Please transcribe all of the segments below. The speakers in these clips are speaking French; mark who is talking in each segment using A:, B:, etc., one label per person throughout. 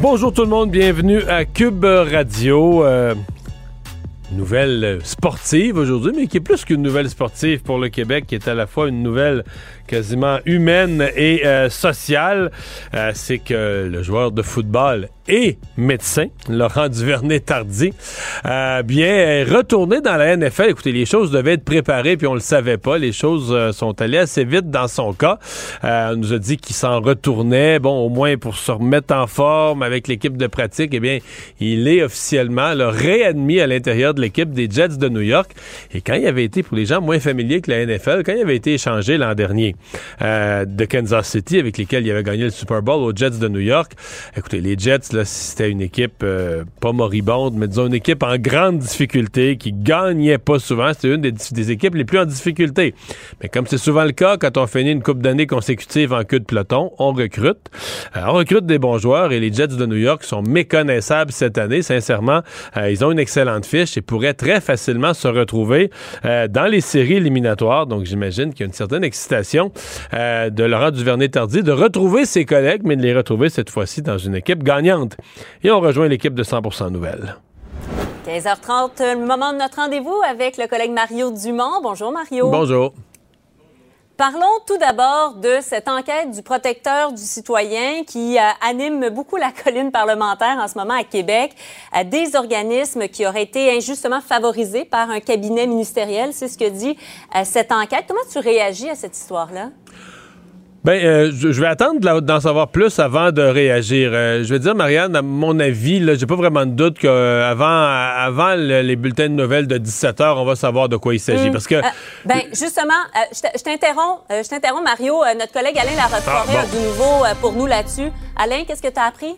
A: Bonjour tout le monde, bienvenue à Cube Radio. Euh, nouvelle sportive aujourd'hui, mais qui est plus qu'une nouvelle sportive pour le Québec, qui est à la fois une nouvelle quasiment humaine et euh, sociale. Euh, C'est que le joueur de football et médecin, Laurent Duvernay-Tardy, euh, bien retourné dans la NFL. Écoutez, les choses devaient être préparées, puis on le savait pas. Les choses euh, sont allées assez vite dans son cas. Euh, on nous a dit qu'il s'en retournait, bon, au moins pour se remettre en forme avec l'équipe de pratique. Eh bien, il est officiellement le réadmis à l'intérieur de l'équipe des Jets de New York. Et quand il avait été, pour les gens moins familiers que la NFL, quand il avait été échangé l'an dernier euh, de Kansas City, avec lesquels il avait gagné le Super Bowl aux Jets de New York, écoutez, les Jets, c'était une équipe euh, pas moribonde, mais disons une équipe en grande difficulté qui gagnait pas souvent. C'était une des, des, équipes les plus en difficulté. Mais comme c'est souvent le cas quand on finit une coupe d'années consécutive en queue de peloton, on recrute. Euh, on recrute des bons joueurs et les Jets de New York sont méconnaissables cette année. Sincèrement, euh, ils ont une excellente fiche et pourraient très facilement se retrouver dans les séries éliminatoires. Donc j'imagine qu'il y a une certaine excitation de Laurent Duvernay-Tardy de retrouver ses collègues, mais de les retrouver cette fois-ci dans une équipe gagnante. Et on rejoint l'équipe de 100% Nouvelles.
B: 15h30, le moment de notre rendez-vous avec le collègue Mario Dumont. Bonjour Mario.
A: Bonjour.
B: Parlons tout d'abord de cette enquête du protecteur du citoyen qui euh, anime beaucoup la colline parlementaire en ce moment à Québec. Euh, des organismes qui auraient été injustement favorisés par un cabinet ministériel, c'est ce que dit euh, cette enquête. Comment tu réagis à cette histoire-là?
A: Ben, euh, je, vais attendre d'en savoir plus avant de réagir. Euh, je vais dire, Marianne, à mon avis, là, j'ai pas vraiment de doute qu'avant avant les bulletins de nouvelles de 17 h on va savoir de quoi il s'agit. Parce que. Euh,
B: ben, justement, je t'interromps, je t'interromps, Mario. notre collègue Alain Laroche-Forêt ah, a du nouveau pour nous là-dessus. Alain, qu'est-ce que tu as appris?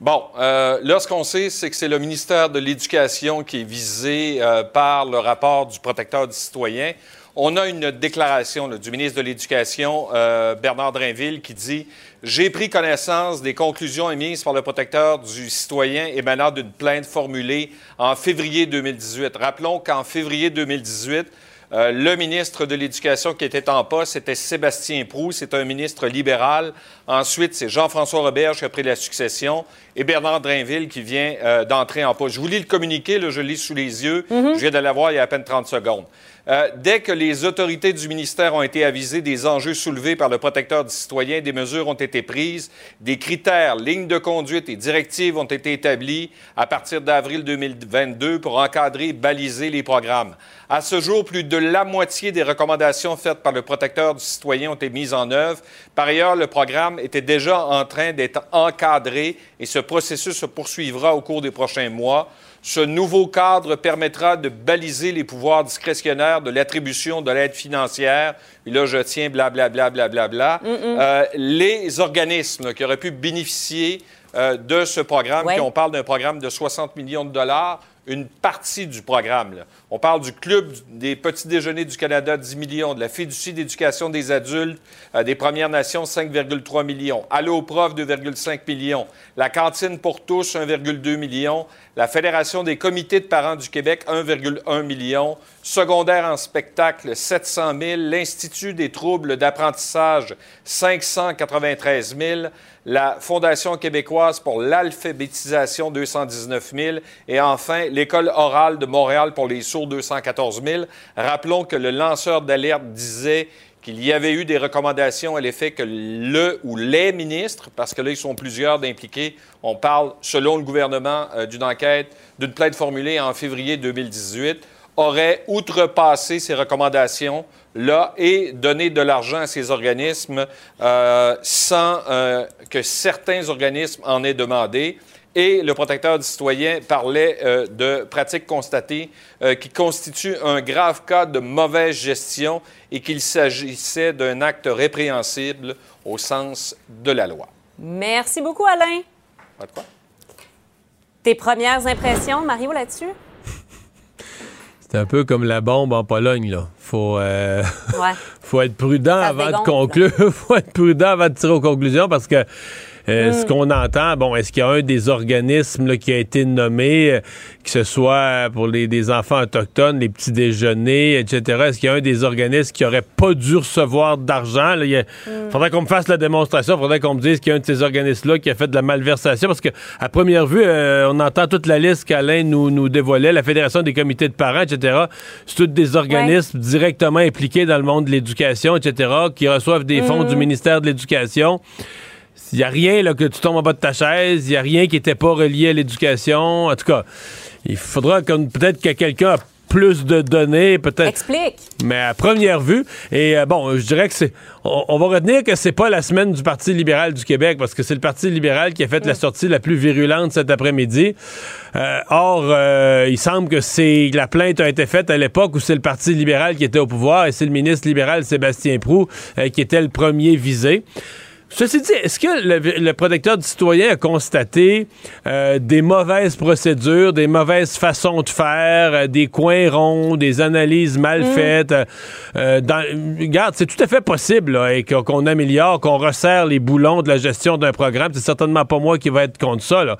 C: Bon, là, ce qu'on sait, c'est que c'est le ministère de l'Éducation qui est visé par le rapport du protecteur du citoyen. On a une déclaration du ministre de l'Éducation, euh, Bernard Drinville, qui dit J'ai pris connaissance des conclusions émises par le protecteur du citoyen émanant d'une plainte formulée en février 2018. Rappelons qu'en février 2018, euh, le ministre de l'Éducation qui était en poste, c'était Sébastien Prou. C'est un ministre libéral. Ensuite, c'est Jean-François Roberge qui a pris la succession et Bernard Drinville qui vient euh, d'entrer en poste. Je vous lis le communiqué, là, je lis sous les yeux. Mm-hmm. Je viens de l'avoir il y a à peine 30 secondes. Euh, dès que les autorités du ministère ont été avisées des enjeux soulevés par le protecteur du citoyen, des mesures ont été prises, des critères, lignes de conduite et directives ont été établis à partir d'avril 2022 pour encadrer et baliser les programmes. À ce jour, plus de la moitié des recommandations faites par le protecteur du citoyen ont été mises en œuvre. Par ailleurs, le programme était déjà en train d'être encadré et ce processus se poursuivra au cours des prochains mois. Ce nouveau cadre permettra de baliser les pouvoirs discrétionnaires de l'attribution de l'aide financière. Et là, je tiens blablabla, blablabla. Bla, bla, euh, les organismes qui auraient pu bénéficier euh, de ce programme, qui on parle d'un programme de 60 millions de dollars, une partie du programme. On parle du Club des petits déjeuners du Canada, 10 millions, de la Fiducie d'éducation des adultes euh, des Premières Nations, 5,3 millions, Allo Prof, 2,5 millions, la Cantine pour tous, 1,2 million, la Fédération des comités de parents du Québec, 1,1 million, secondaire en spectacle, 700 000, l'Institut des troubles d'apprentissage, 593 000, la Fondation québécoise pour l'alphabétisation, 219 000, et enfin l'École orale de Montréal pour les sourds, 214 000. Rappelons que le lanceur d'alerte disait qu'il y avait eu des recommandations à l'effet que le ou les ministres, parce que là, ils sont plusieurs d'impliqués, on parle, selon le gouvernement, euh, d'une enquête, d'une plainte formulée en février 2018, auraient outrepassé ces recommandations là et donné de l'argent à ces organismes euh, sans euh, que certains organismes en aient demandé. Et le protecteur du citoyen parlait euh, de pratiques constatées qui constituent un grave cas de mauvaise gestion et qu'il s'agissait d'un acte répréhensible au sens de la loi.
B: Merci beaucoup, Alain.
C: Pas de quoi?
B: Tes premières impressions, Mario, là-dessus?
A: C'est un peu comme la bombe en Pologne, là. Faut, euh, faut être prudent avant de conclure. faut être prudent avant de tirer aux conclusions parce que euh, ce mm. qu'on entend, bon, est-ce qu'il y a un des organismes qui a été nommé, euh, que ce soit pour les, des enfants autochtones, les petits déjeuners, etc. Est-ce qu'il y a un des organismes qui aurait pas dû recevoir d'argent? Il mm. faudrait qu'on me fasse la démonstration, il faudrait qu'on me dise qu'il y a un de ces organismes-là qui a fait de la malversation, parce que à première vue, euh, on entend toute la liste qu'Alain nous, nous dévoilait, la Fédération des comités de parents, etc. C'est tous des organismes directement impliqués dans le monde de l'éducation, etc., qui reçoivent des fonds du mm. ministère de l'Éducation. Il n'y a rien là, que tu tombes en bas de ta chaise, il n'y a rien qui n'était pas relié à l'éducation. En tout cas, il faudra peut-être que quelqu'un a plus de données, peut-être.
B: Explique.
A: Mais à première vue, et euh, bon, je dirais que c'est. On, va retenir que c'est pas la semaine du Parti libéral du Québec, parce que c'est le Parti libéral qui a fait la sortie la plus virulente cet après-midi. Euh, or, euh, il semble que c'est la plainte a été faite à l'époque où c'est le Parti libéral qui était au pouvoir et c'est le ministre libéral Sébastien Prou qui était le premier visé. Ceci dit, est-ce que le, protecteur du citoyen a constaté euh, des mauvaises procédures, des mauvaises façons de faire, euh, des coins ronds, des analyses mal mm. faites? Euh, dans, regarde, c'est tout à fait possible et qu'on améliore, qu'on resserre les boulons de la gestion d'un programme. C'est certainement pas moi qui va être contre ça. Là.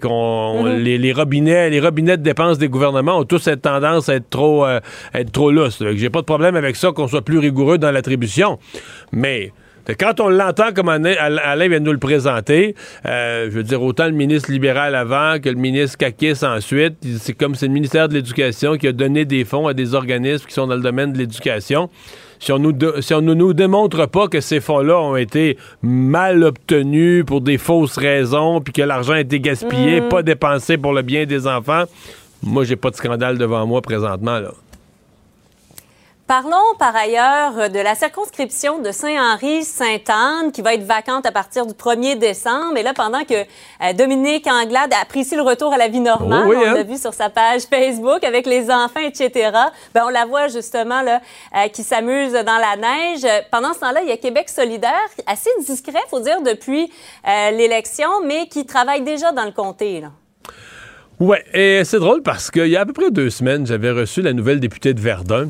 A: qu'on mm-hmm. les, robinets, les robinets de dépenses des gouvernements ont tous cette tendance à être trop, être trop lousses. J'ai pas de problème avec ça qu'on soit plus rigoureux dans l'attribution, mais quand on l'entend comme Alain vient de nous le présenter, euh, je veux dire, autant le ministre libéral avant que le ministre Kakis ensuite, c'est comme c'est le ministère de l'Éducation qui a donné des fonds à des organismes qui sont dans le domaine de l'éducation. Si on, nous si on ne nous démontre pas que ces fonds-là ont été mal obtenus pour des fausses raisons, puis que l'argent a été gaspillé, mm. pas dépensé pour le bien des enfants, moi, j'ai pas de scandale devant moi présentement, là.
B: Parlons par ailleurs de la circonscription de Saint-Henri-Sainte-Anne qui va être vacante à partir du 1er décembre. Et là, pendant que euh, Dominique Anglade apprécie le retour à la vie normale, oh on l'a hein? vu sur sa page Facebook avec les enfants, etc., ben, on la voit justement là, euh, qui s'amuse dans la neige. Pendant ce temps-là, il y a Québec solidaire, assez discret, faut dire, depuis euh, l'élection, mais qui travaille déjà dans le comté. Là.
A: Ouais, et c'est drôle parce qu'il y a à peu près deux semaines, j'avais reçu la nouvelle députée de Verdun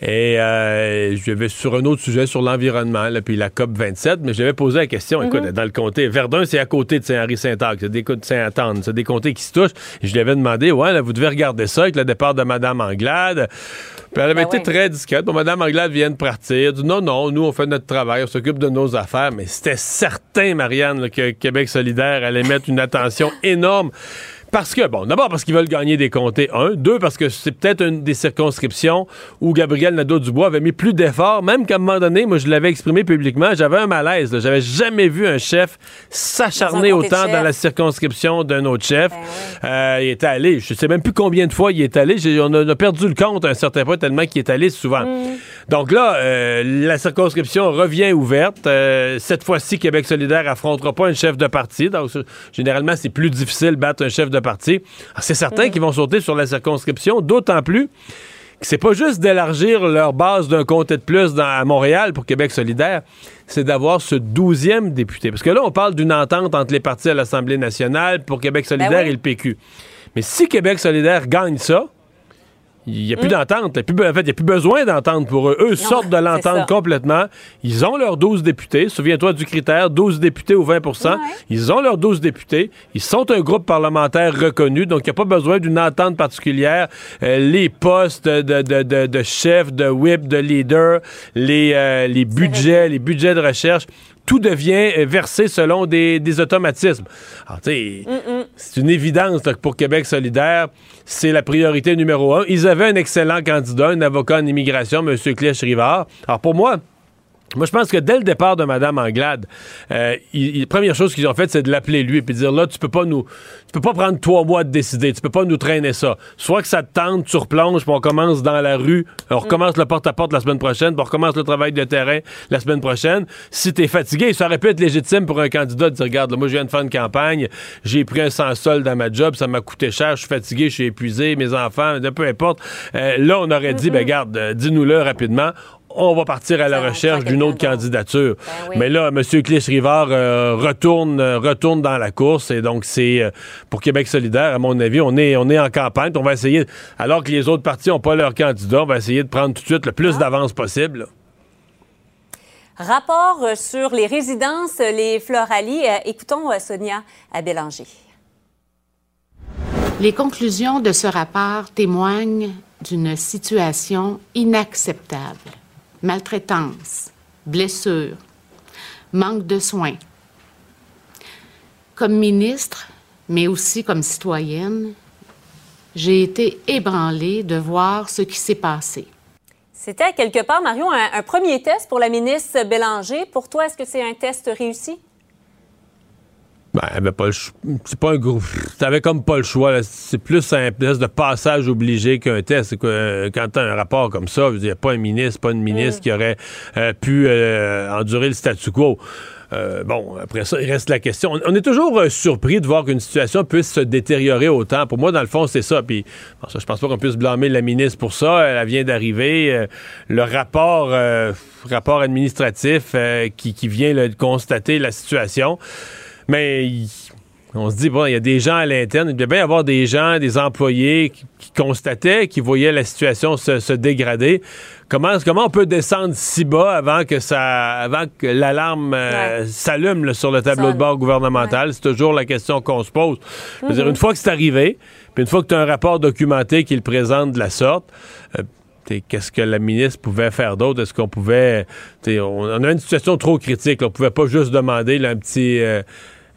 A: et euh, je vais sur un autre sujet sur l'environnement, puis la COP 27, mais j'avais posé la question, écoute, mhm. dans le comté, Verdun, c'est à côté de Saint-Henri-Saint-Arc, c'est des de Saint-Anne, c'est des comtés qui se touchent. Et je lui avais demandé, ouais, là, vous devez regarder ça avec le départ de Mme Anglade. Puis elle avait ben été très discrète. Bon, Mme Anglade vient de partir. dit, non, non, nous, on fait notre travail, on s'occupe de nos affaires. Mais c'était certain, Marianne, que Québec solidaire allait mettre une attention énorme parce que, bon, d'abord parce qu'ils veulent gagner des comtés, un. Deux, parce que c'est peut-être une des circonscriptions où Gabriel Nadeau-Dubois avait mis plus d'efforts, même qu'à un moment donné, moi, je l'avais exprimé publiquement, j'avais un malaise. J'avais jamais vu un chef s'acharner autant dans la circonscription d'un autre chef. Ben euh, il est allé, je sais même plus combien de fois il est allé. On a, perdu le compte à un certain point tellement qu'il est allé souvent. Mm. Donc là, euh, la circonscription revient ouverte. Euh, cette fois-ci, Québec solidaire affrontera pas un chef de parti. Donc, généralement, c'est plus difficile de battre un chef de parti. C'est certain mm. qu'ils vont sauter sur la circonscription, d'autant plus que c'est pas juste d'élargir leur base d'un comté de plus dans, à Montréal pour Québec solidaire, c'est d'avoir ce douzième député. Parce que là, on parle d'une entente entre les partis à l'Assemblée nationale pour Québec ben solidaire et le PQ. Mais si Québec solidaire gagne ça, il n'y a plus mm. d'entente. En fait, il n'y a plus besoin d'entente pour eux. Eux sortent de l'entente complètement. Ils ont leurs 12 députés. Souviens-toi du critère 12 députés ou 20% Ils ont leurs 12 députés. Ils sont un groupe parlementaire reconnu. Donc, il n'y a pas besoin d'une entente particulière. Euh, les postes de, de, de, de, chef, de whip, de leader, les, euh, les budgets, les budgets de recherche, tout devient euh, versé selon des, automatismes. Alors, tu sais, c'est une évidence pour Québec solidaire, c'est la priorité numéro un. Ils avaient un excellent candidat, un avocat en immigration, M. Clèche-Rivard. Alors, pour moi, moi, je pense que dès le départ de Mme Anglade, euh, la première chose qu'ils ont faite, c'est de l'appeler lui et de dire là, tu peux pas nous, tu peux pas prendre trois mois de décider, tu peux pas nous traîner ça. Soit que ça te tente, tu replonges, puis on commence dans la rue, on recommence le porte-à-porte la semaine prochaine, puis on recommence le travail de terrain la semaine prochaine. Si tu es fatigué, ça aurait pu être légitime pour un candidat de dire regarde, moi, je viens de faire une campagne, j'ai pris un sans sol dans ma job, ça m'a coûté cher, je suis fatigué, je suis épuisé, mes enfants, peu importe. Euh, là, on aurait dit, ben garde, euh, dis-nous-le rapidement on va partir à la recherche d'une autre candidature.
B: Ben
A: Mais là, M. Clich-Rivard euh, retourne, euh, retourne dans la course et donc c'est euh, pour Québec solidaire, à mon avis, on est, on est en campagne. On va essayer, alors que les autres partis n'ont pas leur candidat, on va essayer de prendre tout de suite le plus d'avance possible.
B: Rapport sur les résidences, les Floralies. écoutons Sonia à Bélanger.
D: Les conclusions de ce rapport témoignent d'une situation inacceptable. Maltraitance, blessures, manque de soins. Comme ministre, mais aussi comme citoyenne, j'ai été ébranlée de voir ce qui s'est passé.
B: C'était quelque part, Marion, un, un, premier test pour la ministre Bélanger. Pour toi, est-ce que c'est un test réussi?
A: Ben, pas c'est pas un groupe. T'avais comme pas le choix. C'est plus un test de passage obligé qu'un test. Euh, quand t'as un rapport comme ça, il n'y a pas un ministre, pas une ministre qui aurait euh, pu euh, endurer le statu quo. bon, après ça, il reste la question. On, est toujours surpris de voir qu'une situation puisse se détériorer autant. Pour moi, dans le fond, c'est ça. Puis, je pense pas qu'on puisse blâmer la ministre pour ça. Elle vient d'arriver. le rapport, rapport administratif qui, qui, vient de constater la situation. Mais on se dit, bon, il y a des gens à l'interne, il devait bien y avoir des gens, des employés qui, constataient, qui voyaient la situation se, dégrader. Comment, comment on peut descendre si bas avant que ça, avant que l'alarme euh, s'allume sur le tableau de bord gouvernemental? C'est toujours la question qu'on se pose. dire, mm-hmm. une fois que c'est arrivé, puis une fois que tu as un rapport documenté qui le présente de la sorte, euh, qu'est-ce que la ministre pouvait faire d'autre? Est-ce qu'on pouvait. On, on avait une situation trop critique. On On pouvait pas juste demander un petit. Euh,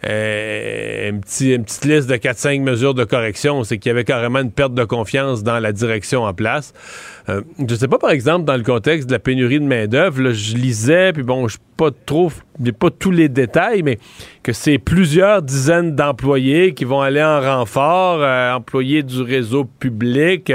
A: euh, une, petite liste de 4-5 mesures de correction. C'est qu'il y avait carrément une perte de confiance dans la direction en place. Euh, je sais pas, par exemple, dans le contexte de la pénurie de main-d'œuvre, je lisais, puis bon, je pas trop, pas tous les détails, mais que c'est plusieurs dizaines d'employés qui vont aller en renfort, euh, employés du réseau public.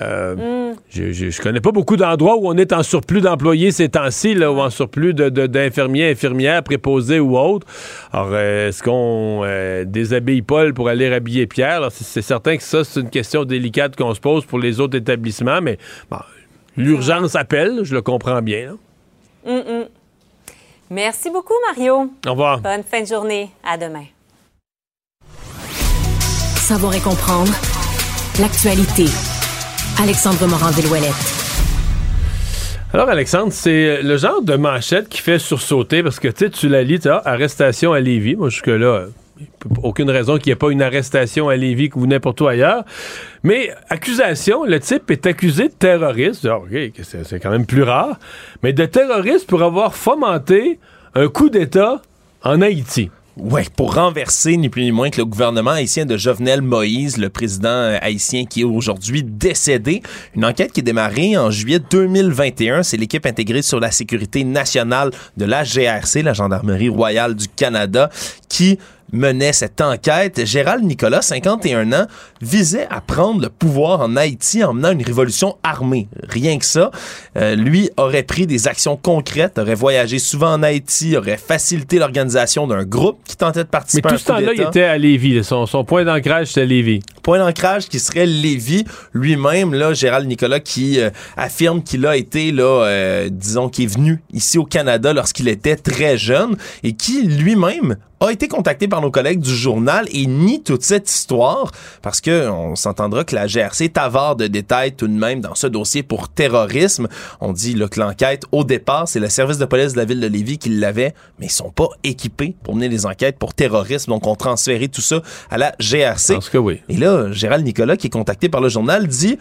A: Euh, je, je, connais pas beaucoup d'endroits où on est en surplus d'employés ces temps-ci, ou en surplus d'infirmiers, de, infirmières, préposés ou autres. Alors, euh, est-ce qu'on euh, déshabille Paul pour aller habiller Pierre? C'est certain que ça, c'est une question délicate qu'on se pose pour les autres établissements, mais l'urgence appelle, je le comprends bien.
B: Mm, mm. Merci beaucoup, Mario.
A: Au revoir.
B: Bonne fin de journée. À demain.
E: Savoir et comprendre l'actualité. Alexandre Morand-Villouellette.
A: Alors, Alexandre, c'est le genre de manchette qui fait sursauter parce que tu la lis, tu arrestation à Lévis. Moi, jusque-là, aucune raison qu'il n'y ait pas une arrestation à Lévis ou n'importe où ailleurs. Mais accusation, le type est accusé de terrorisme. c'est quand même plus rare. Mais de terrorisme pour avoir fomenté un coup d'État en Haïti.
F: Oui, pour renverser ni plus ni moins que le gouvernement haïtien de Jovenel Moïse, le président euh, haïtien qui est aujourd'hui décédé. Une enquête qui est démarrée en juillet 2021. C'est l'équipe intégrée sur la sécurité nationale de la GRC, la Gendarmerie royale du Canada, qui menait cette enquête, Gérald Nicolas, 51 ans, visait à prendre le pouvoir en Haïti en menant une révolution armée. Rien que ça. Euh, lui aurait pris des actions concrètes, aurait voyagé souvent en Haïti, aurait facilité l'organisation d'un groupe qui tentait de participer
A: Mais tout ce temps-là, il était à Lévis. Son, point d'ancrage, c'était Lévis.
F: Point d'ancrage qui serait Lévis. Lui-même, là, Gérald Nicolas, qui euh, affirme qu'il a été, là, euh, disons, qui est venu ici au Canada lorsqu'il était très jeune et qui lui-même a été contacté par nos collègues du journal et nie toute cette histoire parce que on s'entendra que la GRC est avare de détails tout de même dans ce dossier pour terrorisme. On dit là, que l'enquête, au départ, c'est le service de police de la ville de Lévis qui l'avait, mais ils sont pas équipés pour mener les enquêtes pour terrorisme. Donc, on transféré tout ça à la GRC.
A: Parce que oui.
F: Et là, Gérald Nicolas, qui est contacté par le journal, dit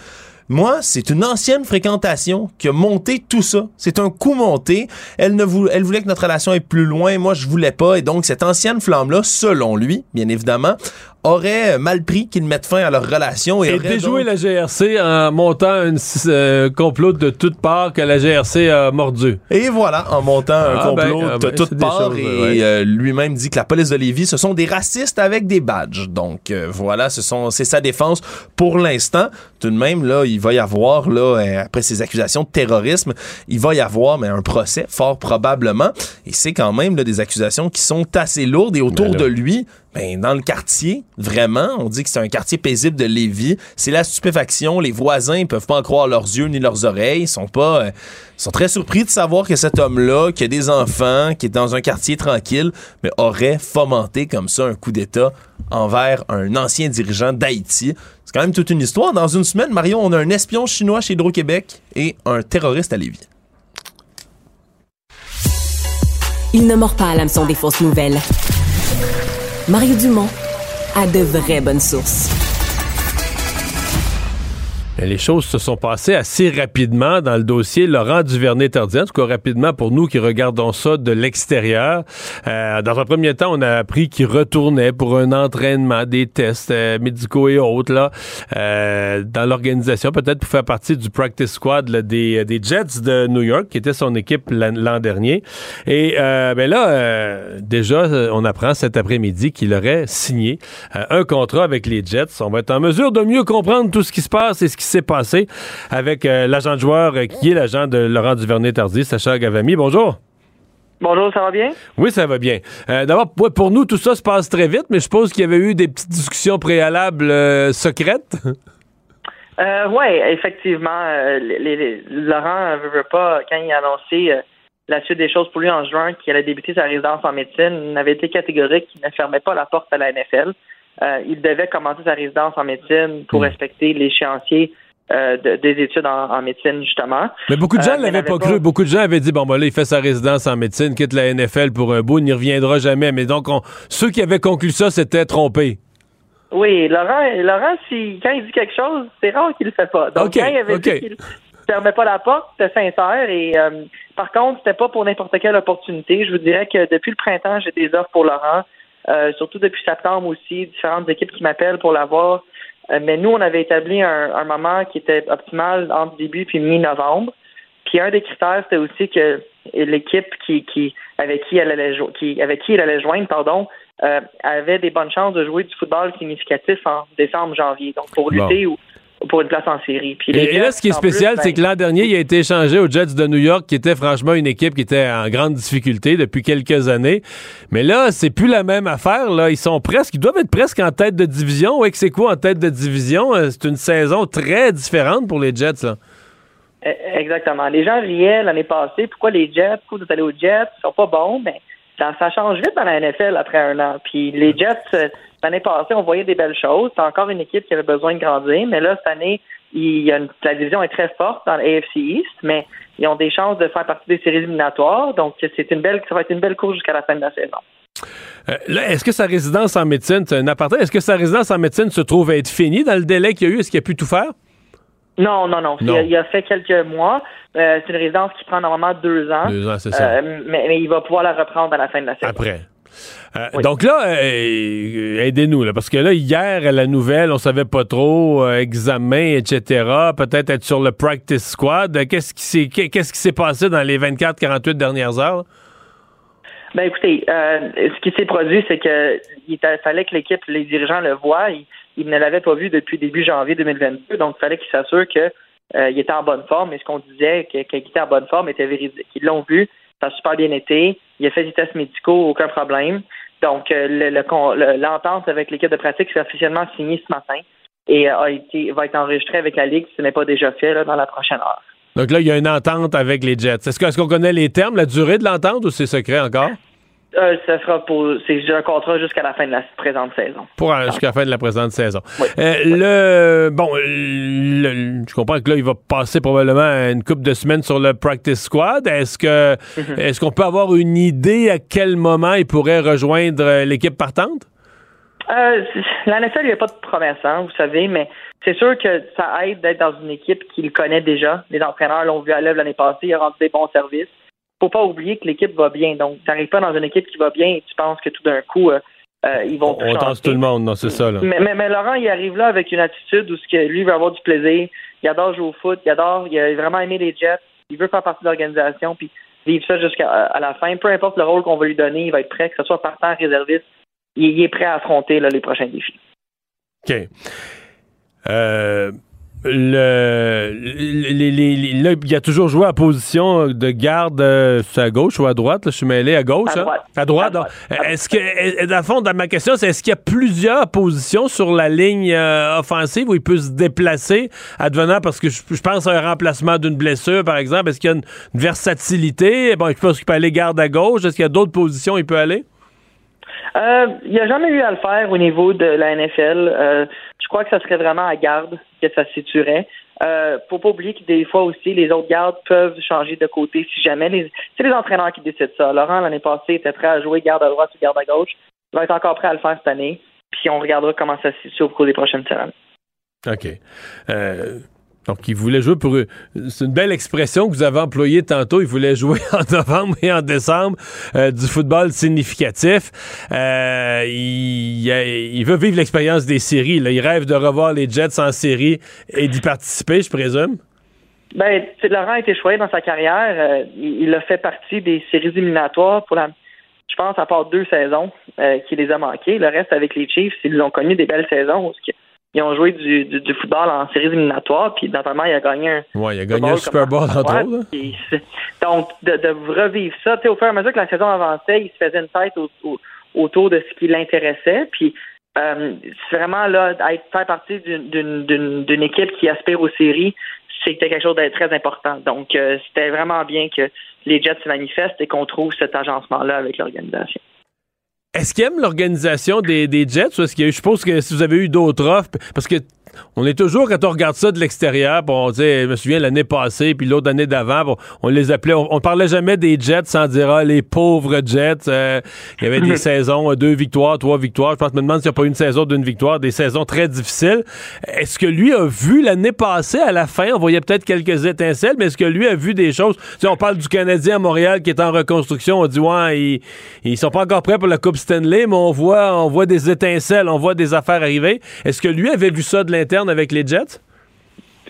F: moi, c'est une ancienne fréquentation qui a monté tout ça. C'est un coup monté. Elle ne voulait, que notre relation aille plus loin. Moi, je voulais pas. Et donc, cette ancienne flamme-là, selon lui, bien évidemment, aurait mal pris qu'ils mettent fin à leur relation.
A: Et, et déjouer la GRC en montant un euh, complot de toutes parts que la GRC a mordu.
F: Et voilà, en montant un ah, ben, complot ah, de ben, toutes parts. et euh, lui-même dit que la police de Lévis, ce sont des racistes avec des badges. Donc euh, voilà, ce sont c'est sa défense pour l'instant. Tout de même, là, il va y avoir, là, après ces accusations de terrorisme, il va y avoir mais un procès, fort probablement. Et c'est quand même là, des accusations qui sont assez lourdes et autour ben de lui, ben, dans le quartier, vraiment, on dit que c'est un quartier paisible de Lévis. C'est la stupéfaction. Les voisins peuvent pas en croire leurs yeux ni leurs oreilles. Ils sont pas, euh, sont très surpris de savoir que cet homme-là, qui a des enfants, qui est dans un quartier tranquille, mais aurait fomenté comme ça un coup d'État envers un ancien dirigeant d'Haïti. C'est quand même toute une histoire. Dans une semaine, Marion, on a un espion chinois chez Hydro-Québec et un terroriste à Lévis.
E: Il ne mord pas à l'hameçon des fausses nouvelles. Mario Dumont a de vraies bonnes sources.
A: Les choses se sont passées assez rapidement dans le dossier Laurent Duvernay-Tardien, en tout cas rapidement pour nous qui regardons ça de l'extérieur. Euh, dans un premier temps, on a appris qu'il retournait pour un entraînement, des tests euh, médicaux et autres là, euh, dans l'organisation, peut-être pour faire partie du practice squad des, des Jets de New York, qui était son équipe l'an dernier. Et ben là, déjà, on apprend cet après-midi qu'il aurait signé un contrat avec les Jets. On va être en mesure de mieux comprendre tout ce qui se passe et ce qui s'est passé avec euh, l'agent de joueur euh, qui est l'agent de Laurent Duvernay-Tardy, Sacha Gavami. Bonjour.
G: Bonjour, ça va bien?
A: Oui, ça va bien. Euh, d'abord, pour nous, tout ça se passe très vite, mais je suppose qu'il y avait eu des petites discussions préalables secrètes.
G: oui, effectivement. Laurent ne veut pas, quand il a annoncé la suite des choses pour lui en juin, qu'il allait débuter sa résidence en médecine, il avait été catégorique qu'il ne fermait pas la porte à la NFL. Il devait commencer sa résidence en médecine pour hmm. respecter l'échéancier euh, des études en, médecine, justement.
A: Mais beaucoup de gens ne euh, l'avaient pas, cru. Beaucoup de gens avaient dit, bon, ben là, il fait sa résidence en médecine, quitte la NFL pour un bout, il n'y reviendra jamais. Mais donc, ceux qui avaient conclu ça s'étaient trompés.
G: Oui, Laurent, Laurent si, quand il dit quelque chose, c'est rare qu'il le fait pas. Donc, quand il avait dit qu'il ne fermait pas la porte, c'était sincère. Et euh, par contre, c'était pas pour n'importe quelle opportunité. Je vous dirais que depuis le printemps, j'ai des offres pour Laurent. Surtout depuis septembre aussi, différentes équipes qui m'appellent pour l'avoir. Euh, mais nous, on avait établi un, moment qui était optimal entre début puis mi-novembre. Puis un des critères, c'était aussi que l'équipe qui, qui avec qui elle allait qui avec qui il allait joindre, pardon, euh, avait des bonnes chances de jouer du football significatif en décembre, janvier. Donc pour lutter ou pour une place en série.
A: et, là, ce qui est spécial, c'est que l'an dernier, il a été échangé aux Jets de New York, qui était franchement une équipe qui était en grande difficulté depuis quelques années. Mais là, c'est plus la même affaire. Là, ils sont presque, ils doivent être presque en tête de division. Ouais, c'est quoi en tête de division? Euh, C'est une saison très différente pour les Jets. Là.
G: E, exactement. Les gens riaient l'année passée. Pourquoi les Jets? Pourquoi vous allez aux Jets? Ils sont pas bons. Mais ça, change vite dans la NFL après un an. Puis les Jets euh, L'année passée, on voyait des belles choses. C'est encore une équipe qui avait besoin de grandir, mais là, cette année, la division est très forte dans l'AFC East, mais ils ont des chances de faire partie des séries éliminatoires. Donc, c'est une belle, ça va être une belle course jusqu'à la fin de la saison.
A: Euh, est-ce que sa résidence en médecine, c'est est-ce que sa résidence en médecine se trouve à être finie dans le délai qu'il y a eu? Est-ce qu'il a pu tout faire?
G: Non, non, non. Il, a, fait quelques mois. Euh, c'est une résidence qui prend normalement deux ans.
A: Deux ans, c'est ça.
G: Euh, mais, mais, il va pouvoir la reprendre à la fin de la saison.
A: Après. Euh, donc là, aidez-nous, parce que là, hier, à la nouvelle, on savait pas trop, examen, etc., peut-être être sur le practice squad. Qu'est-ce qui s'est qu'est-ce qui s'est passé dans les 24-48 dernières heures?
G: Ben écoutez, ce qui s'est produit, c'est que il fallait que l'équipe, les dirigeants le voient. Ils, ne l'avaient pas vu depuis début janvier 2022, donc il fallait qu'ils s'assurent qu'il était en bonne forme. Et ce qu'on disait qu'il était en bonne forme était véridique. Ils l'ont vu, ça a super bien été. Il a fait des tests médicaux, aucun problème. Donc, euh, l'entente avec l'équipe de pratique s'est officiellement signée ce matin et a été, va être enregistrée avec la Ligue si ce n'est pas déjà fait dans la prochaine heure.
A: Donc là, il y a une entente avec les Jets. Est-ce qu'on connaît les termes, la durée de l'entente ou c'est secret encore?
G: Euh, ça sera pour. C'est un contrat jusqu'à la fin de la présente saison.
A: Pour euh, jusqu'à la fin de la présente saison. Euh, le bon, je comprends que là, il va passer probablement une couple de semaines sur le practice squad. Est-ce que mhm. est-ce qu'on peut avoir une idée à quel moment il pourrait rejoindre l'équipe partante?
G: la NFL, il n'y a pas de promesse, hein, vous savez, mais c'est sûr que ça aide d'être dans une équipe qu'il connaît déjà. Les entraîneurs l'ont vu à l'œuvre l'année passée, il a rendu des bons services faut pas oublier que l'équipe va bien. Donc, tu n'arrives pas dans une équipe qui va bien et tu penses que tout d'un coup, euh, euh, ils vont
A: On
G: tente
A: tout le monde, non, c'est ça. Là.
G: Mais, mais, Laurent, il arrive là avec une attitude où ce que lui veut avoir du plaisir. Il adore jouer au foot, il adore, il a vraiment aimé les Jets, il veut faire partie de l'organisation, puis vivre ça jusqu'à la fin. Peu importe le rôle qu'on va lui donner, il va être prêt, que ce soit partant, réserviste, il, est prêt à affronter les prochains défis.
A: OK. Euh, le, là, il a toujours joué à position de garde euh, à gauche ou à droite. je suis mêlé à gauche.
G: À hein? droite.
A: À droite. Est-ce que, dans fond, dans ma question, c'est est-ce qu'il y a plusieurs positions sur la ligne euh, offensive où il peut se déplacer, advenant parce que je, pense à un remplacement d'une blessure, par exemple. Est-ce qu'il y a une, versatilité? Bon, je pense qu'il peut aller garde à gauche. Est-ce qu'il y a d'autres positions où il peut aller?
G: Euh, il n'y a jamais eu à le faire au niveau de la NFL. Je crois que ça serait vraiment à garde que ça se situerait. Euh, faut pas oublier que des fois aussi, les autres gardes peuvent changer de côté si jamais. Les, c'est les entraîneurs qui décident ça. Laurent, l'année passée, était prêt à jouer garde à droite ou garde à gauche. Il va être encore prêt à le faire cette année. Puis on regardera comment ça se situe au cours des prochaines semaines.
A: OK. Euh, donc, il voulait jouer pour. C'est une belle expression que vous avez employée tantôt. Il voulait jouer en novembre et en décembre euh, du football significatif. Euh, il, veut vivre l'expérience des séries. Il rêve de revoir les Jets en série et d'y participer, je présume?
G: Ben, Laurent a été choisi dans sa carrière. Euh, il, a fait partie des séries éliminatoires pour la. Je pense à part deux saisons qui les a manquées. Le reste avec les Chiefs, ils ont connu des belles saisons ils ont joué du, du, football en séries éliminatoires, puis notamment, il a gagné un.
A: Ouais, il a gagné un Super Bowl, entre autres.
G: Donc, de, de, revivre ça, au fur et à mesure que la saison avançait, il se faisait une tête autour de ce qui l'intéressait, puis euh, c'est vraiment là, être, faire partie d'une équipe qui aspire aux séries, c'était quelque chose de très important. Donc, euh, c'était vraiment bien que les Jets se manifestent et qu'on trouve cet agencement-là avec l'organisation.
A: Est-ce qu'il aime l'organisation des, des Jets ou est-ce eu, je suppose que si vous avez eu d'autres offres, parce que on est toujours, quand on regarde ça de l'extérieur, on dit, je me souviens l'année passée, puis l'autre année d'avant, on les appelait, on, parlait jamais des Jets sans dire, ah, les pauvres Jets. Euh, il y avait des saisons, euh, deux victoires, trois victoires. Je pense, me demande s'il n'y a pas une saison d'une victoire, des saisons très difficiles. Est-ce que lui a vu l'année passée, à la fin, on voyait peut-être quelques étincelles, mais est-ce que lui a vu des choses? Tu on parle du Canadien à Montréal qui est en reconstruction, on dit, ouais, ils, ils sont pas encore prêts pour la Coupe Stanley, mais on voit, on voit des étincelles, on voit des affaires arriver. Est-ce que lui avait vu ça de l'intérieur? avec les Jets?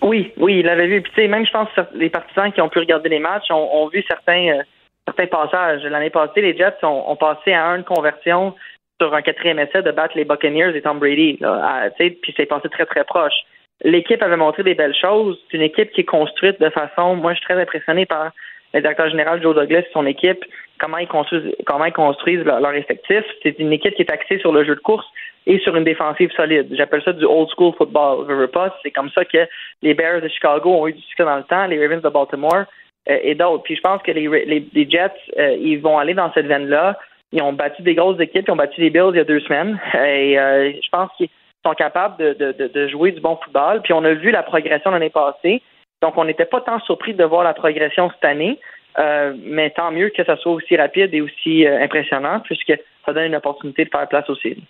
G: Oui, oui, il l'avait vu. Puis, même, je pense les partisans qui ont pu regarder les matchs ont, vu certains, euh, certains passages. L'année passée, les Jets ont, passé à une conversion sur un quatrième essai de battre les Buccaneers et Tom Brady. puis c'est passé très, très proche. L'équipe avait montré des belles choses. C'est une équipe qui est construite de façon. Moi, je suis très impressionné par le directeur général Joe Douglas et son équipe, comment ils construisent, comment ils construisent leur effectif. C'est une équipe qui est axée sur le jeu de course et sur une défensive solide. J'appelle ça du old school football. C'est comme ça que les Bears de Chicago ont eu du succès dans le temps, les Ravens de Baltimore euh, et d'autres. Puis je pense que les, Jets, euh, ils vont aller dans cette veine-là. Ils ont battu des grosses équipes, ils ont battu les Bills il y a deux semaines. Et euh, je pense qu'ils sont capables de, de, jouer du bon football. Puis on a vu la progression l'année passée. Donc on n'était pas tant surpris de voir la progression cette année. mais tant mieux que ça soit aussi rapide et aussi impressionnant, puisque ça donne une opportunité de faire place séries.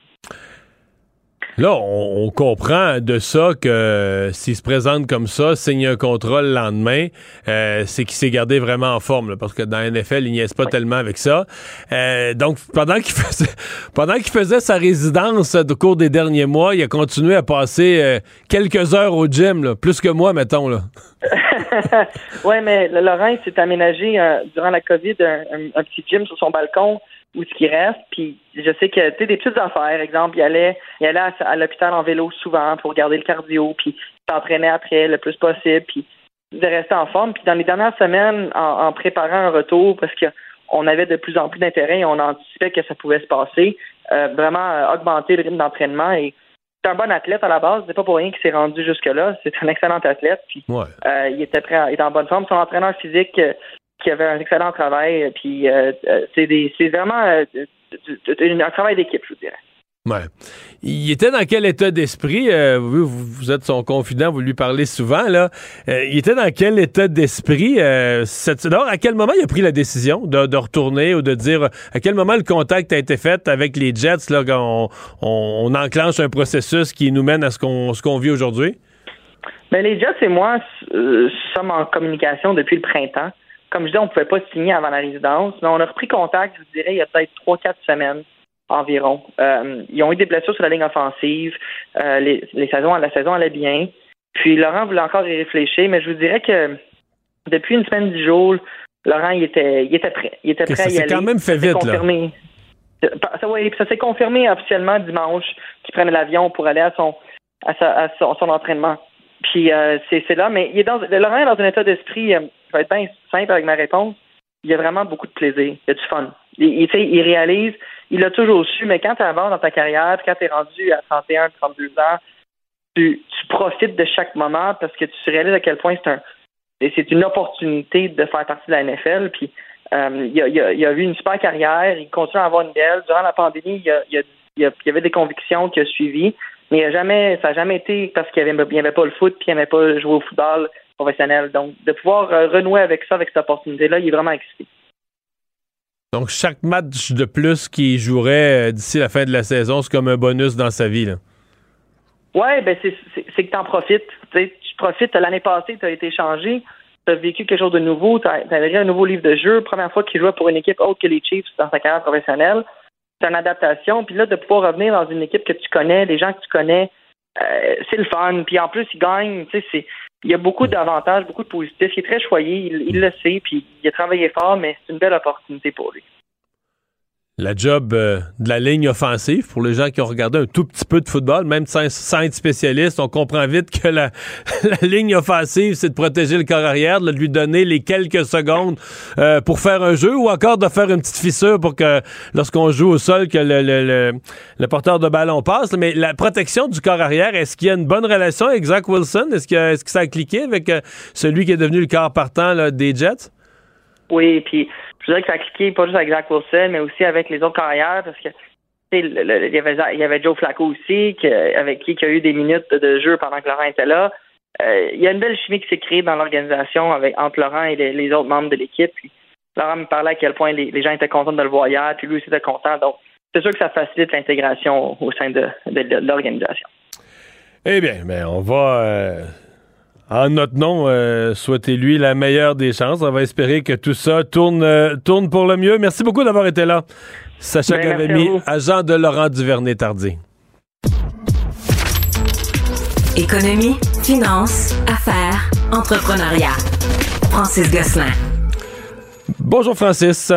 A: Là, on, comprend de ça que s'il se présente comme ça, signe un contrat le lendemain, euh, c'est qu'il s'est gardé vraiment en forme, parce que dans la NFL, il n'y est pas tellement avec ça. Euh, donc, pendant qu'il faisait, pendant qu'il faisait sa résidence au cours des derniers mois, il a continué à passer euh, quelques heures au gym, plus que moi, mettons. Là.
G: oui, mais Laurent s'est aménagé durant la COVID un petit gym sur son balcon où ce qui reste. Puis je sais que tu sais des petites affaires, exemple, il allait, il allait à, l'hôpital en vélo souvent pour garder le cardio, puis s'entraînait après le plus possible, puis de rester en forme. Puis dans les dernières semaines, en, préparant un retour, parce qu'on avait de plus en plus d'intérêt et on anticipait que ça pouvait se passer, euh, vraiment euh, augmenter le rythme d'entraînement et c'est un bon athlète à la base, c'est pas pour rien qu'il s'est rendu jusque-là. C'est un excellent athlète. Puis, euh, il était prêt, il était en bonne forme. Son entraîneur physique qui avait un excellent travail. Puis euh, euh, c'est vraiment euh, un travail d'équipe, je vous dirais.
A: Ouais. Il était dans quel état d'esprit? vous, vous, êtes son confident, vous lui parlez souvent, là. il était dans quel état d'esprit? cette... à quel moment il a pris la décision de, retourner ou de dire à quel moment le contact a été fait avec les Jets, là, on, on, enclenche un processus qui nous mène à ce qu'on ce qu'on vit aujourd'hui?
G: Ben, les Jets et moi sommes en communication depuis le printemps comme je dis, on ne pouvait pas signer avant la résidence, mais on a repris contact, je vous dirais, il y a peut-être trois, quatre semaines environ. Euh, ils ont eu des blessures sur la ligne offensive. Euh, les, saisons, la saison allait bien. Puis Laurent voulait encore y réfléchir, mais je vous dirais que depuis une semaine, dix jours, Laurent, il était, il était prêt. Il était prêt
A: à
G: y
A: quand même fait vite,
G: confirmé. Ça, ça s'est confirmé officiellement dimanche qu'il prenait l'avion pour aller à son, à, son, entraînement. Puis c'est là, mais il est dans, Laurent est dans un état d'esprit, je vais être bien simple avec ma réponse, il y a vraiment beaucoup de plaisir, il y a du fun. Il, réalise, il a toujours su, mais quand tu avances dans ta carrière, quand tu es rendu à 31, 32 ans, tu, profites de chaque moment parce que tu réalises à quel point c'est un c'est une opportunité de faire partie de la NFL. Puis euh, il, a, eu une super carrière, il continue à avoir une belle. Durant la pandémie, il, y avait des convictions qu'il a suivies, mais il jamais, ça n'a jamais été parce qu'il n'y avait, avait, pas le foot puis il n'aimait pas jouer au football professionnel. Donc, de pouvoir euh, renouer avec ça, avec cette opportunité-là, il est vraiment excité.
A: Donc, chaque match de plus qu'il jouerait euh, d'ici la fin de la saison, c'est comme un bonus dans sa vie. Là.
G: Ouais, ben c'est que tu en profites. tu profites. L'année passée, tu as été changé. Tu as vécu quelque chose de nouveau. Tu as, as un nouveau livre de jeu. Première fois qu'il jouait pour une équipe autre que les Chiefs dans sa carrière professionnelle. C'est une adaptation. Puis là, de pouvoir revenir dans une équipe que tu connais, des gens que tu connais, euh, c'est le fun. Puis en plus, il gagne. Sais, il y a beaucoup d'avantages, beaucoup de positifs. Il est très choyé. Il, le sait. Puis il a travaillé fort, mais c'est une belle opportunité pour lui
A: la job euh, de la ligne offensive pour les gens qui ont regardé un tout petit peu de football, même sans, être spécialiste, on comprend vite que la, ligne offensive, c'est de protéger le corps arrière, de lui donner les quelques secondes euh, pour faire un jeu ou encore de faire une petite fissure pour que lorsqu'on joue au sol, que le, porteur de ballon passe. Mais la protection du corps arrière, est-ce qu'il y a une bonne relation avec Zach Wilson? Est-ce que, est que ça a cliqué avec euh, celui qui est devenu le corps partant des Jets?
G: Oui, puis je dirais que ça a cliqué pas juste avec Zach Wilson, mais aussi avec les autres carrières, parce que il y, avait, y Joe Flacco aussi, avec qui il a eu des minutes de jeu pendant que Laurent était là. Euh, il y a une belle chimie qui s'est créée dans l'organisation avec entre Laurent et les, autres membres de l'équipe. Laurent me parlait à quel point les, gens étaient contents de le voir hier, puis lui aussi était content. Donc, c'est sûr que ça facilite l'intégration au sein de, l'organisation.
A: Eh bien, ben, on va. Euh, en notre nom, euh, souhaitez-lui la meilleure des chances. On va espérer que tout ça tourne, euh, tourne pour le mieux. Merci beaucoup d'avoir été là. Sacha Gavemi, agent de Laurent Duvernay-Tardy.
E: Économie, finance, affaires, entrepreneuriat. Francis Gosselin.
A: Bonjour Francis.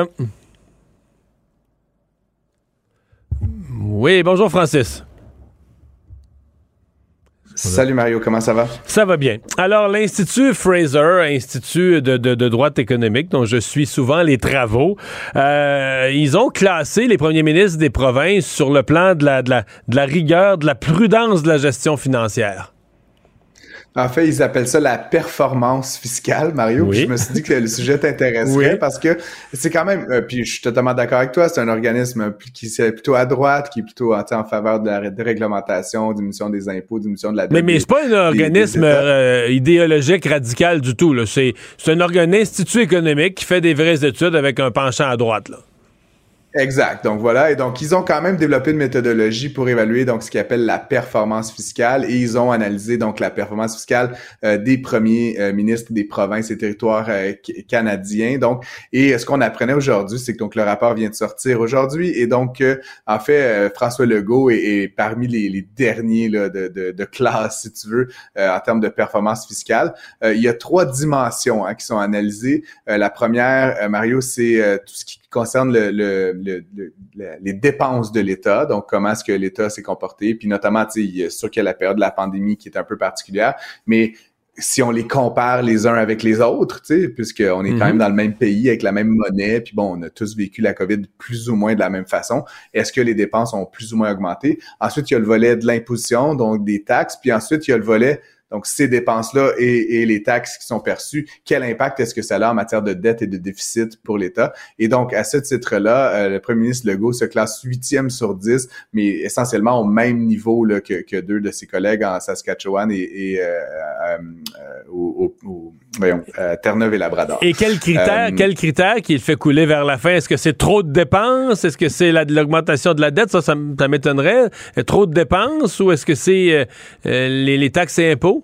A: Oui, bonjour Francis.
H: Salut Mario, comment ça va?
A: Ça va bien. Alors, l'Institut Fraser, Institut de, de, droit économique, dont je suis souvent les travaux, euh, ils ont classé les premiers ministres des provinces sur le plan de la, de la, de la rigueur, de la prudence de la gestion financière.
H: En fait, ils appellent ça la performance fiscale, Mario. je me suis dit que le sujet t'intéresserait parce que c'est quand même, euh, puis je suis totalement d'accord avec toi, c'est un organisme qui est plutôt à droite, qui est plutôt en, faveur de la déréglementation, diminution des impôts, diminution de la dette.
A: Mais, mais c'est pas un organisme euh, idéologique radical du tout. C'est un organisme institut économique qui fait des vraies études avec un penchant à droite. Là.
H: Exact. Donc voilà. Et donc, ils ont quand même développé une méthodologie pour évaluer donc ce qu'ils appellent la performance fiscale et ils ont analysé donc la performance fiscale euh, des premiers euh, ministres des provinces et territoires euh, canadiens. Donc, et ce qu'on apprenait aujourd'hui, c'est que donc le rapport vient de sortir aujourd'hui et donc en fait François Legault est, parmi les, derniers de, classe, si tu veux, en termes de performance fiscale. il y a trois dimensions hein, qui sont analysées. la première, Mario, c'est tout ce qui concerne le, le, les dépenses de l'État, donc comment est-ce que l'État s'est comporté, puis notamment, tu sais, sûr qu'il y a la période de la pandémie qui est un peu particulière, mais si on les compare les uns avec les autres, tu sais, puisqu'on est quand même mhm. dans le même pays avec la même monnaie, puis bon, on a tous vécu la COVID plus ou moins de la même façon. Est-ce que les dépenses ont plus ou moins augmenté? Ensuite, il y a le volet de l'imposition, donc des taxes, puis ensuite, il y a le volet donc, ces dépenses-là et, les taxes qui sont perçues, quel impact est-ce que ça a en matière de dette et de déficit pour l'État? Et donc, à ce titre-là, euh, le premier ministre Legault se classe huitième sur dix, mais essentiellement au même niveau là, que, deux de ses collègues en Saskatchewan et, euh, euh, au, voyons, Terre-Neuve et Labrador.
A: Et quel critère, quel critère qu'il fait couler vers la fin? Est-ce que c'est trop de dépenses? Est-ce que c'est l'augmentation de la dette? Ça, ça, m'étonnerait. Trop de dépenses ou est-ce que c'est les, les taxes et impôts?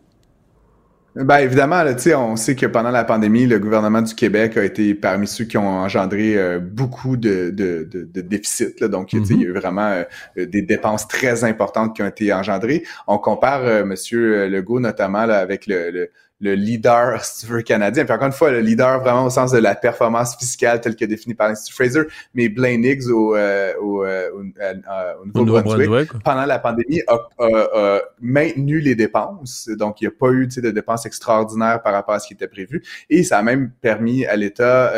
H: Ben évidemment, là, on sait que pendant la pandémie, le gouvernement du Québec a été parmi ceux qui ont engendré euh, beaucoup de, de, de, déficits. Là. Donc, il y a eu vraiment euh, des dépenses très importantes qui ont été engendrées. On compare euh, Monsieur Legault notamment là, avec le, le leader, si tu veux, canadien. Puis encore une fois, le leader vraiment au sens de la performance fiscale telle que définie par l'Institut Fraser, mais Blaine Higgs au, euh, au, euh, au, Nouveau-Brunswick, pendant la pandémie, a, maintenu les dépenses. Donc, il n'y a pas eu de dépenses extraordinaires par rapport à ce qui était prévu. Et ça a même permis à l'État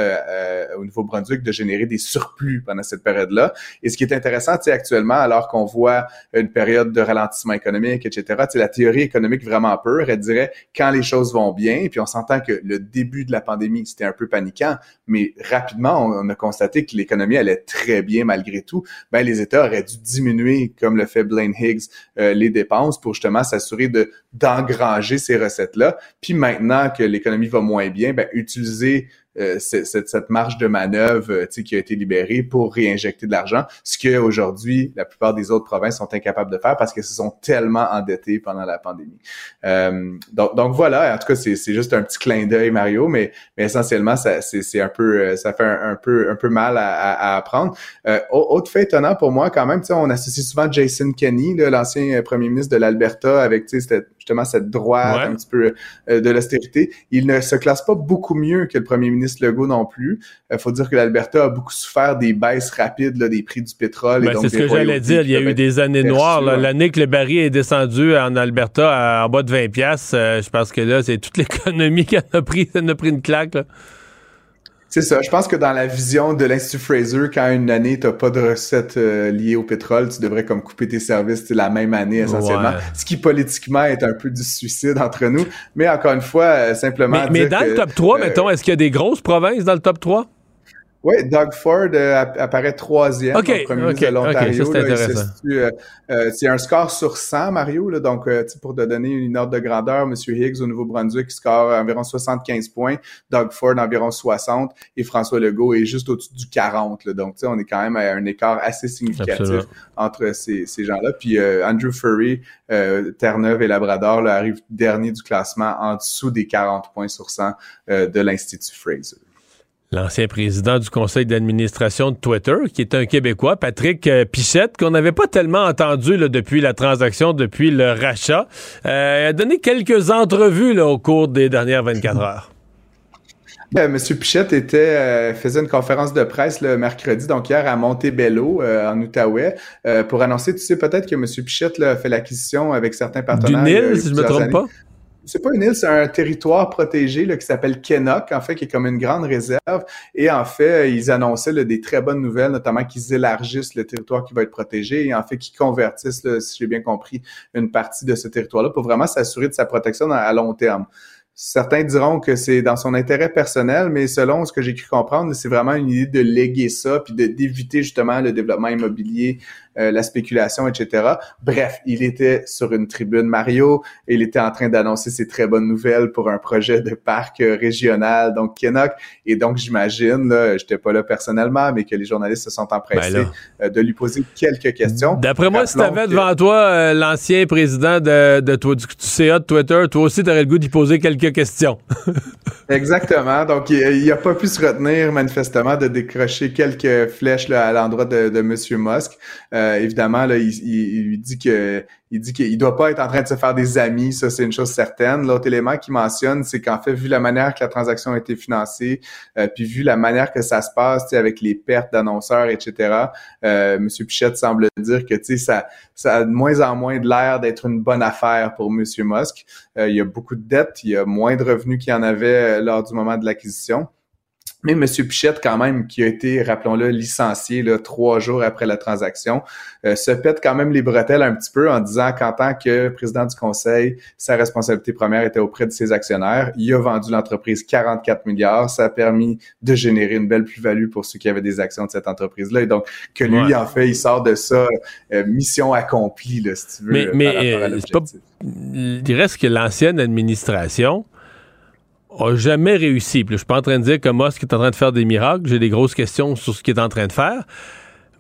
H: au Nouveau-Brunswick de générer des surplus pendant cette période-là. Et ce qui est intéressant, sais, actuellement, alors qu'on voit une période de ralentissement économique, etc., la théorie économique vraiment pure, elle dirait quand les choses vont bien, puis on s'entend que le début de la pandémie, c'était un peu paniquant, mais rapidement, on, a constaté que l'économie allait très bien malgré tout. Ben, les États auraient dû diminuer, comme le fait Blaine Higgs, euh, les dépenses pour justement s'assurer de d'engranger ces recettes-là. Puis maintenant que l'économie va moins bien, ben, utiliser euh, cette, marge de manœuvre euh, qui a été libérée pour réinjecter de l'argent, ce que aujourd'hui la plupart des autres provinces sont incapables de faire parce qu'elles se sont tellement endettées pendant la pandémie. Euh, donc, donc, voilà, en tout cas c'est juste un petit clin d'œil Mario, mais, mais essentiellement ça c'est un peu euh, ça fait un, peu un peu mal à, à, apprendre. autre fait étonnant pour moi quand même, on associe souvent Jason Kenney, l'ancien premier ministre de l'Alberta, avec cette justement cette droite un petit peu euh, de l'austérité. Il ne se classe pas beaucoup mieux que le premier ministre Legault non plus. Il euh, faut dire que l'Alberta a beaucoup souffert des baisses rapides là, des prix du pétrole.
A: Ben, c'est ce que j'allais dire. Il y a eu des années noires. L'année que le baril est descendu en Alberta en bas de 20 pièces, euh, je pense que là, c'est toute l'économie qui en a pris, en a pris une claque. Là.
H: C'est ça. Je pense que dans la vision de l'Institut Fraser, quand une année, t'as pas de recettes euh, liées au pétrole, tu devrais comme couper tes services la même année essentiellement. Ce qui politiquement est un peu du suicide entre nous. Mais encore une fois, euh, simplement.
A: Mais, mais dans le top 3, euh, mettons, est-ce qu'il y a des grosses provinces dans le top 3?
H: Oui, Doug Ford euh, apparaît troisième
A: okay,
H: premier ministre de l'Ontario. Euh, euh, c'est un score sur 100, Mario. Là, donc, pour te donner une ordre de grandeur, M. Higgs au Nouveau-Brunswick score environ 75 points, Doug Ford environ 60 et François Legault est juste au-dessus du 40. Là, donc, on est quand même à un écart assez significatif entre ces, ces gens-là. Puis Andrew Furry, Terre-Neuve et Labrador là, arrive dernier du classement en dessous des 40 points sur 100 de l'Institut Fraser
A: l'ancien président du conseil d'administration de Twitter, qui est un Québécois, Patrick euh, Pichette, qu'on n'avait pas tellement entendu là, depuis la transaction, depuis le rachat. Euh, a donné quelques entrevues là, au cours des dernières 24 heures.
H: Ben, Monsieur Pichette était euh, faisait une conférence de presse le mercredi, donc hier à Montebello, en Outaouais, pour annoncer, tu sais, peut-être que Monsieur Pichette là, a fait l'acquisition avec certains partenaires.
A: Du Nil, si je ne me trompe pas?
H: C'est pas une île, c'est un territoire protégé là, qui s'appelle Kenok, en fait, qui est comme une grande réserve. Et en fait, ils annonçaient des très bonnes nouvelles, notamment qu'ils élargissent le territoire qui va être protégé et en fait qu'ils convertissent, si j'ai bien compris, une partie de ce territoire-là pour vraiment s'assurer de sa protection à long terme. Certains diront que c'est dans son intérêt personnel, mais selon ce que j'ai cru comprendre, c'est vraiment une idée de léguer ça, puis d'éviter justement le développement immobilier euh, la spéculation, etc. Bref, il était sur une tribune Mario et il était en train d'annoncer ses très bonnes nouvelles pour un projet de parc euh, régional, donc Kenok. Et donc, j'imagine, là, j'étais pas là personnellement, mais que les journalistes se sont empressés ben euh, de lui poser quelques questions.
A: D'après moi, si tu avais devant toi l'ancien président de, de, du CA de Twitter, toi aussi, tu aurais le goût d'y poser quelques questions.
H: Exactement. Donc, il n'a pas pu se retenir manifestement de décrocher quelques flèches là, à l'endroit de, de M. Musk. Euh, évidemment, là, il, il, lui dit que il dit qu'il doit pas être en train de se faire des amis, ça c'est une chose certaine. L'autre élément qu'il mentionne, c'est qu'en fait, vu la manière que la transaction a été financée, euh, puis vu la manière que ça se passe, avec les pertes d'annonceurs, etc., euh, M. Pichette semble dire que ça, ça a de moins en moins de l'air d'être une bonne affaire pour M. Musk. Euh, il y a beaucoup de dettes, il y a moins de revenus qu'il y en avait euh, lors du moment de l'acquisition. Mais M. Pichette, quand même, qui a été, rappelons-le, licencié là, trois jours après la transaction, euh, se pète quand même les bretelles un petit peu en disant qu'en tant que président du conseil, sa responsabilité première était auprès de ses actionnaires. Il a vendu l'entreprise 44 milliards. Ça a permis de générer une belle plus-value pour ceux qui avaient des actions de cette entreprise-là. Et donc, que lui, en fait, il sort de ça, euh, mission accomplie, là, si tu veux.
A: Mais, mais euh, pas, il reste que l'ancienne administration a jamais réussi. Puis je suis pas en train de dire que Musk est en train de faire des miracles. J'ai des grosses questions sur ce qu'il est en train de faire.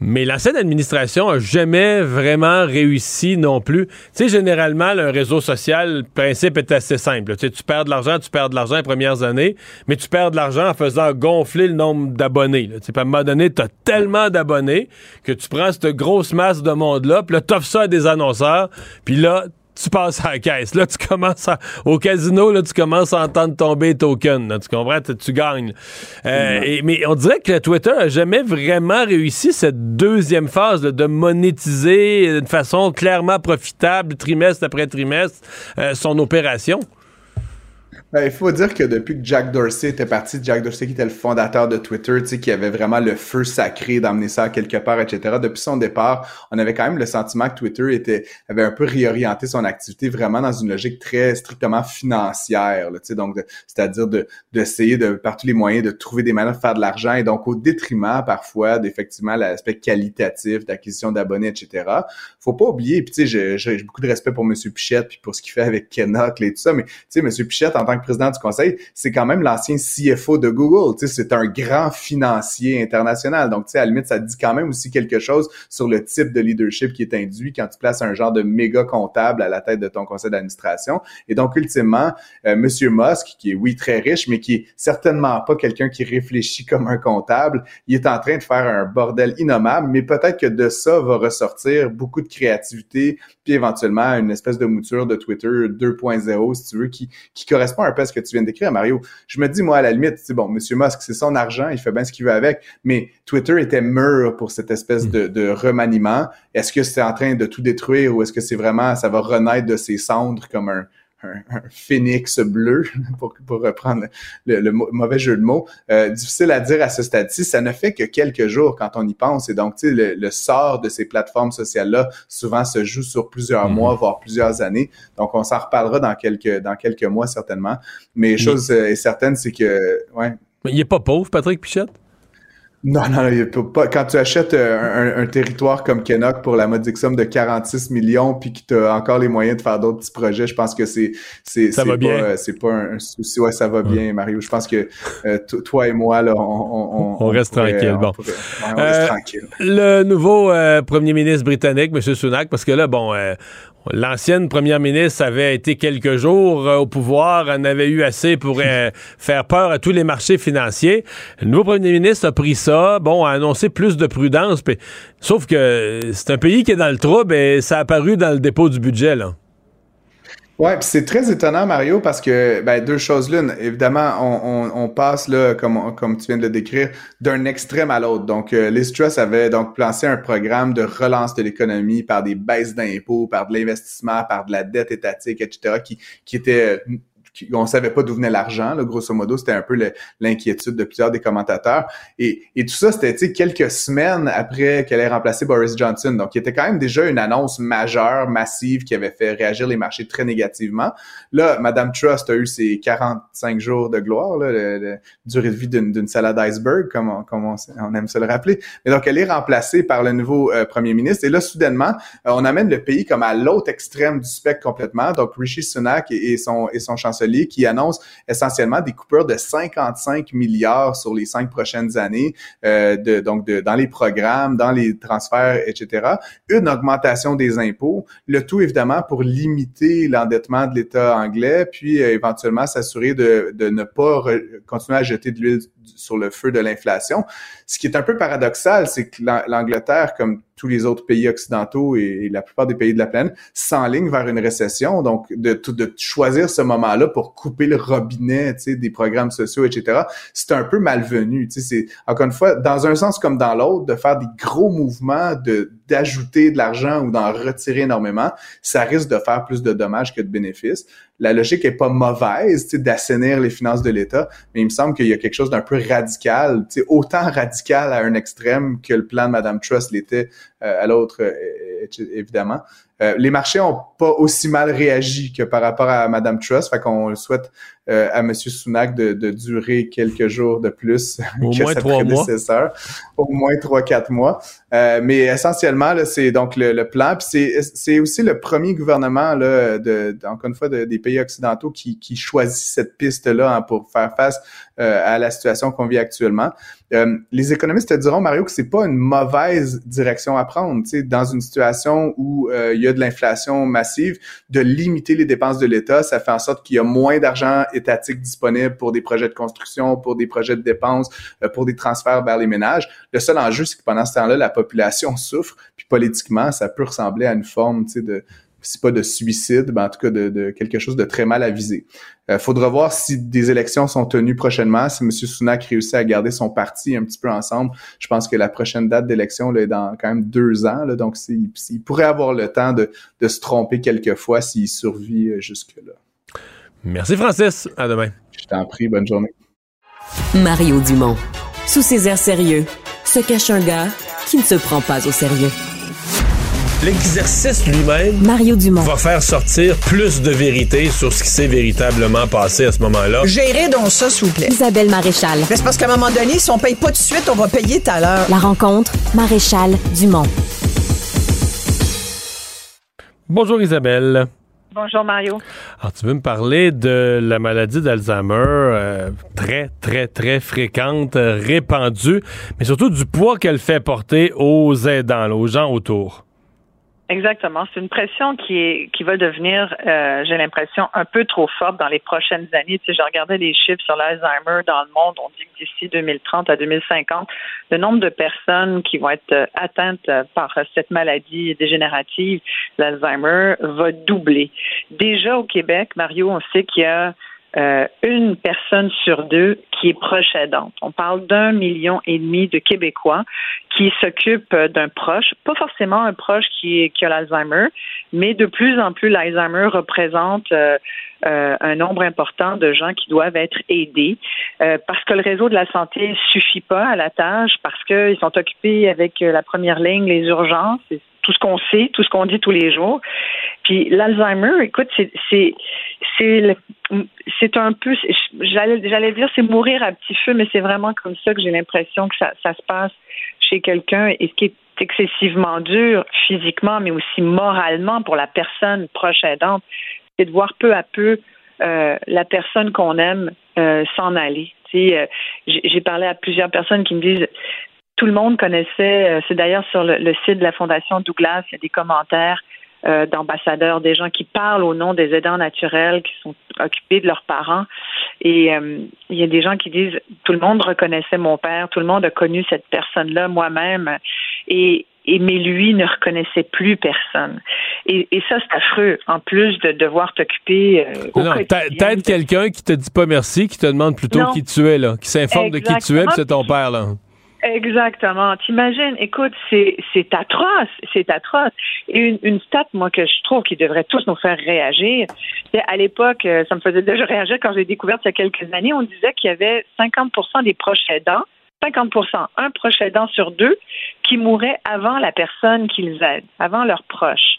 A: Mais l'ancienne administration a jamais vraiment réussi non plus. Tu sais, généralement, un réseau social, le principe est assez simple. Tu, tu perds de l'argent, tu perds de l'argent les premières années, mais tu perds de l'argent en faisant gonfler le nombre d'abonnés. Tu sais, à un moment donné, tu as tellement d'abonnés que tu prends cette grosse masse de monde-là, puis là, tu offres ça à des annonceurs, puis là, tu passes à la caisse. Là, tu commences au casino, là, tu commences à entendre tomber les tokens. tu comprends? Tu, gagnes. Euh, et, mais on dirait que Twitter a jamais vraiment réussi cette deuxième phase de monétiser d'une façon clairement profitable, trimestre après trimestre, euh, son opération.
H: Ben, il faut dire que depuis que Jack Dorsey était parti, Jack Dorsey qui était le fondateur de Twitter, tu sais, qui avait vraiment le feu sacré d'amener ça quelque part, etc. Depuis son départ, on avait quand même le sentiment que Twitter était avait un peu réorienté son activité vraiment dans une logique très strictement financière, tu sais, donc c'est-à-dire de d'essayer de par tous les moyens de trouver des manières de faire de l'argent et donc au détriment parfois d'effectivement l'aspect qualitatif d'acquisition d'abonnés, etc. Faut pas oublier, puis tu sais, j'ai beaucoup de respect pour Monsieur Pichette puis pour ce qu'il fait avec Kenock et tout ça, mais tu sais, Monsieur Pichette en tant que président du conseil, c'est quand même l'ancien CFO de Google. Tu sais, c'est un grand financier international. Donc, tu sais, à la limite, ça dit quand même aussi quelque chose sur le type de leadership qui est induit quand tu places un genre de méga comptable à la tête de ton conseil d'administration. Et donc, ultimement, euh, Monsieur Musk, qui est oui très riche, mais qui est certainement pas quelqu'un qui réfléchit comme un comptable, il est en train de faire un bordel innommable. Mais peut-être que de ça va ressortir beaucoup de créativité, puis éventuellement une espèce de mouture de Twitter 2.0, si tu veux, qui, qui correspond un peu à ce que tu viens d'écrire, Mario. Je me dis, moi, à la limite, c'est bon, Monsieur Musk, c'est son argent, il fait bien ce qu'il veut avec, mais Twitter était mûr pour cette espèce de, de remaniement. Est-ce que c'est en train de tout détruire ou est-ce que c'est vraiment, ça va renaître de ses cendres comme un, un, phénix bleu, pour, pour reprendre le, mauvais jeu de mots. Euh, difficile à dire à ce stade-ci. Ça ne fait que quelques jours quand on y pense. Et donc, tu sais, le, le, sort de ces plateformes sociales-là souvent se joue sur plusieurs mm-hmm. mois, voire plusieurs années. Donc, on s'en reparlera dans quelques, dans quelques mois, certainement. Mais chose euh, est certaine, c'est que, ouais.
A: Mais il est pas pauvre, Patrick Pichette?
H: Non, non, il peut pas. Quand tu achètes euh, un, territoire comme Kenok pour la modique somme de 46 millions, puis que tu as encore les moyens de faire d'autres petits projets, je pense que c'est c'est
A: ça va
H: pas,
A: bien.
H: C'est pas un, souci. Ouais, ça va bien, Mario. Je pense que euh, toi et moi, là, on, on,
A: on reste tranquille. bon,
H: on reste tranquille.
A: Le nouveau euh, premier ministre britannique, M. Sunak, parce que là, bon, L'ancienne première ministre avait été quelques jours euh, au pouvoir, en avait eu assez pour euh, faire peur à tous les marchés financiers. Le nouveau premier ministre a pris ça, bon, a annoncé plus de prudence, sauf que c'est un pays qui est dans le trouble et ça a apparu dans le dépôt du budget, là.
H: Ouais, puis c'est très étonnant, Mario, parce que ben, deux choses l'une. Évidemment, on, on, on, passe là, comme, comme tu viens de le décrire, d'un extrême à l'autre. Donc, euh, Liz Truss avait donc lancé un programme de relance de l'économie par des baisses d'impôts, par de l'investissement, par de la dette étatique, etc., qui, qui était on savait pas d'où venait l'argent, grosso modo, c'était un peu l'inquiétude de plusieurs des commentateurs. Et, tout ça, c'était quelques semaines après qu'elle ait remplacé Boris Johnson. Donc, il était quand même déjà une annonce majeure, massive, qui avait fait réagir les marchés très négativement. Là, Madame Trust a eu ses 45 jours de gloire, là, le, durée de vie d'une salade iceberg, comme, on, aime se le rappeler. Mais donc, elle est remplacée par le nouveau euh, premier ministre. Et là, soudainement, euh, on amène le pays comme à l'autre extrême du spectre complètement. Donc, Rishi Sunak et, et son, et son chancelier qui annonce essentiellement des coupures de 55 milliards sur les cinq prochaines années, euh, donc dans les programmes, dans les transferts, etc. Une augmentation des impôts, le tout évidemment pour limiter l'endettement de l'État anglais, puis euh, éventuellement s'assurer de, de ne pas continuer à jeter de l'huile sur le feu de l'inflation. Ce qui est un peu paradoxal, c'est que l'Angleterre, comme tous les autres pays occidentaux et, la plupart des pays de la planète, s'enlignent vers une récession. Donc, de, de choisir ce moment-là pour couper le robinet des programmes sociaux, etc., c'est un peu malvenu. C'est, encore une fois, dans un sens comme dans l'autre, de faire des gros mouvements de d'ajouter de l'argent ou d'en retirer énormément, ça risque de faire plus de dommages que de bénéfices. La logique est pas mauvaise, d'assainir les finances de l'État, mais il me semble qu'il y a quelque chose d'un peu radical, autant radical à un extrême que le plan de Madame Truss l'était euh, à l'autre, euh, évidemment. Euh, les marchés ont pas aussi mal réagi que par rapport à Madame Truss, fait qu'on souhaite à M. Sunak de, de, durer quelques jours de plus
A: au que moins sa prédécesseur,
H: au moins trois quatre mois. mais essentiellement, c'est donc le, plan. Puis c'est aussi le premier gouvernement là, de, encore une fois des pays occidentaux qui, qui choisit cette piste là hein, pour faire face à la situation qu'on vit actuellement. Euh, les économistes te diront, Mario, que c'est pas une mauvaise direction à prendre. Tu sais, dans une situation où euh, il y a de l'inflation massive, de limiter les dépenses de l'État, ça fait en sorte qu'il y a moins d'argent étatique disponible pour des projets de construction, pour des projets de dépenses, euh, pour des transferts vers les ménages. Le seul enjeu, c'est que pendant ce temps-là, la population souffre, puis politiquement, ça peut ressembler à une forme de si pas de suicide, ben en tout cas de, quelque chose de très mal avisé. Il faudra voir si des élections sont tenues prochainement, si M. Sunak réussit à garder son parti un petit peu ensemble. Je pense que la prochaine date d'élection est dans quand même deux ans, là, donc il, pourrait avoir le temps de, de se tromper quelquefois s'il survit jusque-là.
A: Merci Francis, à demain.
H: Je t'en prie, bonne journée.
E: Mario Dumont. Sous ses airs sérieux, se cache un gars qui ne se prend pas au sérieux.
A: L'exercice lui-même
E: Mario Dumont.
A: va faire sortir plus de vérité sur ce qui s'est véritablement passé à ce moment-là.
I: Gérez donc ça, s'il vous plaît.
E: Isabelle Maréchal.
I: c'est parce qu'à un moment donné, si on paye pas tout de suite, on va payer tout à l'heure.
E: La rencontre, Maréchal Dumont.
A: Bonjour Isabelle.
J: Bonjour Mario.
A: Alors, tu veux me parler de la maladie d'Alzheimer, euh, très, très, très fréquente, répandue, mais surtout du poids qu'elle fait porter aux aidants, aux gens autour.
J: Exactement. C'est une pression qui est qui va devenir, euh, j'ai l'impression, un peu trop forte dans les prochaines années. Tu sais, je regardais les chiffres sur l'Alzheimer dans le monde. On dit que d'ici 2030 à 2050, le nombre de personnes qui vont être euh, atteintes euh, par cette maladie dégénérative, l'Alzheimer, va doubler. Déjà au Québec, Mario, on sait qu'il y a euh, une personne sur deux qui est proche aidante. On parle d'un million et demi de Québécois qui s'occupent d'un proche, pas forcément un proche qui, qui a l'Alzheimer, mais de plus en plus l'Alzheimer représente euh, euh, un nombre important de gens qui doivent être aidés parce que le réseau de la santé suffit pas à la tâche, parce qu'ils sont occupés avec la première ligne, les urgences, tout ce qu'on sait, tout ce qu'on dit tous les jours. Puis l'Alzheimer, écoute, c'est c'est c'est un peu j'allais j'allais dire c'est mourir à petit feu, mais c'est vraiment comme ça que j'ai l'impression que ça, se passe chez quelqu'un et ce qui est excessivement dur physiquement, mais aussi moralement pour la personne proche aidante, c'est de voir peu à peu euh, la personne qu'on aime euh, s'en aller. Euh, j'ai parlé à plusieurs personnes qui me disent tout le monde connaissait, euh, c'est d'ailleurs sur le, site de la Fondation Douglas, il y a des commentaires euh, d'ambassadeurs, des gens qui parlent au nom des aidants naturels qui sont occupés de leurs parents. Et euh, il y a des gens qui disent tout le monde reconnaissait mon père, tout le monde a connu cette personne-là, moi-même. Et, mais lui ne reconnaissait plus personne. Et, ça, c'est affreux. En plus de devoir t'occuper. Euh,
A: non, t'aides quelqu'un qui te dit pas merci, qui te demande plutôt qui tu es, là, qui s'informe de qui tu es, puis c'est ton père, là.
J: Exactement. T'imagines, écoute, c'est, c'est atroce, c'est atroce. Et une, une stat, moi, que je trouve qui devrait tous nous faire réagir, à l'époque, euh, ça me faisait déjà réagir quand j'ai découvert il y a quelques années, on disait qu'il y avait 50% des proches aidants, 50% un proche aidant sur deux, qui mouraient avant la personne qu'ils aident, avant leurs proches.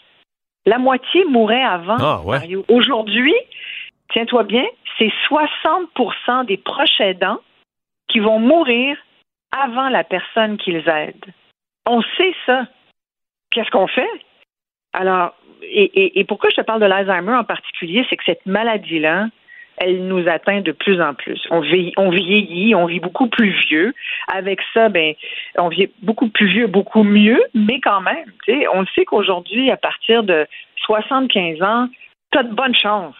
J: La moitié mourait avant.
A: Ah,
J: Aujourd'hui, tiens-toi bien, c'est 60% des proches aidants qui vont mourir avant la personne qu'ils aident. On sait ça. Qu'est-ce qu'on fait? Alors, et, pourquoi je te parle de l'Alzheimer en particulier, c'est que cette maladie-là, elle nous atteint de plus en plus. On vieillit, on vit beaucoup plus vieux. Avec ça, ben, on vit beaucoup plus vieux, beaucoup mieux, mais quand même, on sait qu'aujourd'hui, à partir de 75 ans, tu de bonnes chances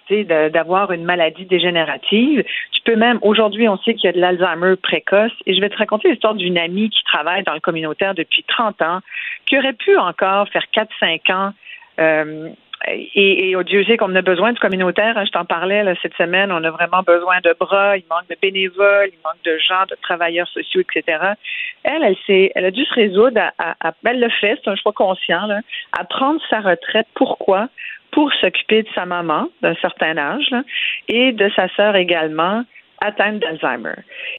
J: d'avoir une maladie dégénérative. Tu peux même, aujourd'hui, on sait qu'il y a de l'Alzheimer précoce. Et je vais te raconter l'histoire d'une amie qui travaille dans le communautaire depuis 30 ans, qui aurait pu encore faire 4-5 ans. Euh, et, et, Dieu sait qu'on a besoin du communautaire. Hein, je t'en parlais cette semaine. On a vraiment besoin de bras. Il manque de bénévoles, il manque de gens, de travailleurs sociaux, etc. Elle, elle, s'est, elle a dû se résoudre à, à, elle le fait, c'est un choix conscient, là, à prendre sa retraite. Pourquoi? Pour s'occuper de sa maman d'un certain âge et de sa sœur également atteinte d'Alzheimer.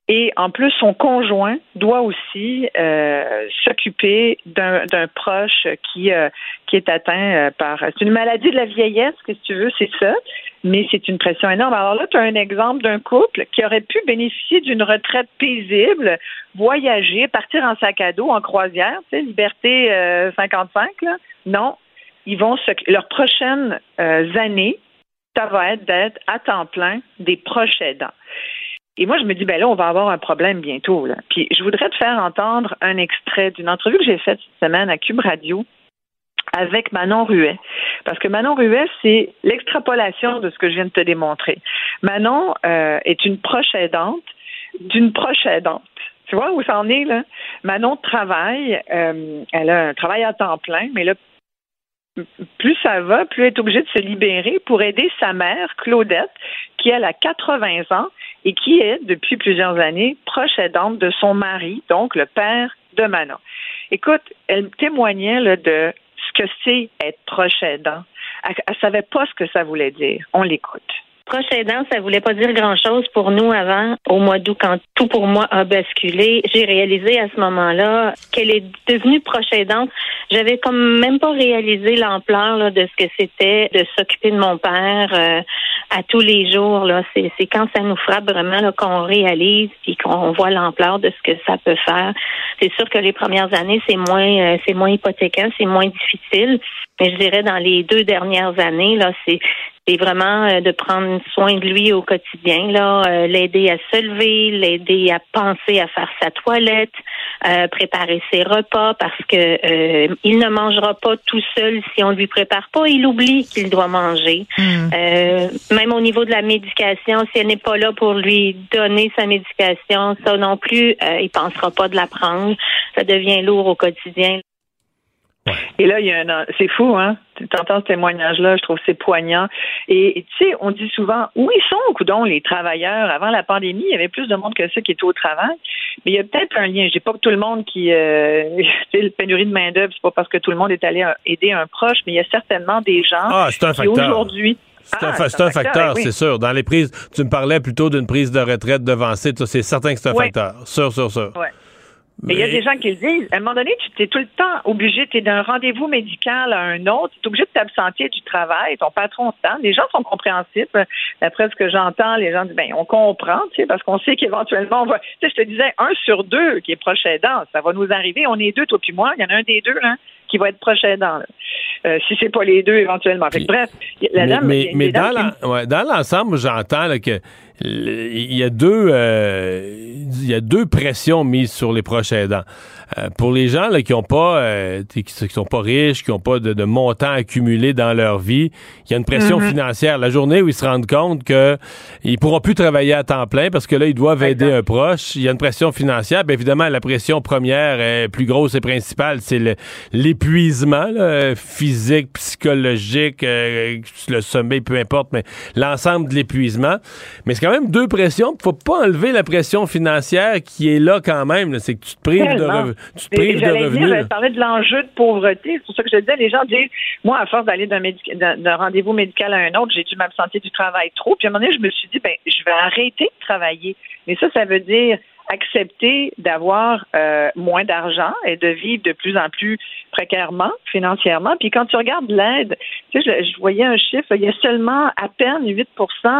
J: Et en plus, son conjoint doit aussi euh, s'occuper d'un, proche qui, euh, qui est atteint euh, par... C'est une maladie de la vieillesse, que si tu veux, c'est ça, mais c'est une pression énorme. Alors là, tu as un exemple d'un couple qui aurait pu bénéficier d'une retraite paisible, voyager, partir en sac à dos, en croisière, tu sais, liberté 55, là. Non, ils vont se, leurs prochaines euh, années, ça va être d'être à temps plein des proches aidants. Et moi, je me dis, ben là, on va avoir un problème bientôt. Là. Puis je voudrais te faire entendre un extrait d'une entrevue que j'ai faite cette semaine à Cube Radio avec Manon Ruet. Parce que Manon Ruet, c'est l'extrapolation de ce que je viens de te démontrer. Manon euh, est une proche aidante d'une proche aidante. Tu vois où ça en est, là? Manon travaille, euh, elle a un travail à temps plein, mais là, plus ça va, plus elle est obligée de se libérer pour aider sa mère, Claudette, qui elle a 80 ans et qui est, depuis plusieurs années, proche aidante de son mari, donc le père de Manon. Écoute, elle témoignait là, de ce que c'est être proche aidant. Elle, ne savait pas ce que ça voulait dire. On l'écoute.
K: Proche aidant, ça voulait pas dire grand-chose pour nous avant, au mois d'août, quand tout pour moi a basculé. J'ai réalisé à ce moment-là qu'elle est devenue proche aidante. J'avais comme même pas réalisé l'ampleur de ce que c'était de s'occuper de mon père euh, à tous les jours. C'est, quand ça nous frappe vraiment qu'on réalise et qu'on voit l'ampleur de ce que ça peut faire. C'est sûr que les premières années, c'est moins, euh, c'est moins hypothéquant, c'est moins difficile. Mais je dirais dans les deux dernières années, là, c'est c'est vraiment euh, de prendre soin de lui au quotidien, là, euh, l'aider à se lever, l'aider à penser à faire sa toilette, euh, préparer ses repas parce que il ne mangera pas tout seul si on lui prépare pas. Il oublie qu'il doit manger. Hmm. même au niveau de la médication, si elle n'est pas là pour lui donner sa médication, ça non plus, il pensera pas de la prendre. Ça devient lourd au quotidien.
J: Et là, il y a un, c'est fou, hein? Tu entends ce témoignage-là, je trouve c'est poignant. Et tu sais, on dit souvent, où ils sont, coudons, les travailleurs? Avant la pandémie, il y avait plus de monde que ça qui était au travail. Mais il y a peut-être un lien. Je dis pas que tout le monde qui, euh, le pénurie de main-d'œuvre, c'est pas parce que tout le monde est allé aider un proche, mais il y a certainement des gens
A: ah, qui
J: aujourd'hui,
A: c'est un, ah, facteur, c'est sûr. Dans les prises, tu me parlais plutôt d'une prise de retraite devancée. C'est certain que c'est un facteur. Sûr, sûr, sûr.
J: Ouais. Mais il y a des gens qui le disent. À un moment donné, tu es tout le temps obligé, tu es d'un rendez-vous médical à un autre, tu es obligé de t'absenter du travail, ton patron temps. Les gens sont compréhensifs. D'après ce que j'entends, les gens disent, ben, on comprend, tu sais, parce qu'on sait qu'éventuellement, on va, tu sais, je te disais, un sur deux qui est proche aidant, ça va nous arriver. On est deux, toi puis moi. Il y en a un des deux, là, qui va être proche aidant, euh, si c'est pas les deux, éventuellement. bref,
A: la dame, mais, mais, dans l'ensemble, j'entends que il y a deux euh, il y a deux pressions mises sur les proches aidants. Euh, pour les gens là, qui ont pas euh, qui, sont pas riches, qui n'ont pas de, de, montant accumulé dans leur vie, il y a une pression mm-hmm. financière. La journée où ils se rendent compte que ils pourront plus travailler à temps plein parce que là ils doivent aider un proche, il y a une pression financière. Bien évidemment, la pression première, est plus grosse et principale, c'est l'épuisement physique, psychologique, le sommeil, peu importe, mais l'ensemble de l'épuisement. Mais c'est quand même deux pressions. Faut pas enlever la pression financière qui est là quand même. C'est que tu te prives de, tu te prives de revenus.
J: Dire, parler de l'enjeu de pauvreté. C'est pour ça que je disais, les gens disent, moi, à force d'aller d'un rendez-vous médical à un autre, j'ai dû m'absenter du travail trop. Puis à un moment donné, je me suis dit, ben, je vais arrêter de travailler. Mais ça, ça veut dire accepter d'avoir euh, moins d'argent et de vivre de plus en plus précairement financièrement. Puis quand tu regardes l'aide, tu sais, je, voyais un chiffre, il y a seulement à peine 8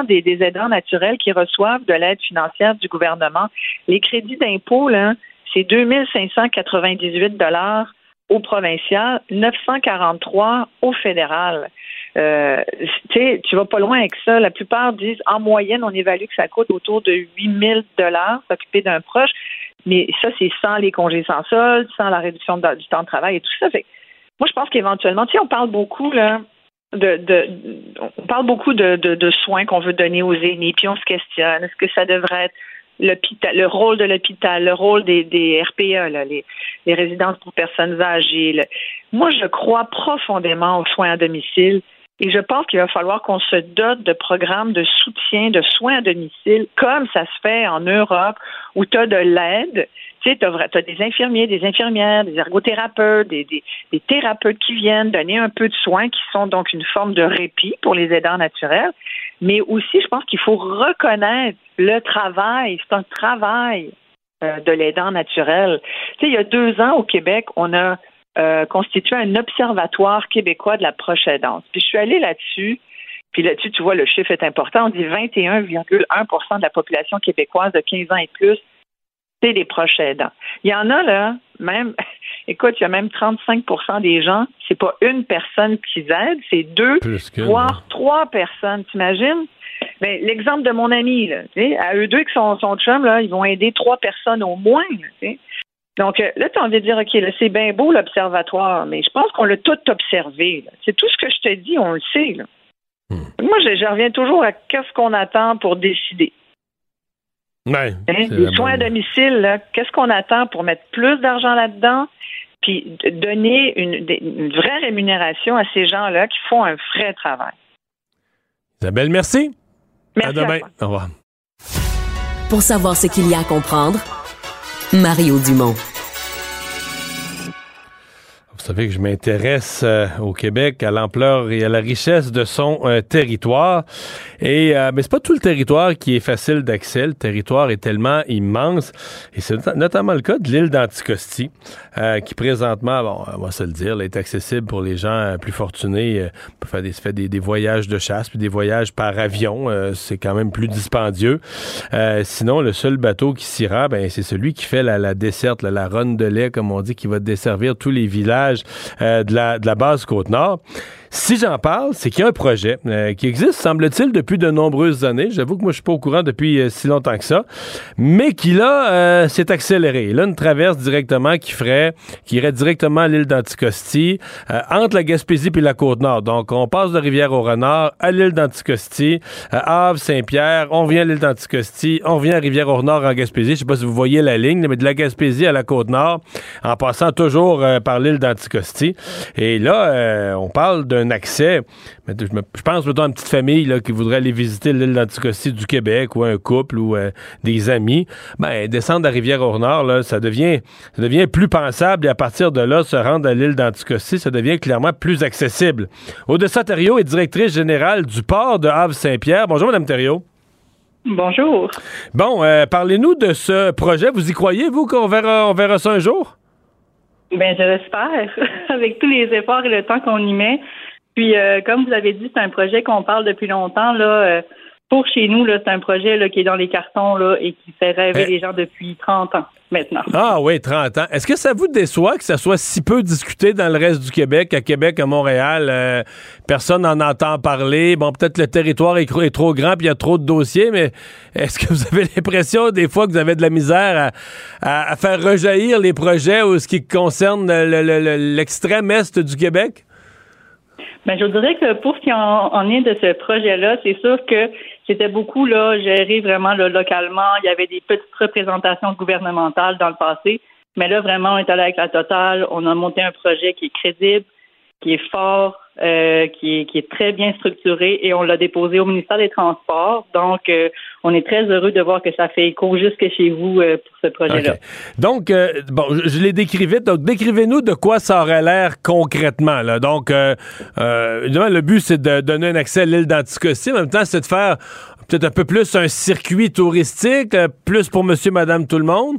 J: des, des aidants naturels qui reçoivent de l'aide financière du gouvernement. Les crédits d'impôt, là, c'est 2598 dollars au provincial, 943 au fédéral. Euh, tu vas pas loin avec ça. La plupart disent, en moyenne, on évalue que ça coûte autour de 8000 dollars s'occuper d'un proche. Mais ça, c'est sans les congés sans solde, sans la réduction du temps de travail et tout ça. Moi, je pense qu'éventuellement, tu sais, on parle beaucoup, là, de, on parle beaucoup de, de, soins qu'on veut donner aux aînés, puis on se questionne, est-ce que ça devrait être le rôle de l'hôpital, le rôle des, des RPA, là, les, résidences pour personnes âgées. Moi, je crois profondément aux soins à domicile. Et je pense qu'il va falloir qu'on se dote de programmes de soutien, de soins à domicile, comme ça se fait en Europe, où tu as de l'aide. Tu sais, tu as, des infirmiers, des infirmières, des ergothérapeutes, des, thérapeutes qui viennent donner un peu de soins, qui sont donc une forme de répit pour les aidants naturels. Mais aussi, je pense qu'il faut reconnaître le travail. C'est un travail euh, de l'aidant naturel. Tu sais, il y a deux ans au Québec, on a euh, constitué un observatoire québécois de la proche aidance. Puis je suis allée là-dessus. Puis là-dessus, tu vois, le chiffre est important. On dit 21,1% de la population québécoise de 15 ans et plus, c'est des proches aidants. Il y en a, là, même, écoute, il y a même 35% des gens, c'est pas une personne qui aide, c'est deux, voire trois personnes. T'imagines? Ben, l'exemple de mon ami, là, à eux deux qui sont son chum, là, ils vont aider trois personnes au moins. Donc euh, là, tu as envie de dire, OK, là, c'est bien beau l'observatoire, mais je pense qu'on l'a tout observé. C'est tout ce que je te dis, on le sait. Hmm. Moi, je, reviens toujours à qu'est-ce qu'on attend pour décider.
A: Ouais,
J: hein? Les soins à domicile, qu'est-ce qu'on attend pour mettre plus d'argent là-dedans? puis donner une, vraie rémunération à ces gens-là qui font un vrai travail?
A: Isabelle, merci.
J: Merci.
A: À demain. Au revoir.
E: Pour savoir ce qu'il y a à comprendre, Mario Dumont.
A: Vous savez que je m'intéresse euh, au Québec, à l'ampleur et à la richesse de son euh, territoire. Et euh, mais c'est pas tout le territoire qui est facile d'accès. Le territoire est tellement immense. Et c'est notamment le cas de l'île d'Anticosti, euh, qui présentement, bon, on va se le dire, est accessible pour les gens plus fortunés. pour faire des, fait des, des, voyages de chasse, puis des voyages par avion. c'est quand même plus dispendieux. sinon, le seul bateau qui s'y rend, ben, c'est celui qui fait la, la desserte, la ronde de lait, comme on dit, qui va desservir tous les villages euh, de, la, de la base Côte-Nord. Si j'en parle, c'est qu'il y a un projet euh, qui existe, semble-t-il, depuis de nombreuses années. J'avoue que moi, je suis pas au courant depuis euh, si longtemps que ça, mais qui là euh, s'est accéléré. Là, une traverse directement qui ferait, qui irait directement à l'île d'Anticosti, entre la Gaspésie puis la Côte-Nord. Donc, on passe de Rivière-au-Renard à l'île d'Anticosti, à Havre, Saint-Pierre, on vient à l'île d'Anticosti, on vient à Rivière-au-Nord en Gaspésie. Je sais pas si vous voyez la ligne, mais de la Gaspésie à la Côte-Nord, en passant toujours par l'île d'Anticosti. Et là, on parle d'un un accès. Je pense plutôt à une petite famille là, qui voudrait aller visiter l'île d'Anticosti du Québec ou un couple ou euh, des amis. Ben, descendre à Rivière-au-Nord, ça devient, ça devient plus pensable et à partir de là, se rendre à l'île d'Anticosti, ça devient clairement plus accessible. Odessa Thériault est directrice générale du port de Havre-Saint-Pierre. Bonjour, Mme Thériault.
L: Bonjour.
A: Bon, euh, parlez-nous de ce projet. Vous y croyez, vous, qu'on verra, on verra ça un jour?
L: Ben, je l'espère. Avec tous les efforts et le temps qu'on y met, puis, euh, comme vous avez dit, c'est un projet qu'on parle depuis longtemps. Là, euh, pour chez nous, là, c'est un projet là, qui est dans les cartons là, et qui fait rêver eh. les gens depuis 30 ans maintenant.
A: Ah oui, 30 ans. Est-ce que ça vous déçoit que ça soit si peu discuté dans le reste du Québec, à Québec, à Montréal? Euh, personne n'en entend parler? Bon, peut-être le territoire est, trop grand puis il y a trop de dossiers, mais est-ce que vous avez l'impression des fois que vous avez de la misère à, faire rejaillir les projets ou ce qui concerne l'extrême est du Québec?
L: Ben, je dirais que pour ce qui en, est de ce projet-là, c'est sûr que c'était beaucoup là géré vraiment localement. Il y avait des petites représentations gouvernementales dans le passé, mais là vraiment on est allé avec la totale. On a monté un projet qui est crédible, qui est fort, euh, qui, est, qui, est, très bien structuré et on l'a déposé au ministère des Transports. Donc, euh, on est très heureux de voir que ça fait écho jusque chez vous euh, pour ce projet-là.
A: Donc, bon, je, l'ai décrit vite. Donc, décrivez-nous de quoi ça aurait l'air concrètement. Là. Donc, évidemment, le but, c'est de donner un accès à l'île d'Anticosti. En même temps, c'est de faire peut-être un peu plus un circuit touristique, plus pour monsieur, madame, tout le monde.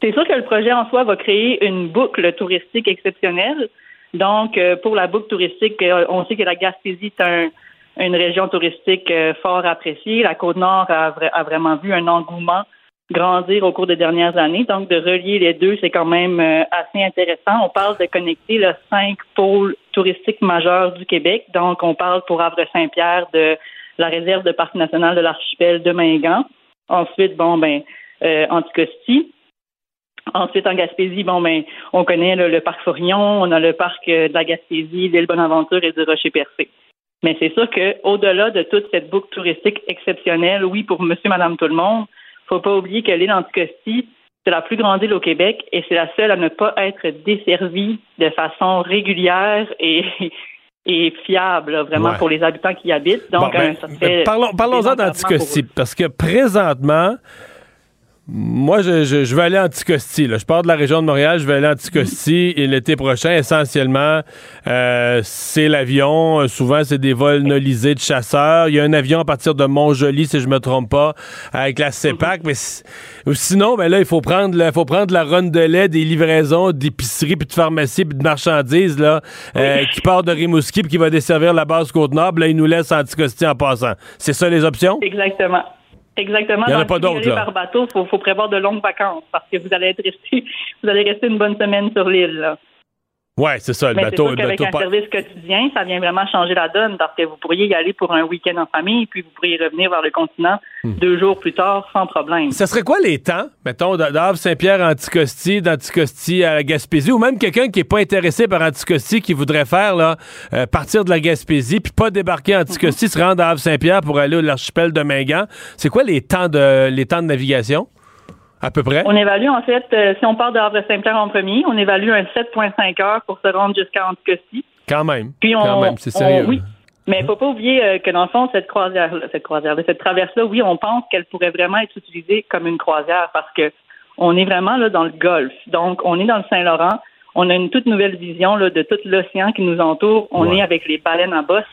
L: C'est sûr que le projet en soi va créer une boucle touristique exceptionnelle. Donc, euh, pour la boucle touristique, euh, on sait que la Gaspésie est une région touristique euh, fort appréciée. La Côte-Nord a, vraiment vu un engouement grandir au cours des dernières années. Donc, de relier les deux, c'est quand même assez intéressant. On parle de connecter les cinq pôles touristiques majeurs du Québec. Donc, on parle pour Havre-Saint-Pierre de la réserve de parc national de l'archipel de Mingan. Ensuite, bon, ben, Anticosti, Ensuite, en Gaspésie, bon, ben, on connaît le parc Forillon, on a le parc euh, de la Gaspésie, l'île Bonaventure et du Rocher-Percé. Mais c'est sûr qu'au-delà de toute cette boucle touristique exceptionnelle, oui, pour monsieur, madame, tout le monde, faut pas oublier que l'île Anticosti, c'est la plus grande île au Québec et c'est la seule à ne pas être desservie de façon régulière et, et fiable, vraiment, pour les habitants qui y habitent. Donc,
A: ben, ben, parlons, parlons-en d'Anticosti, parce que présentement, moi, je, je, je, vais aller à Anticosti. Là. Je pars de la région de Montréal, je vais aller à Anticosti et l'été prochain, essentiellement, euh, c'est l'avion. Euh, souvent, c'est des vols nolisés de chasseurs. Il y a un avion à partir de Montjoli, si je me trompe pas, avec la CEPAC. Mais sinon, ben là, il faut prendre, faut prendre la ronde de lait, des livraisons d'épicerie, puis de pharmacie, puis de marchandises là, euh, qui part de Rimouski, puis qui va desservir la base Côte-Nord. Là, il nous laisse Anticosti en passant. C'est ça les options?
L: Exactement. Exactement.
A: Il n'y en a pas d'autres.
L: Par bateau, il faut, prévoir de longues vacances parce que vous allez être resté, vous allez rester une bonne semaine sur l'île.
A: Oui, c'est ça, le bateau.
L: Sûr avec un service quotidien, ça vient vraiment changer la donne parce que vous pourriez y aller pour un week-end en famille, puis vous pourriez revenir vers le continent hmm. deux jours plus tard sans problème.
A: Ça serait quoi les temps, mettons, d'Havre Saint-Pierre à Anticosti, d'Anticosti à la Gaspésie, ou même quelqu'un qui n'est pas intéressé par Anticosti, qui voudrait faire là, euh, partir de la Gaspésie, puis pas débarquer à Anticosti, se rendre à Havre Saint-Pierre pour aller à l'archipel de Mingan? C'est quoi les temps de les temps de navigation? À peu près?
L: On évalue, en fait, euh, si on part de Havre-Saint-Pierre en premier, on évalue un 7,5 heures pour se rendre jusqu'à Anticosti.
A: Quand même.
L: Puis on,
A: Quand même, c'est sérieux.
L: on- oui. Mais il faut pas oublier euh, que dans le fond, cette croisière, cette croisière, cette traverse-là, oui, on pense qu'elle pourrait vraiment être utilisée comme une croisière parce que on est vraiment là dans le Golfe. Donc, on est dans le Saint-Laurent. On a une toute nouvelle vision là, de tout l'océan qui nous entoure. On
A: Ouais.
L: est avec les baleines à bosse.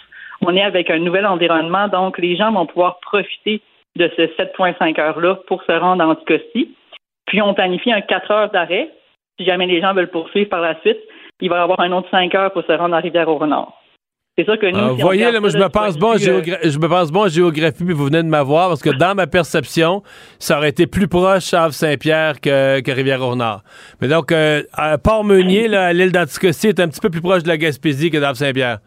L: On est avec un nouvel environnement. Donc, les gens vont pouvoir profiter de ce 7,5 heures-là pour se rendre à Anticosti. Puis, on planifie un 4 heures d'arrêt. Si jamais les gens veulent poursuivre par la suite, il va y avoir un autre 5 heures pour se rendre à Rivière-au-Renard. C'est sûr que nous, si on
A: voyez, là, moi,
L: ça
A: je me pense bon
L: vue, euh,
A: géogra- je me pense bon en géographie, puis vous venez de m'avoir, parce que dans ma perception, ça aurait été plus proche Havre-Saint-Pierre que, que Rivière-au-Nord. Mais donc, euh, à Port-Meunier, là, à l'île d'Anticosti, est un petit peu plus proche de la Gaspésie que d'Havre-Saint-Pierre.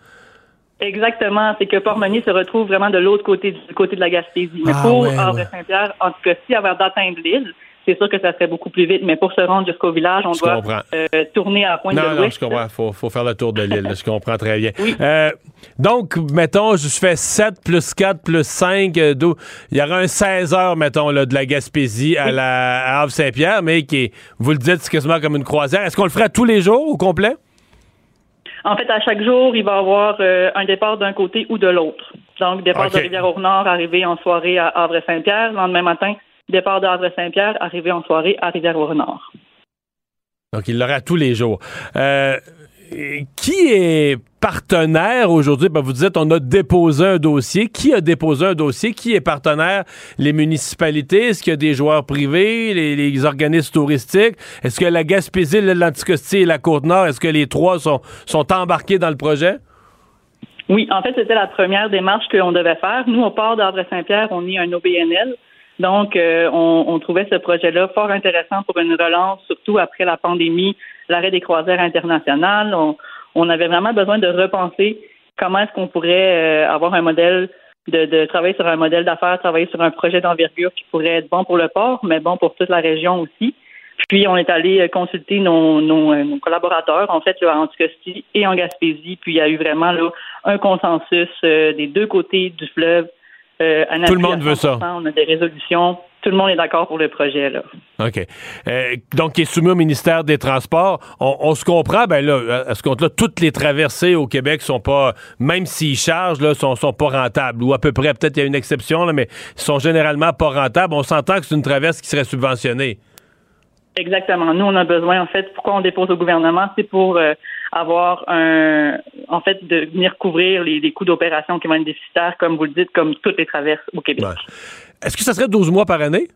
L: Exactement, c'est que Port-Meunier se retrouve vraiment de l'autre côté du côté de la Gaspésie. Mais
A: Ah,
L: pour
A: ouais,
L: Havre-Saint-Pierre, en tout cas, si avant d'atteindre l'île, c'est sûr que ça serait beaucoup plus vite. Mais pour se rendre jusqu'au village, on
A: Je
L: doit euh, tourner à pointe
A: Non,
L: de
A: non,
L: l'Ouest.
A: je comprends. Faut, faut faire le tour de l'île. Je comprends très bien. Euh, donc, mettons, je fais 7 plus 4 plus 5, euh, il y aura un 16 heures, mettons, là, de la Gaspésie à la Havre-Saint-Pierre, mais qui est, vous le dites, c'est quasiment comme une croisière. Est-ce qu'on le ferait tous les jours au complet?
L: En fait, à chaque jour, il va y avoir euh, un départ d'un côté ou de l'autre. Donc, départ de Rivière-au-Nord, arrivé en soirée à Havre-Saint-Pierre. Le lendemain matin, départ de Havre-Saint-Pierre, arrivé en soirée à Rivière-au-Nord.
A: Donc, il l'aura tous les jours. Euh, qui est partenaire aujourd'hui? Ben, vous dites, on a déposé un dossier. Qui a déposé un dossier? Qui est partenaire? Les municipalités? Est-ce qu'il y a des joueurs privés? Les, les organismes touristiques? Est-ce que la Gaspésie, l'île d'Anticosti et la Côte-Nord, est-ce que les trois sont, sont embarqués dans le projet?
L: Oui, en fait, c'était la première démarche qu'on devait faire. Nous, au port d'Havre-Saint-Pierre, on est un OBNL. Donc, euh, on, on trouvait ce projet-là fort intéressant pour une relance, surtout après la pandémie, l'arrêt des croisières internationales. On, on avait vraiment besoin de repenser comment est-ce qu'on pourrait euh, avoir un modèle de, de travailler sur un modèle d'affaires, travailler sur un projet d'envergure qui pourrait être bon pour le port, mais bon pour toute la région aussi. Puis on est allé euh, consulter nos, nos, euh, nos collaborateurs, en fait, là, en Anticosti et en Gaspésie. Puis il y a eu vraiment là, un consensus euh, des deux côtés du fleuve. Euh, un
A: Tout le monde veut ça.
L: 100%. On a des résolutions. Tout le monde est d'accord pour le projet. Là.
A: OK. Euh, donc, qui est soumis au ministère des Transports. On, on se comprend, ben là, à ce compte-là, toutes les traversées au Québec sont pas, même s'ils chargent, là, sont, sont pas rentables. Ou à peu près, peut-être il y a une exception, là, mais sont généralement pas rentables. On s'entend que c'est une traverse qui serait subventionnée.
L: Exactement. Nous, on a besoin, en fait, pourquoi on dépose au gouvernement, c'est pour euh, avoir un, en fait, de venir couvrir les, les coûts d'opération qui vont être déficitaires, comme vous le dites, comme toutes les traverses au Québec.
A: Est-ce que ça serait 12 mois par année?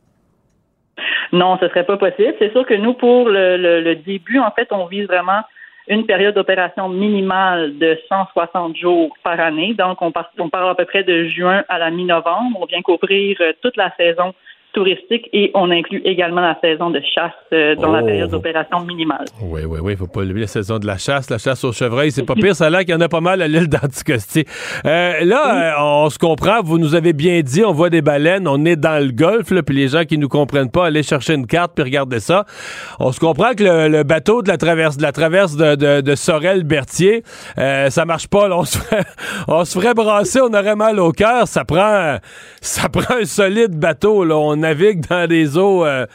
L: Non, ce serait pas possible. C'est sûr que nous, pour le, le- le début, en fait, on vise vraiment une période d'opération minimale de 160 jours par année. Donc, on, par- on parle à peu près de juin à la mi-novembre. On vient couvrir euh, toute la saison touristique et on inclut également la saison de chasse euh, dans la
A: Oh.
L: période d'opération minimale.
A: Oui, oui, oui, faut pas oublier la saison de la chasse, la chasse aux chevreuils, c'est pas pire, ça a l'air qu'il y en a pas mal à l'île d'Anticosti. Euh, là, euh, on se comprend, vous nous avez bien dit, on voit des baleines, on est dans le golfe, là, puis les gens qui nous comprennent pas, allez chercher une carte puis regardez ça. On se comprend que le, le bateau de la traverse de la traverse de, de, de Sorel-Berthier, ça marche pas, là, on se ferait, on se ferait brasser, on aurait mal au cœur, ça prend ça prend un solide bateau, là, on navigue dans des eaux euh,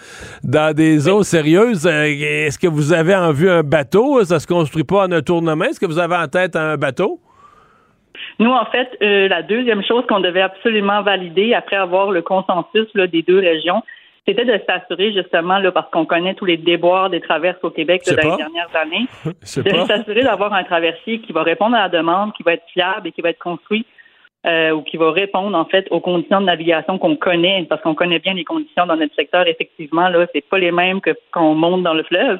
A: dans des eaux sérieuses. Euh, Est-ce que vous avez en vue un bateau? Ça se construit pas en un tournement? Est-ce que vous avez en tête un bateau?
L: Nous, en fait, euh, la deuxième chose qu'on devait absolument valider après avoir le consensus là, des deux régions, c'était de s'assurer justement, là, parce qu'on connaît tous les déboires des traverses au Québec là, dans les dernières années, de s'assurer d'avoir un traversier qui va répondre à la demande, qui va être fiable et qui va être construit euh, ou qui va répondre en fait aux conditions de navigation qu'on connaît, parce qu'on connaît bien les conditions dans notre secteur. Effectivement, là, c'est pas les mêmes que quand on monte dans le fleuve.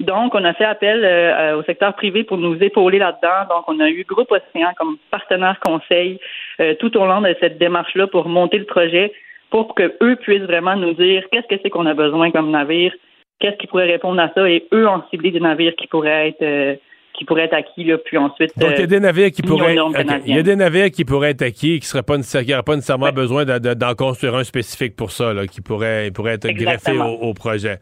L: Donc, on a fait appel euh, au secteur privé pour nous épauler là-dedans. Donc, on a eu Groupe Océan comme partenaire conseil euh, tout au long de cette démarche-là pour monter le projet, pour que eux puissent vraiment nous dire qu'est-ce que c'est qu'on a besoin comme navire, qu'est-ce qui pourrait répondre à ça, et eux ont ciblé des navires qui pourraient être euh, qui pourraient être acquis, là, puis ensuite.
A: Donc, il y a des navires qui pourraient Il y a des navires qui pourraient être acquis, pas nécessaire- qui n'auraient pas nécessairement besoin de- de- d'en construire un spécifique pour ça, là, qui pourrait, pourrait être greffé au, au projet.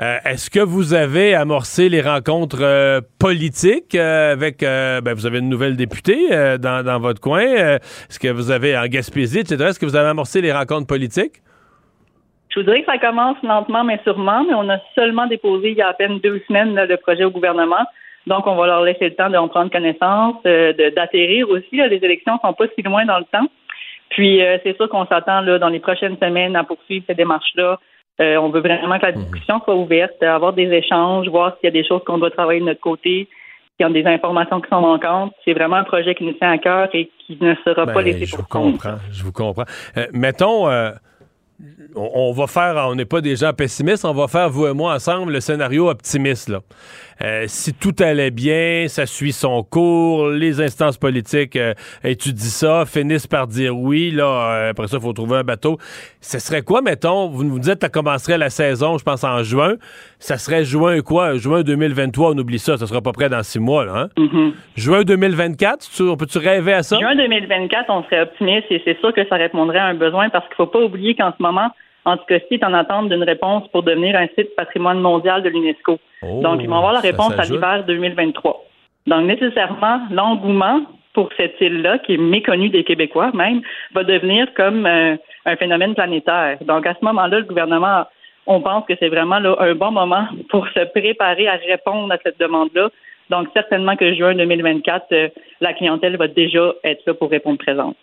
A: Euh, Est-ce que vous avez amorcé les rencontres euh, politiques euh, avec, euh, ben, vous avez une nouvelle députée euh, dans, dans votre coin. euh, Est-ce que vous avez, en Gaspésie, etc., est-ce que vous avez amorcé les rencontres politiques?
L: Je vous dirais que ça commence lentement mais sûrement, mais on a seulement déposé il y a à peine deux semaines le projet au gouvernement. Donc, on va leur laisser le temps d'en prendre connaissance, euh, d'atterrir aussi. les élections sont pas si loin dans le temps. Puis, euh, c'est sûr qu'on s'attend là, dans les prochaines semaines à poursuivre ces démarches-là. Euh, on veut vraiment que la mhm. discussion soit ouverte, avoir des échanges, voir s'il y a des choses qu'on doit travailler de notre côté, s'il y a des informations qui sont manquantes. C'est vraiment un projet qui nous tient à cœur et qui ne sera pas ben, laissé pour compte.
A: Je vous comprends, je vous comprends. mettons on, va faire, on n'est pas des gens pessimistes, on va faire, vous et moi, ensemble, le scénario optimiste. Là. Euh, si tout allait bien, ça suit son cours, les instances politiques euh, étudient ça, finissent par dire oui, là, euh, après ça, il faut trouver un bateau. Ce serait quoi, mettons, vous nous dites que ça commencerait la saison, je pense, en juin. Ça serait juin quoi? Juin 2023, on oublie ça, ça sera pas près dans six mois, là, hein?
L: Mm-hmm.
A: Juin 2024, tu, peux-tu rêver à ça?
L: Juin 2024, on serait optimiste et c'est sûr que ça répondrait à un besoin parce qu'il faut pas oublier qu'en ce moment, en tout cas, si est en attente d'une réponse pour devenir un site patrimoine mondial de l'UNESCO.
A: Oh,
L: Donc, ils vont avoir la réponse à l'hiver 2023. Donc, nécessairement, l'engouement pour cette île-là, qui est méconnue des Québécois même, va devenir comme euh, un phénomène planétaire. Donc, à ce moment-là, le gouvernement, on pense que c'est vraiment là, un bon moment pour se préparer à répondre à cette demande-là. Donc, certainement que juin 2024, euh, la clientèle va déjà être là pour répondre présente.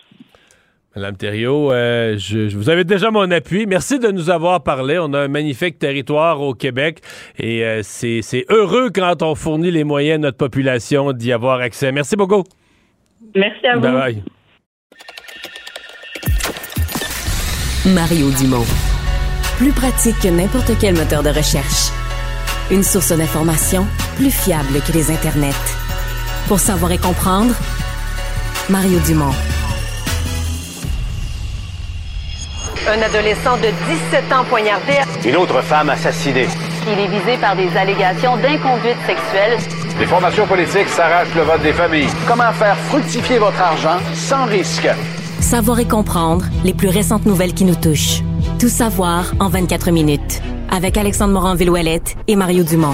A: Madame Thériault, euh, je, vous avez déjà mon appui. Merci de nous avoir parlé. On a un magnifique territoire au Québec et euh, c'est heureux quand on fournit les moyens à notre population d'y avoir accès. Merci beaucoup.
L: Merci à vous.
A: Bye bye.
E: Mario Dumont. Plus pratique que n'importe quel moteur de recherche. Une source d'information plus fiable que les internets. Pour savoir et comprendre, Mario Dumont.
M: Un adolescent de 17 ans poignardé.
N: Une autre femme assassinée.
M: Il est visé par des allégations d'inconduite sexuelle.
N: Les formations politiques s'arrachent le vote des familles.
O: Comment faire fructifier votre argent sans risque?
E: Savoir et comprendre les plus récentes nouvelles qui nous touchent. Tout savoir en 24 minutes. Avec Alexandre Morin-Villouellette et Mario Dumont.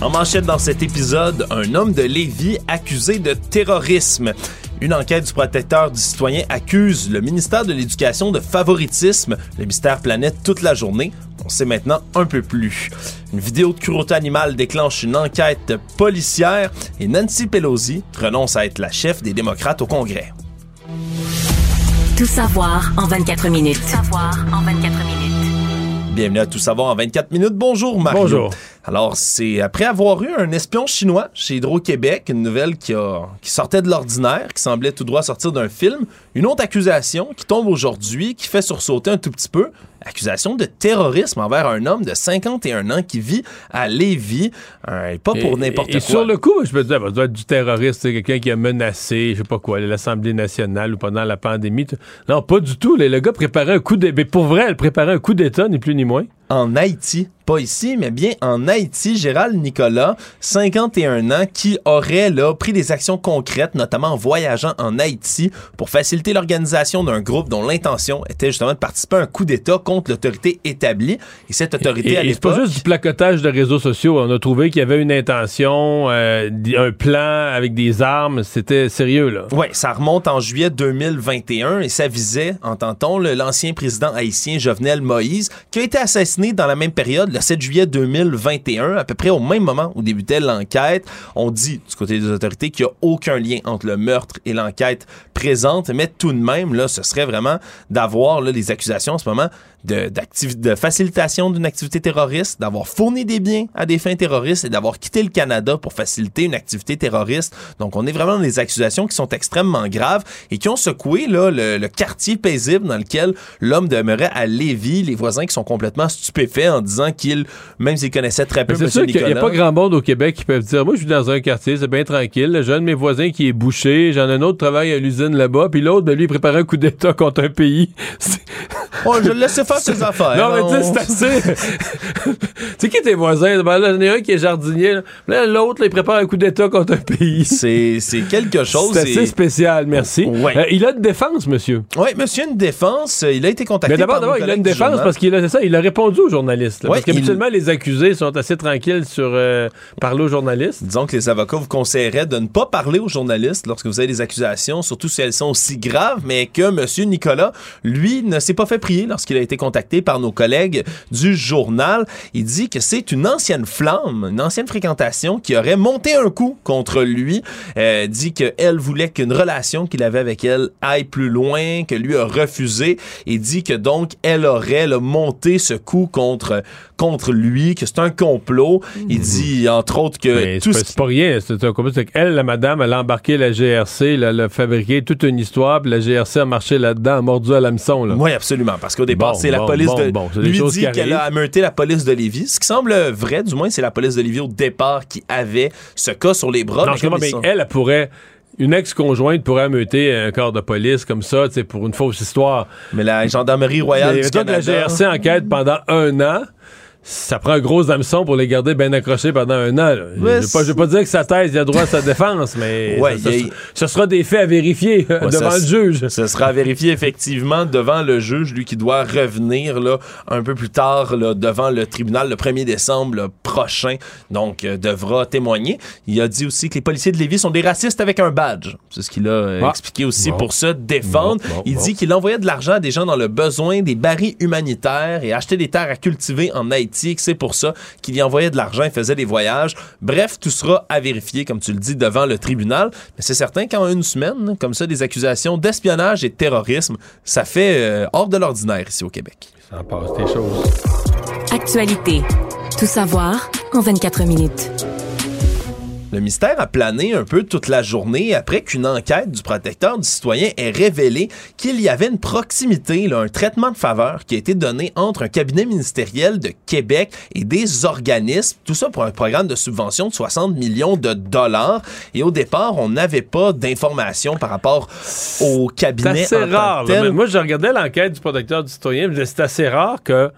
F: En manchette dans cet épisode, un homme de Lévis accusé de terrorisme. Une enquête du protecteur du citoyen accuse le ministère de l'Éducation de favoritisme. Le mystère planète toute la journée. On sait maintenant un peu plus. Une vidéo de cruauté animale déclenche une enquête policière et Nancy Pelosi renonce à être la chef des démocrates au Congrès.
E: Tout savoir en 24 minutes. Tout savoir en 24 minutes.
F: Bienvenue à Tout savoir en 24 minutes. Bonjour Mario.
A: Bonjour.
F: Alors, c'est après avoir eu un espion chinois chez Hydro-Québec, une nouvelle qui, a, qui sortait de l'ordinaire, qui semblait tout droit sortir d'un film, une autre accusation qui tombe aujourd'hui, qui fait sursauter un tout petit peu, accusation de terrorisme envers un homme de 51 ans qui vit à Lévis, et pas pour n'importe quoi. Et
A: sur le coup, je me disais, ça doit être du terroriste, quelqu'un qui a menacé, je sais pas quoi, l'Assemblée nationale ou pendant la pandémie. Non, pas du tout. Le gars préparait un coup d'État. Pour vrai, elle préparait un coup d'État, ni plus ni moins
F: en Haïti. Pas ici, mais bien en Haïti. Gérald Nicolas, 51 ans, qui aurait là pris des actions concrètes, notamment en voyageant en Haïti pour faciliter l'organisation d'un groupe dont l'intention était justement de participer à un coup d'État contre l'autorité établie. Et cette autorité, à
A: l'époque... c'est pas juste du placotage de réseaux sociaux. On a trouvé qu'il y avait une intention, euh, un plan avec des armes. C'était sérieux, là.
F: Oui, ça remonte en juillet 2021 et ça visait, entend-on, l'ancien président haïtien Jovenel Moïse, qui a été assassiné dans la même période, le 7 juillet 2021, à peu près au même moment où débutait l'enquête. On dit du côté des autorités qu'il n'y a aucun lien entre le meurtre et l'enquête présente, mais tout de même, ce serait vraiment d'avoir les accusations en ce moment de, de facilitation d'une activité terroriste, d'avoir fourni des biens à des fins terroristes et d'avoir quitté le Canada pour faciliter une activité terroriste. Donc, on est vraiment dans des accusations qui sont extrêmement graves et qui ont secoué là, le, quartier paisible dans lequel l'homme demeurait à Lévis, les voisins qui sont complètement stupéfaits en disant qu'ils, même s'ils connaissaient très peu
A: C'est sûr qu'il n'y a pas grand monde au Québec qui peuvent dire, moi, je suis dans un quartier, c'est bien tranquille. J'ai un de mes voisins qui est bouché, j'en ai un autre qui travaille à l'usine là-bas, puis l'autre, ben, lui, il préparait un coup d'État contre un pays.
F: oh, je le laissais faire ses affaires.
A: Non, mais tu sais, c'est assez. tu sais qui tes voisins? Ben là, il y en a un qui est jardinier. Là, l'autre, il prépare un coup d'État contre un pays.
F: C'est, quelque chose.
A: C'est assez spécial, merci.
F: Ouais.
A: Euh, il a une défense, monsieur.
F: Oui, monsieur a une défense. Il a été contacté.
A: Mais d'abord, d'abord, il a une défense parce qu'il a, ça, il a répondu aux journalistes. parce que habituellement, les accusés sont assez tranquilles sur euh, parler aux journalistes.
F: Disons que les avocats vous conseilleraient de ne pas parler aux journalistes lorsque vous avez des accusations, surtout si elles sont aussi graves, mais que M. Nicolas, lui, ne s'est pas fait prier lorsqu'il a été contacté par nos collègues du journal. Il dit que c'est une ancienne flamme, une ancienne fréquentation qui aurait monté un coup contre lui. Euh, dit qu'elle voulait qu'une relation qu'il avait avec elle aille plus loin, que lui a refusé et dit que donc elle aurait monté ce coup contre contre lui, que c'est un complot. Il dit entre autres que
A: Mais
F: tout
A: c'est
F: ce
A: pas- rien, c'est un complot. C'est qu'elle, la madame, elle a embarqué la GRC, elle a fabriqué toute une histoire, puis la GRC a marché là-dedans, a mordu à l'hameçon. Là.
F: Oui, absolument. Parce qu'au départ,
A: Bon,
F: c'est la police
A: bon,
F: de. lui dit qu'elle a ameuté la police de Lévis. Ce qui semble vrai, du moins, c'est la police de Lévis au départ qui avait ce cas sur les bras.
A: non,
F: mais
A: mais
F: sont-
A: elle, elle pourrait. Une ex-conjointe pourrait ameuter un corps de police comme ça, tu pour une fausse histoire.
F: Mais la gendarmerie royale
A: Mais
F: du
A: que la
F: Canada-
A: GRC enquête pendant un an. Ça prend un gros hameçon pour les garder bien accrochés pendant un an. je ne vais, pas dire que sa thèse, il a droit à sa défense, mais
F: Ouais,
A: ça- ça-
F: il y a-
A: ce sera des faits à vérifier
F: Ouais,
A: devant
F: ça
A: le juge.
F: Ce sera vérifié effectivement devant le juge, lui qui doit revenir là, un peu plus tard là, devant le tribunal le 1er décembre là, prochain, donc euh, devra témoigner. Il a dit aussi que les policiers de Lévis sont des racistes avec un badge. C'est ce qu'il a euh,
A: Ah.
F: expliqué aussi
A: Bon.
F: pour se défendre.
A: Bon, bon,
F: Il dit qu'il envoyait de l'argent à des gens dans le besoin, des barils humanitaires et acheter des terres à cultiver en Haïti, et que c'est pour ça qu'il y envoyait de l'argent et faisait des voyages. Bref, tout sera à vérifier, comme tu le dis, devant le tribunal. Mais c'est certain qu'en une semaine, comme ça, des accusations d'espionnage et de terrorisme, ça fait euh, hors de l'ordinaire ici au Québec.
A: Ça en passe des choses.
E: Actualité. Tout savoir en 24 minutes.
F: Le mystère a plané un peu toute la journée après qu'une enquête du protecteur du citoyen ait révélé qu'il y avait une proximité, là, un traitement de faveur qui a été donné entre un cabinet ministériel de Québec et des organismes. Tout ça pour un programme de subvention de 60 millions de dollars. Et au départ, on n'avait pas d'informations par rapport au
A: C'est
F: cabinet que
A: rare. là. Moi, je regardais l'enquête du protecteur du citoyen, c'est assez rare que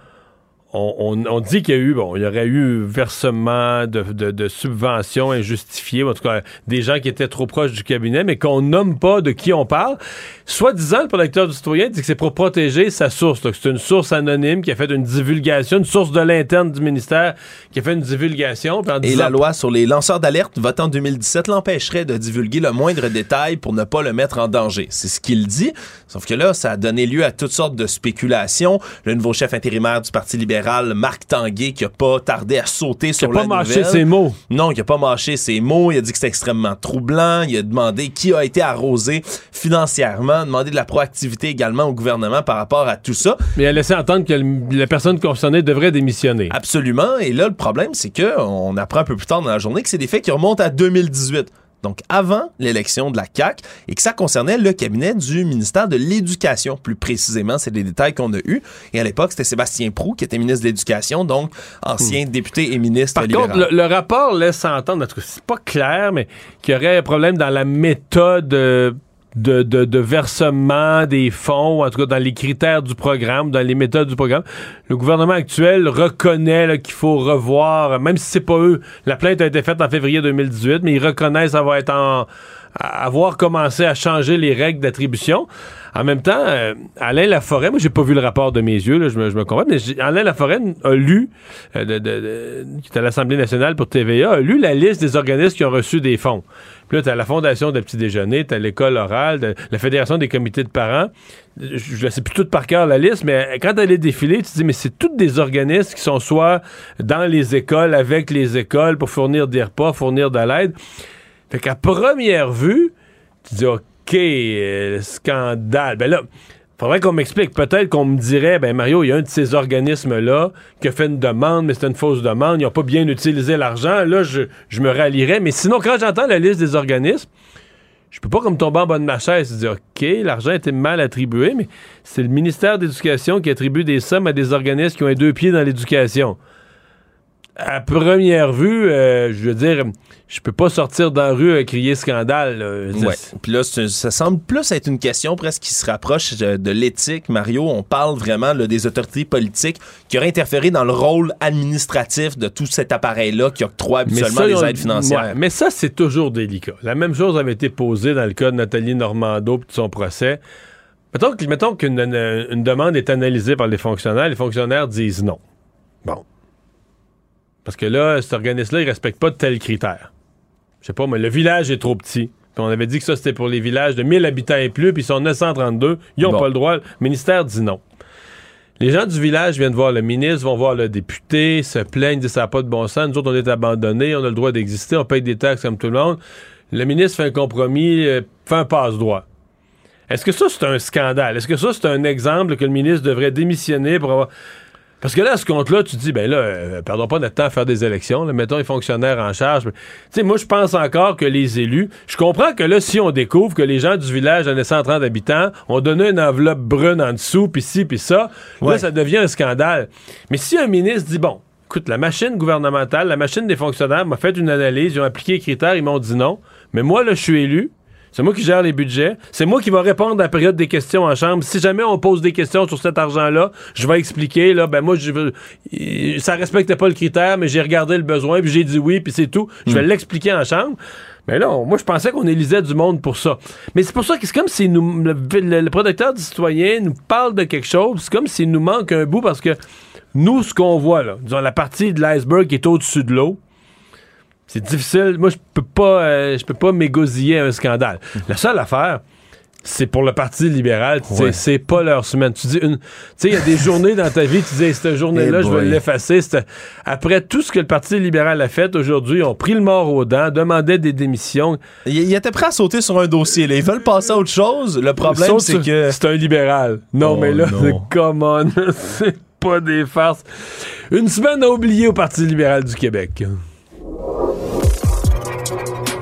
A: on, on- on dit qu'il y a eu, bon, il y aurait eu versement de, de, de subventions injustifiées, en tout cas des gens qui étaient trop proches du cabinet, mais qu'on nomme pas de qui on parle. Soit disant, le protecteur du citoyen dit que c'est pour protéger sa source, que c'est une source anonyme qui a fait une divulgation, une source de l'interne du ministère qui a fait une divulgation. en
F: Et la loi sur les lanceurs d'alerte votée en 2017 l'empêcherait de divulguer le moindre détail pour ne pas le mettre en danger. C'est ce qu'il dit. Sauf que là, ça a donné lieu à toutes sortes de spéculations. Le nouveau chef intérimaire du Parti libéral, Marc Tanguay, qui a pas tardé à sauter sur
A: a
F: la
A: pas mâché
F: nouvelle.
A: ses mots.
F: Non, il a pas mâché ses mots. Il a dit que c'était extrêmement troublant. Il a demandé qui a été arrosé financièrement, demandé de la proactivité également au gouvernement par rapport à tout ça.
A: Mais il a laissé entendre que le- la personne concernée devrait démissionner.
F: Absolument. Et là, le problème, c'est que on apprend un peu plus tard dans la journée que c'est des faits qui remontent à 2018. Donc avant l'élection de la CAC et que ça concernait le cabinet du ministère de l'Éducation. Plus précisément, c'est des détails qu'on a eus. Et à l'époque, c'était Sébastien Prou qui était ministre de l'Éducation, donc ancien député et ministre
A: Par
F: libéral.
A: contre, le, le rapport laisse entendre, en tout cas, c'est pas clair, mais qu'il y aurait un problème dans la méthode euh, de, de, de versement des fonds, en tout cas dans les critères du programme, dans les méthodes du programme. Le gouvernement actuel reconnaît qu'il faut revoir, même si c'est pas eux, la plainte a été faite en février 2018, mais ils reconnaissent avoir été en avoir commencé à changer les règles d'attribution. En même temps, euh, Alain Laforêt, moi j'ai pas vu le rapport de mes yeux, là, je, me, je me comprends, mais Alain Laforêt a lu, euh, de- de- qui est à l'Assemblée nationale pour TVA, a lu la liste des organismes qui ont reçu des fonds. Puis là, t'as la Fondation de Petit Déjeuner, t'as l'école orale, la Fédération des comités de parents. Je, je la sais plus toute par cœur la liste, mais quand elle est défilée, tu te dis, mais c'est tous des organismes qui sont soit dans les écoles, avec les écoles, pour fournir des repas, fournir de l'aide. Fait qu'à première vue, tu dis, OK, euh, scandale. Ben là, faudrait qu'on m'explique. Peut-être qu'on me dirait, ben Mario, il y a un de ces organismes-là qui a fait une demande, mais c'était une fausse demande. Ils n'ont pas bien utilisé l'argent. Là, je, me rallierais. Mais sinon, quand j'entends la liste des organismes, je peux pas comme tomber en bas de ma chaise et dire, OK, l'argent été mal attribué, mais c'est le ministère d'éducation qui attribue des sommes à des organismes qui ont les deux pieds dans l'éducation à première vue, euh, je veux dire, je peux pas sortir dans la rue à crier scandale. là.
F: Ouais. Puis là, ça semble plus être une question presque qui se rapproche de l'éthique. Mario, on parle vraiment là, des autorités politiques qui auraient interféré dans le rôle administratif de tout cet appareil-là qui octroie habituellement
A: ça,
F: les aides financières.
A: ouais, mais ça, c'est toujours délicat. La même chose avait été posée dans le cas de Nathalie Normando et de son procès. Mettons, qu'une une- une demande est analysée par les fonctionnaires, les fonctionnaires disent non. Bon. Parce que là, cet organisme-là, il respecte pas de tels critères. Je sais pas, mais le village est trop petit. Puis on avait dit que ça, c'était pour les villages de 1000 habitants et plus, puis ils sont 932. Ils n'ont pas le droit. Le ministère dit non. Les gens du village viennent voir le ministre, vont voir le député, se plaignent, disent ça n'a pas de bon sens. Nous autres, on est abandonnés, on a le droit d'exister, on paye des taxes comme tout le monde. Le ministre fait un compromis, euh, fait un passe-droit. Est-ce que ça, c'est un scandale? Est-ce que ça, c'est un exemple que le ministre devrait démissionner pour avoir. Parce que là, à ce compte-là, tu dis, ben là, euh, perdons pas notre temps à faire des élections. mettons les fonctionnaires en charge. Tu sais, moi, je pense encore que les élus. Je comprends que là, si on découvre que les gens du village de 130 habitants ont donné une enveloppe brune en dessous, puis ci, puis ça, là, ça devient un scandale. Mais si un ministre dit, bon, écoute, la machine gouvernementale, la machine des fonctionnaires m'a fait une analyse, ils ont appliqué les critères, ils m'ont dit non. Mais moi, là, je suis élu. C'est moi qui gère les budgets. C'est moi qui va répondre à la période des questions en chambre. Si jamais on pose des questions sur cet argent-là, je vais expliquer. Là, ben moi, je veux, ça respectait pas le critère, mais j'ai regardé le besoin, puis j'ai dit oui, puis c'est tout. Je vais hmm. l'expliquer en chambre. Mais là, moi, je pensais qu'on élisait du monde pour ça. Mais c'est pour ça que c'est comme si nous, le, le, producteur du citoyen nous parle de quelque chose. C'est comme s'il nous manque un bout parce que nous, ce qu'on voit, là, disons, la partie de l'iceberg qui est au-dessus de l'eau, c'est difficile. Moi, je peux pas, euh, je peux pas m'égosiller un scandale. La seule affaire, c'est pour le Parti libéral. C'est pas leur semaine. Tu dis une. Tu sais, il y a des journées dans ta vie, tu dis, cette journée-là, je vais l'effacer. Après tout ce que le Parti libéral a fait aujourd'hui, ils ont pris le mort aux dents, demandaient des démissions.
F: Ils étaient prêts à sauter sur un dossier. Ils veulent passer à autre chose. Le problème, c'est que.
A: C'est un libéral. Non, oh, mais là, c'est common. c'est pas des farces. Une semaine à oublier au Parti libéral du Québec.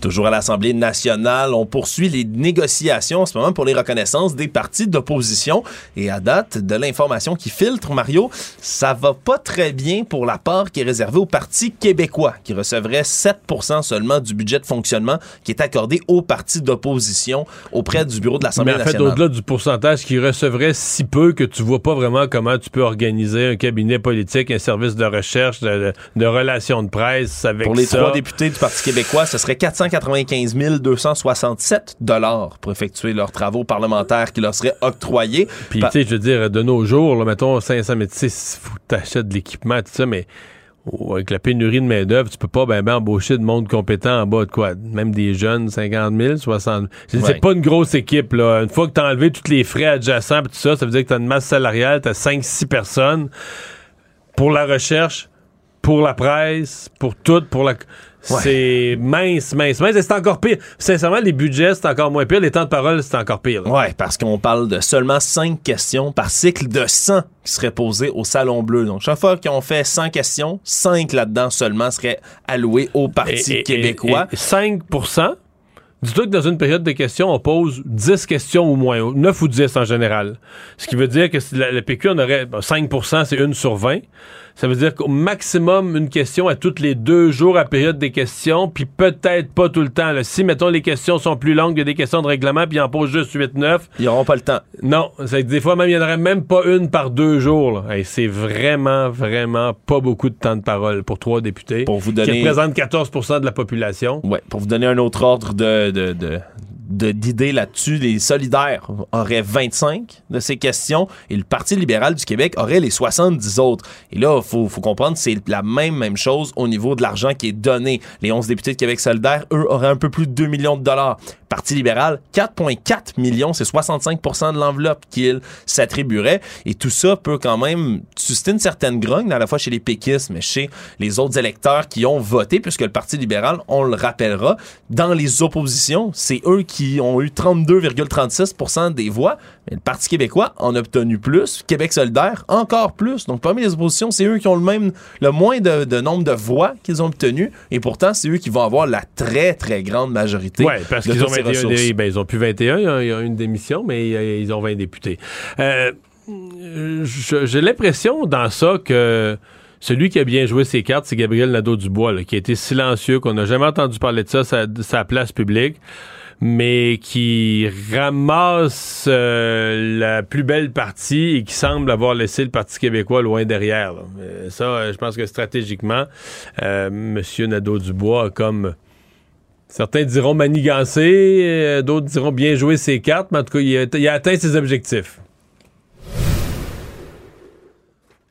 F: Toujours à l'Assemblée nationale, on poursuit les négociations en ce moment pour les reconnaissances des partis d'opposition. Et à date, de l'information qui filtre, Mario, ça va pas très bien pour la part qui est réservée au Parti québécois, qui recevrait 7% seulement du budget de fonctionnement qui est accordé aux partis d'opposition auprès du bureau de l'Assemblée nationale.
A: Mais en fait, au-delà du pourcentage qui recevrait si peu que tu vois pas vraiment comment tu peux organiser un cabinet politique, un service de recherche, de, relations de presse avec
F: Pour les trois députés du Parti québécois, ce serait 400 95 267 dollars pour effectuer leurs travaux parlementaires qui leur seraient octroyés.
A: Puis, tu sais, je veux dire, de nos jours, là, mettons 500, mais tu sais, faut t'achètes de l'équipement, tout ça, mais avec la pénurie de main-d'œuvre, tu peux pas ben, ben, embaucher de monde compétent en bas de quoi? Même des jeunes, 50 000, 60 000. C'est pas une grosse équipe, là. Une fois que tu as enlevé tous les frais adjacents et tout ça, ça veut dire que tu as une masse salariale, tu as 5-6 personnes pour la recherche, pour la presse, pour tout, pour la. C'est mince, mince, mince. Et c'est encore pire. Sincèrement, les budgets, c'est encore moins pire. Les temps de parole, c'est encore pire.
F: Oui, parce qu'on parle de seulement 5 questions par cycle de 100 qui seraient posées au Salon Bleu. Donc, chaque fois qu'on fait 100 questions, 5 là-dedans seulement seraient allouées au Parti québécois.
A: Et, 5 Dis-toi que dans une période de questions, on pose 10 questions ou moins, 9 ou 10 en général. Ce qui veut dire que le PQ, on aurait 5% c'est une sur 20. Ça veut dire qu'au maximum, une question à toutes les deux jours à période des questions, puis peut-être pas tout le temps. Si, mettons, les questions sont plus longues que des questions de règlement, puis ils en posent juste 8-9.
F: Ils n'auront pas le temps.
A: Non. des fois, même, il n'y en aurait même pas une par deux jours. C'est vraiment, vraiment pas beaucoup de temps de parole pour trois députés.
F: Pour vous donner...
A: Qui représentent 14% de la population.
F: Ouais. Pour vous donner un autre ordre de, de, de d'idées là-dessus. Les solidaires auraient 25 de ces questions et le Parti libéral du Québec aurait les 70 autres. Et là, il faut, faut, comprendre, c'est la même, même chose au niveau de l'argent qui est donné. Les 11 députés de Québec solidaire, eux, auraient un peu plus de 2 millions de dollars. Parti libéral, 4,4 millions, c'est 65% de l'enveloppe qu'il s'attribuerait. Et tout ça peut quand même susciter une certaine grogne, à la fois chez les péquistes, mais chez les autres électeurs qui ont voté, puisque le Parti libéral, on le rappellera, dans les oppositions, c'est eux qui ont eu 32,36% des voix. Mais le Parti québécois en a obtenu plus. Québec solidaire, encore plus. Donc, parmi les oppositions, c'est eux qui ont le même, le moins de, nombre de voix qu'ils ont obtenu. Et pourtant, c'est eux qui vont avoir la très, très grande majorité.
A: Oui, parce qu'ils ont, 21, ben, ils ont plus 21, il y a une démission, mais euh, ils ont 20 députés. Euh, j'ai l'impression dans ça que celui qui a bien joué ses cartes, c'est Gabriel Nadeau-Dubois, qui a été silencieux, qu'on n'a jamais entendu parler de ça, sa, sa place publique mais qui ramasse euh, la plus belle partie et qui semble avoir laissé le Parti québécois loin derrière. Ça, euh, je pense que stratégiquement, euh, M. Nadeau-Dubois a comme... Certains diront manigancé, d'autres diront bien jouer ses cartes, mais en tout cas, il a atteint ses objectifs.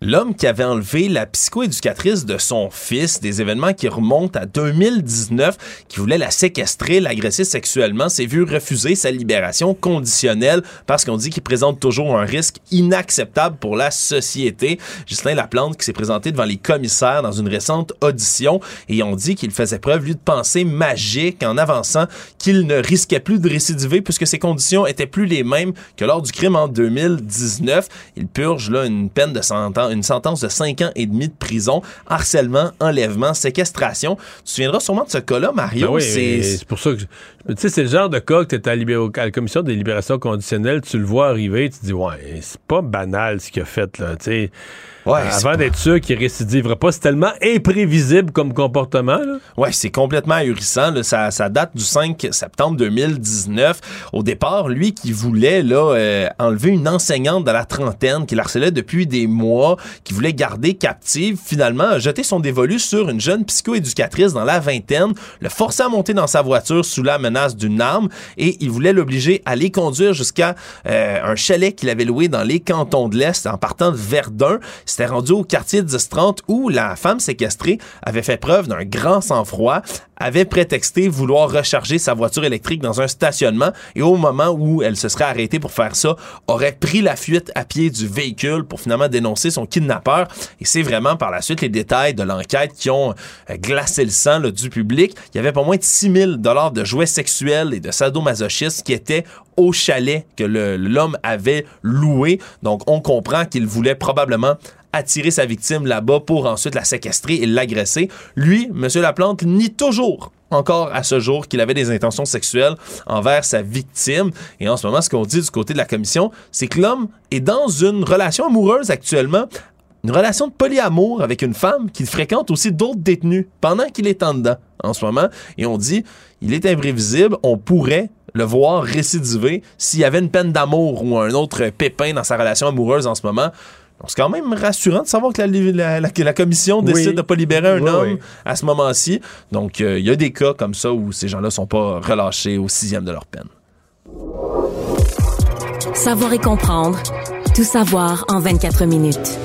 F: L'homme qui avait enlevé la psychoéducatrice de son fils, des événements qui remontent à 2019, qui voulait la séquestrer, l'agresser sexuellement, s'est vu refuser sa libération conditionnelle parce qu'on dit qu'il présente toujours un risque inacceptable pour la société. Ghislain Laplante qui s'est présenté devant les commissaires dans une récente audition et on dit qu'il faisait preuve, lui, de pensée magique en avançant qu'il ne risquait plus de récidiver puisque ses conditions étaient plus les mêmes que lors du crime en 2019. Il purge là une peine de 100 ans, une sentence de 5 ans et demi de prison, harcèlement, enlèvement, séquestration. Tu te souviendras sûrement de ce cas-là, Mario.
A: Ben oui,
F: c'est
A: pour ça que. Tu sais, c'est le genre de cas que tu à, à la commission des libérations conditionnelles, tu le vois arriver, tu te dis, ouais, c'est pas banal ce qu'il a fait, là. Tu sais.
F: Ouais, c'est
A: Avant
F: pas-
A: d'être sûr qu'il récidivera pas, c'est tellement imprévisible comme comportement.
F: Ouais, c'est complètement ahurissant. là. Ça, ça date du 5 septembre 2019. Au départ, lui qui voulait là euh, enlever une enseignante de la trentaine qui harcelait depuis des mois, qui voulait garder captive, finalement a jeté son dévolu sur une jeune psychoéducatrice dans la vingtaine, le forçait à monter dans sa voiture sous la menace d'une arme et il voulait l'obliger à les conduire jusqu'à euh, un chalet qu'il avait loué dans les cantons de l'Est en partant de Verdun. C'était rendu au quartier 1030 où la femme séquestrée avait fait preuve d'un grand sang-froid, avait prétexté vouloir recharger sa voiture électrique dans un stationnement et au moment où elle se serait arrêtée pour faire ça, aurait pris la fuite à pied du véhicule pour finalement dénoncer son kidnappeur. Et c'est vraiment par la suite les détails de l'enquête qui ont euh, glacé le sang du public. Il y avait pas moins de 6000 dollars de jouets sexuels et de sadomasochistes qui étaient au chalet que l'homme avait loué. Donc on comprend qu'il voulait probablement attirer sa victime là-bas pour ensuite la séquestrer et l'agresser. Lui, M. Laplante, nie toujours encore à ce jour qu'il avait des intentions sexuelles envers sa victime. Et en ce moment, ce qu'on dit du côté de la commission, c'est que l'homme est dans une relation amoureuse actuellement, une relation de polyamour avec une femme qui fréquente aussi d'autres détenus pendant qu'il est en dedans en ce moment. Et on dit, il est imprévisible, on pourrait le voir récidiver s'il y avait une peine d'amour ou un autre pépin dans sa relation amoureuse en ce moment. Donc, c'est quand même rassurant de savoir que la, la- la- que la commission
A: Oui.
F: décide de pas libérer un
A: Oui,
F: homme
A: oui.
F: à ce moment-ci. Donc, euh, il y a des cas comme ça où ces gens-là sont pas relâchés au sixième de leur peine.
E: Savoir et comprendre. Tout savoir en 24 minutes.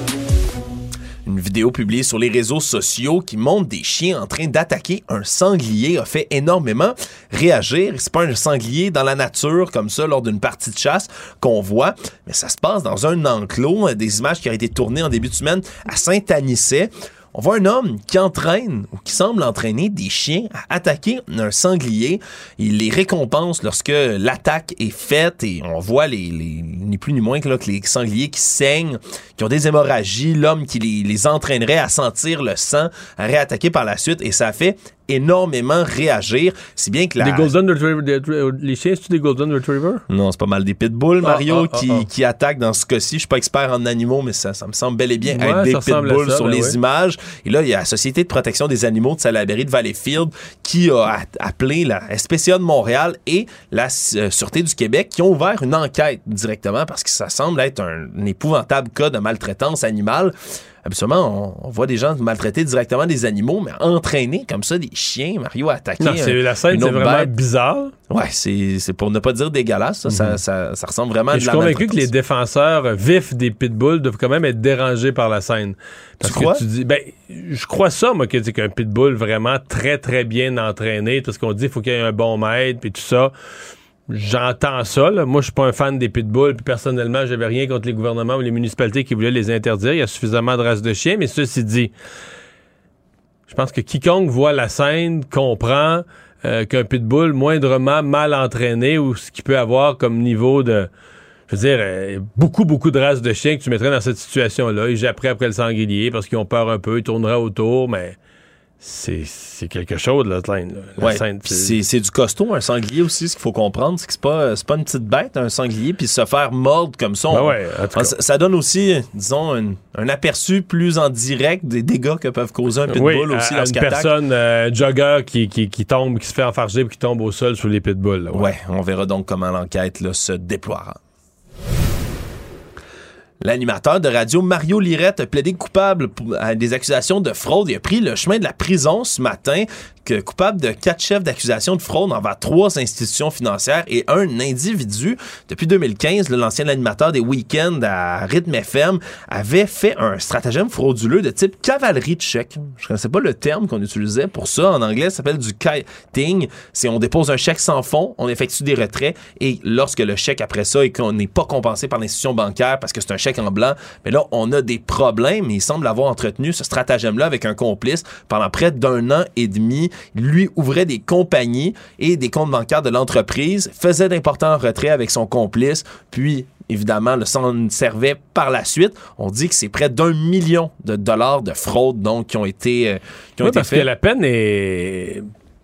F: Une vidéo publiée sur les réseaux sociaux qui montre des chiens en train d'attaquer un sanglier a fait énormément réagir. C'est pas un sanglier dans la nature comme ça lors d'une partie de chasse qu'on voit, mais ça se passe dans un enclos. Des images qui ont été tournées en début de semaine à Saint-Anicet. On voit un homme qui entraîne ou qui semble entraîner des chiens à attaquer un sanglier. Il les récompense lorsque l'attaque est faite et on voit les, les- ni plus ni moins que, là, que les sangliers qui saignent, qui ont des hémorragies, l'homme qui les, les entraînerait à sentir le sang, à réattaquer par la suite et ça fait énormément réagir. Si bien que la...
A: Des Golden Retriever. les chiens, c'est-tu des Golden Retriever?
F: Non, c'est pas mal des pitbulls, Mario,
A: ah, ah,
F: qui,
A: ah.
F: qui attaquent dans ce cas-ci. Je suis pas expert en animaux, mais ça, ça me semble bel et bien
A: Ouais,
F: être des pitbulls
A: ça,
F: sur
A: ben
F: les images. Et là, il y a la Société de protection des animaux de Salaberry de Valleyfield qui a appelé la SPCA de Montréal et la euh, Sûreté du Québec qui ont ouvert une enquête directement parce que ça semble être un, un épouvantable cas de maltraitance animale. Habituellement, on, on voit des gens maltraiter directement des animaux, mais entraîner comme ça des chiens, Mario, attaquer.
A: Non, c'est-
F: un-
A: la scène, c'est vraiment
F: bête.
A: bizarre.
F: Ouais, c'est c'est pour ne pas dire dégueulasse. Ça, ça, ça, ça ressemble vraiment à de
A: je suis convaincu que les défenseurs vifs des pitbulls doivent quand même être dérangés par la scène. Parce
F: Tu crois?
A: que tu dis, ben, je crois ça, moi, que c'est qu'un pitbull vraiment très, très bien entraîné, tout ce qu'on dit, il faut qu'il y ait un bon maître, puis tout ça. J'entends ça. là. Moi, je suis pas un fan des pitbulls, puis personnellement, j'avais rien contre les gouvernements ou les municipalités qui voulaient les interdire. Il y a suffisamment de races de chiens, mais ceci dit, je pense que quiconque voit la scène comprend euh, qu'un pitbull moindrement mal entraîné ou ce qu'il peut avoir comme niveau de je veux dire, euh, beaucoup, beaucoup de races de chiens que tu mettrais dans cette situation-là. Ils japperaient après le sanglier parce qu'ils ont peur un peu, ils tourneraient autour, mais c'est quelque chose, la
F: Ouais, puis c'est du costaud, un sanglier aussi. Ce qu'il faut comprendre, c'est que c'est pas, pas une petite bête, un sanglier, puis se faire mordre comme ça.
A: Ben ouais, cas.
F: ça, donne aussi, disons, un, un aperçu plus en direct des dégâts que peuvent causer un pitbull
A: oui,
F: aussi
A: à- à une personne euh, jogger qui, qui, qui tombe, qui se fait enfarger et qui tombe au sol sous les pitbulls. là, ouais.
F: Ouais, on verra donc comment l'enquête se déploiera. L'animateur de radio Mario Lirette a plaidé coupable à des accusations de fraude. Il a pris le chemin de la prison ce matin que- coupable de quatre chefs d'accusation de fraude envers trois institutions financières et un individu. Depuis 2015, là, l'ancien animateur des week-ends à Rythme FM avait fait un stratagème frauduleux de type cavalerie de chèque. Je connaissais pas le terme qu'on utilisait pour ça. En anglais, ça s'appelle du kiting. C'est on dépose un chèque sans fond, on effectue des retraits et lorsque le chèque après ça et qu'on n'est pas compensé par l'institution bancaire parce que c'est un chèque en blanc, mais là, on a des problèmes. Il semble avoir entretenu ce stratagème-là avec un complice pendant près d'un an et demi. Lui ouvrait des compagnies et des comptes bancaires de l'entreprise, faisait d'importants retraits avec son complice, puis évidemment, le s'en servait par la suite. On dit que c'est près d'un million de dollars de fraude donc qui ont été, euh, qui ont
A: Oui,
F: été
A: parce
F: faits.
A: que la peine est.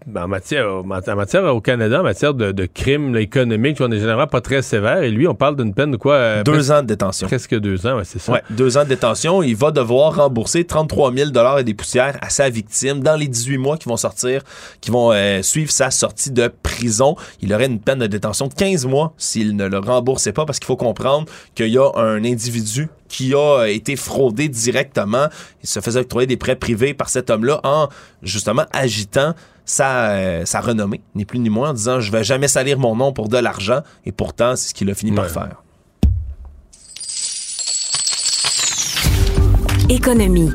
A: ben, En matière, en matière au Canada, en matière de, de crimes économiques, on est généralement pas très sévère. Et lui, on parle d'une peine de quoi euh,
F: Deux
A: presque-
F: ans de détention.
A: Presque deux ans, ouais, c'est ça.
F: Ouais, deux ans de détention. Il va devoir rembourser 33 000 et des poussières à sa victime dans les 18 mois qui vont sortir, qui vont euh, suivre sa sortie de prison. Il aurait une peine de détention de 15 mois s'il ne le remboursait pas parce qu'il faut comprendre qu'il y a un individu qui a euh, été fraudé directement. Il se faisait octroyer des prêts privés par cet homme-là en justement agitant sa, euh, sa renommée, ni plus ni moins, en disant je vais jamais salir mon nom pour de l'argent. Et pourtant, c'est ce qu'il a fini par faire.
E: Économie.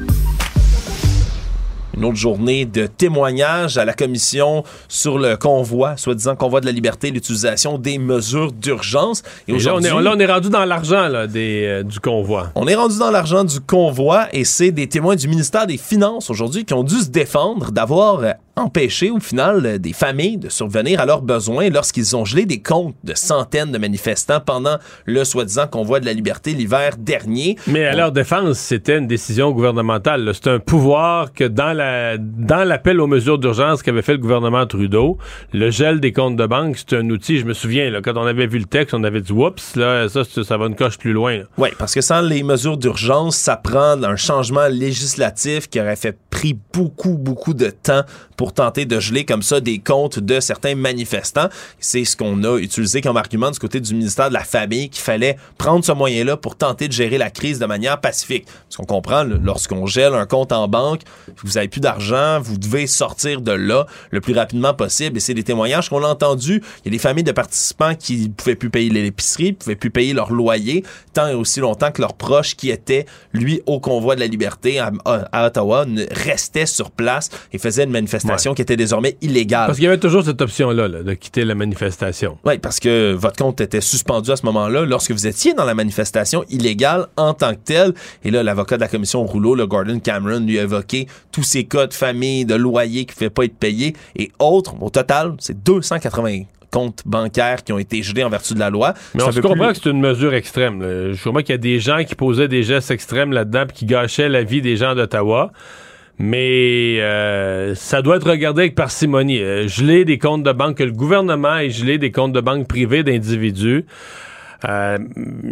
F: Une autre journée de témoignage à la commission sur le convoi, soi-disant convoi de la liberté, l'utilisation des mesures d'urgence.
A: Et là, on
F: aujourd'hui-
A: est, là, on est rendu dans l'argent là, des, euh, du convoi.
F: on est rendu dans l'argent du convoi et c'est des témoins du ministère des Finances aujourd'hui qui ont dû se défendre d'avoir empêché au final euh, des familles de survenir à leurs besoins lorsqu'ils ont gelé des comptes de centaines de manifestants pendant le soi-disant convoi de la liberté l'hiver dernier.
A: Mais à leur défense, c'était une décision gouvernementale. C'est un pouvoir que dans la dans l'appel aux mesures d'urgence qu'avait fait le gouvernement Trudeau, le gel des comptes de banque, c'est un outil. Je me souviens, là, quand on avait vu le texte, on avait dit oups, là, ça, ça va une coche plus loin.
F: Oui, parce que sans les mesures d'urgence, ça prend un changement législatif qui aurait fait pris beaucoup, beaucoup de temps pour tenter de geler comme ça des comptes de certains manifestants. C'est ce qu'on a utilisé comme argument du côté du ministère de la Famille qu'il fallait prendre ce moyen-là pour tenter de gérer la crise de manière pacifique. Parce qu'on comprend, lorsqu'on gèle un compte en banque, vous avez plus d'argent, vous devez sortir de là le plus rapidement possible. Et c'est des témoignages qu'on a entendus. Il y a des familles de participants qui pouvaient plus payer l'épicerie, pouvaient plus payer leur loyer, tant et aussi longtemps que leurs proches qui étaient, lui, au convoi de la liberté à, à Ottawa, ne- restaient sur place et faisaient une manifestation qui était désormais illégale.
A: Parce qu'il y avait toujours cette option-là là, de quitter la manifestation.
F: Oui, parce que votre compte était suspendu à ce moment-là lorsque vous étiez dans la manifestation illégale en tant que telle. Et là, l'avocat de la commission au rouleau, le Gordon Cameron, lui a évoqué tous ces cas de famille, de loyer qui ne pouvaient pas être payés et autres. Au total, c'est 280 comptes bancaires qui ont été gelés en vertu de la loi.
A: Mais
F: C'est
A: on se comprend
F: plus-
A: que c'est une mesure extrême. là. Je comprends qu'il y a des gens qui posaient des gestes extrêmes là-dedans puis qui gâchaient la vie des gens d'Ottawa. Mais euh, ça doit être regardé avec parcimonie. Euh, geler des comptes de banque, que le gouvernement ait gelé des comptes de banque privés d'individus. Euh,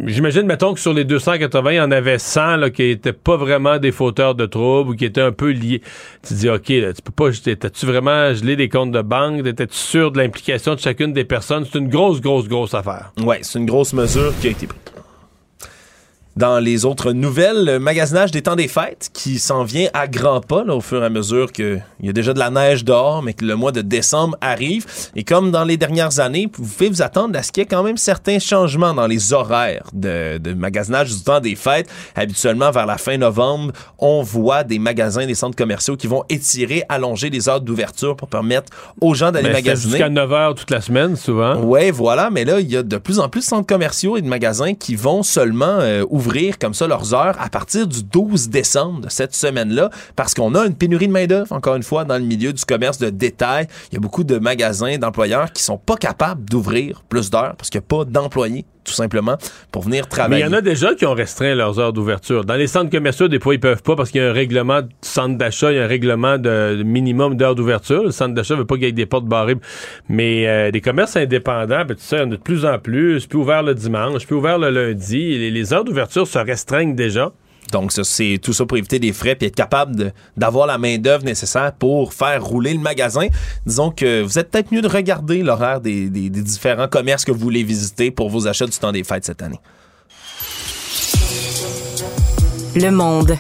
A: J'imagine, mettons que sur les 280, il y en avait 100 là, qui étaient pas vraiment des fauteurs de troubles ou qui étaient un peu liés. Tu dis, OK, là, tu peux pas, t'as-tu vraiment gelé des comptes de banque? Étais-tu sûr de l'implication de chacune des personnes? C'est une grosse, grosse, grosse affaire.
F: Oui, c'est une grosse mesure qui a été prise. Dans les autres nouvelles, le magasinage des temps des fêtes qui s'en vient à grands pas là, au fur et à mesure qu'il y a déjà de la neige dehors, mais que le mois de décembre arrive. Et comme dans les dernières années, vous pouvez vous attendre à ce qu'il y ait quand même certains changements dans les horaires de, de magasinage du temps des fêtes. Habituellement, vers la fin novembre, on voit des magasins, des centres commerciaux qui vont étirer, allonger les heures d'ouverture pour permettre aux gens d'aller magasiner.
A: jusqu'à 9 h toute la semaine, souvent.
F: Ouais, voilà, mais là, il y a de plus en plus de centres commerciaux et de magasins qui vont seulement euh, ouvrir comme ça leurs heures à partir du 12 décembre de cette semaine-là, parce qu'on a une pénurie de main-d'œuvre, encore une fois, dans le milieu du commerce de détail. Il y a beaucoup de magasins, d'employeurs qui sont pas capables d'ouvrir plus d'heures parce qu'il n'y a pas d'employés, tout simplement, pour venir
A: Mais il
F: travailler.
A: y en a déjà qui ont restreint leurs heures d'ouverture. Dans les centres commerciaux, des fois, ils peuvent pas parce qu'il y a un règlement de centre d'achat, il y a un règlement de, minimum d'heures d'ouverture. Le centre d'achat veut pas qu'il y ait des portes barrées. Mais euh, des commerces indépendants, ben, tu sais, il y en a de plus en plus. Plus ouvert le dimanche, plus ouvert le lundi. Les, les heures d'ouverture se restreignent déjà.
F: Donc, c'est tout ça pour éviter des frais puis être capable d'avoir la main-d'œuvre nécessaire pour faire rouler le magasin. Disons que vous êtes peut-être mieux de regarder l'horaire des- des différents commerces que vous voulez visiter pour vos achats du temps des fêtes cette année.
E: Le monde.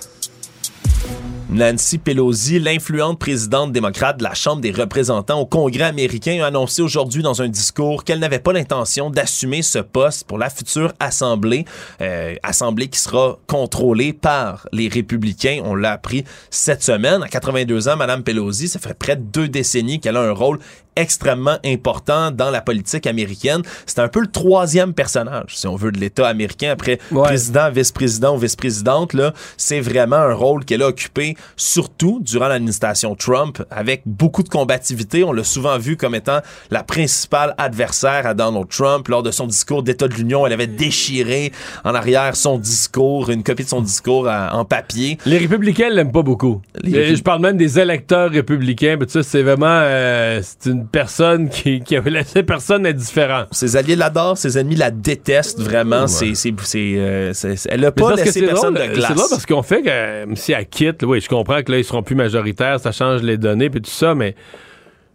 F: Nancy Pelosi, l'influente présidente démocrate de la Chambre des représentants au Congrès américain, a annoncé aujourd'hui dans un discours qu'elle n'avait pas l'intention d'assumer ce poste pour la future Assemblée, euh, Assemblée qui sera contrôlée par les républicains. On l'a appris cette semaine. À 82 ans, Madame Pelosi, ça fait près de deux décennies qu'elle a un rôle extrêmement important dans la politique américaine. C'est un peu le troisième personnage, si on veut, de l'État américain après président, vice-président ou vice-présidente. Là, c'est vraiment un rôle qu'elle a occupé, surtout durant l'administration Trump, avec beaucoup de combativité. On l'a souvent vu comme étant la principale adversaire à Donald Trump. Lors de son discours d'État de l'Union, elle avait déchiré en arrière son discours, une copie de son discours en papier.
A: Les républicains l'aiment pas beaucoup. Je parle même des électeurs républicains. Mais tu sais, c'est vraiment euh, c'est une personne qui, qui avait laissé personne indifférent.
F: Ses alliés l'adorent, ses ennemis la détestent vraiment. C'est, c'est, euh, elle a pas laissé personne de glace.
A: C'est là parce qu'on fait que euh, si elle quitte, oui, je comprends que là, ils seront plus majoritaires, ça change les données puis tout ça, mais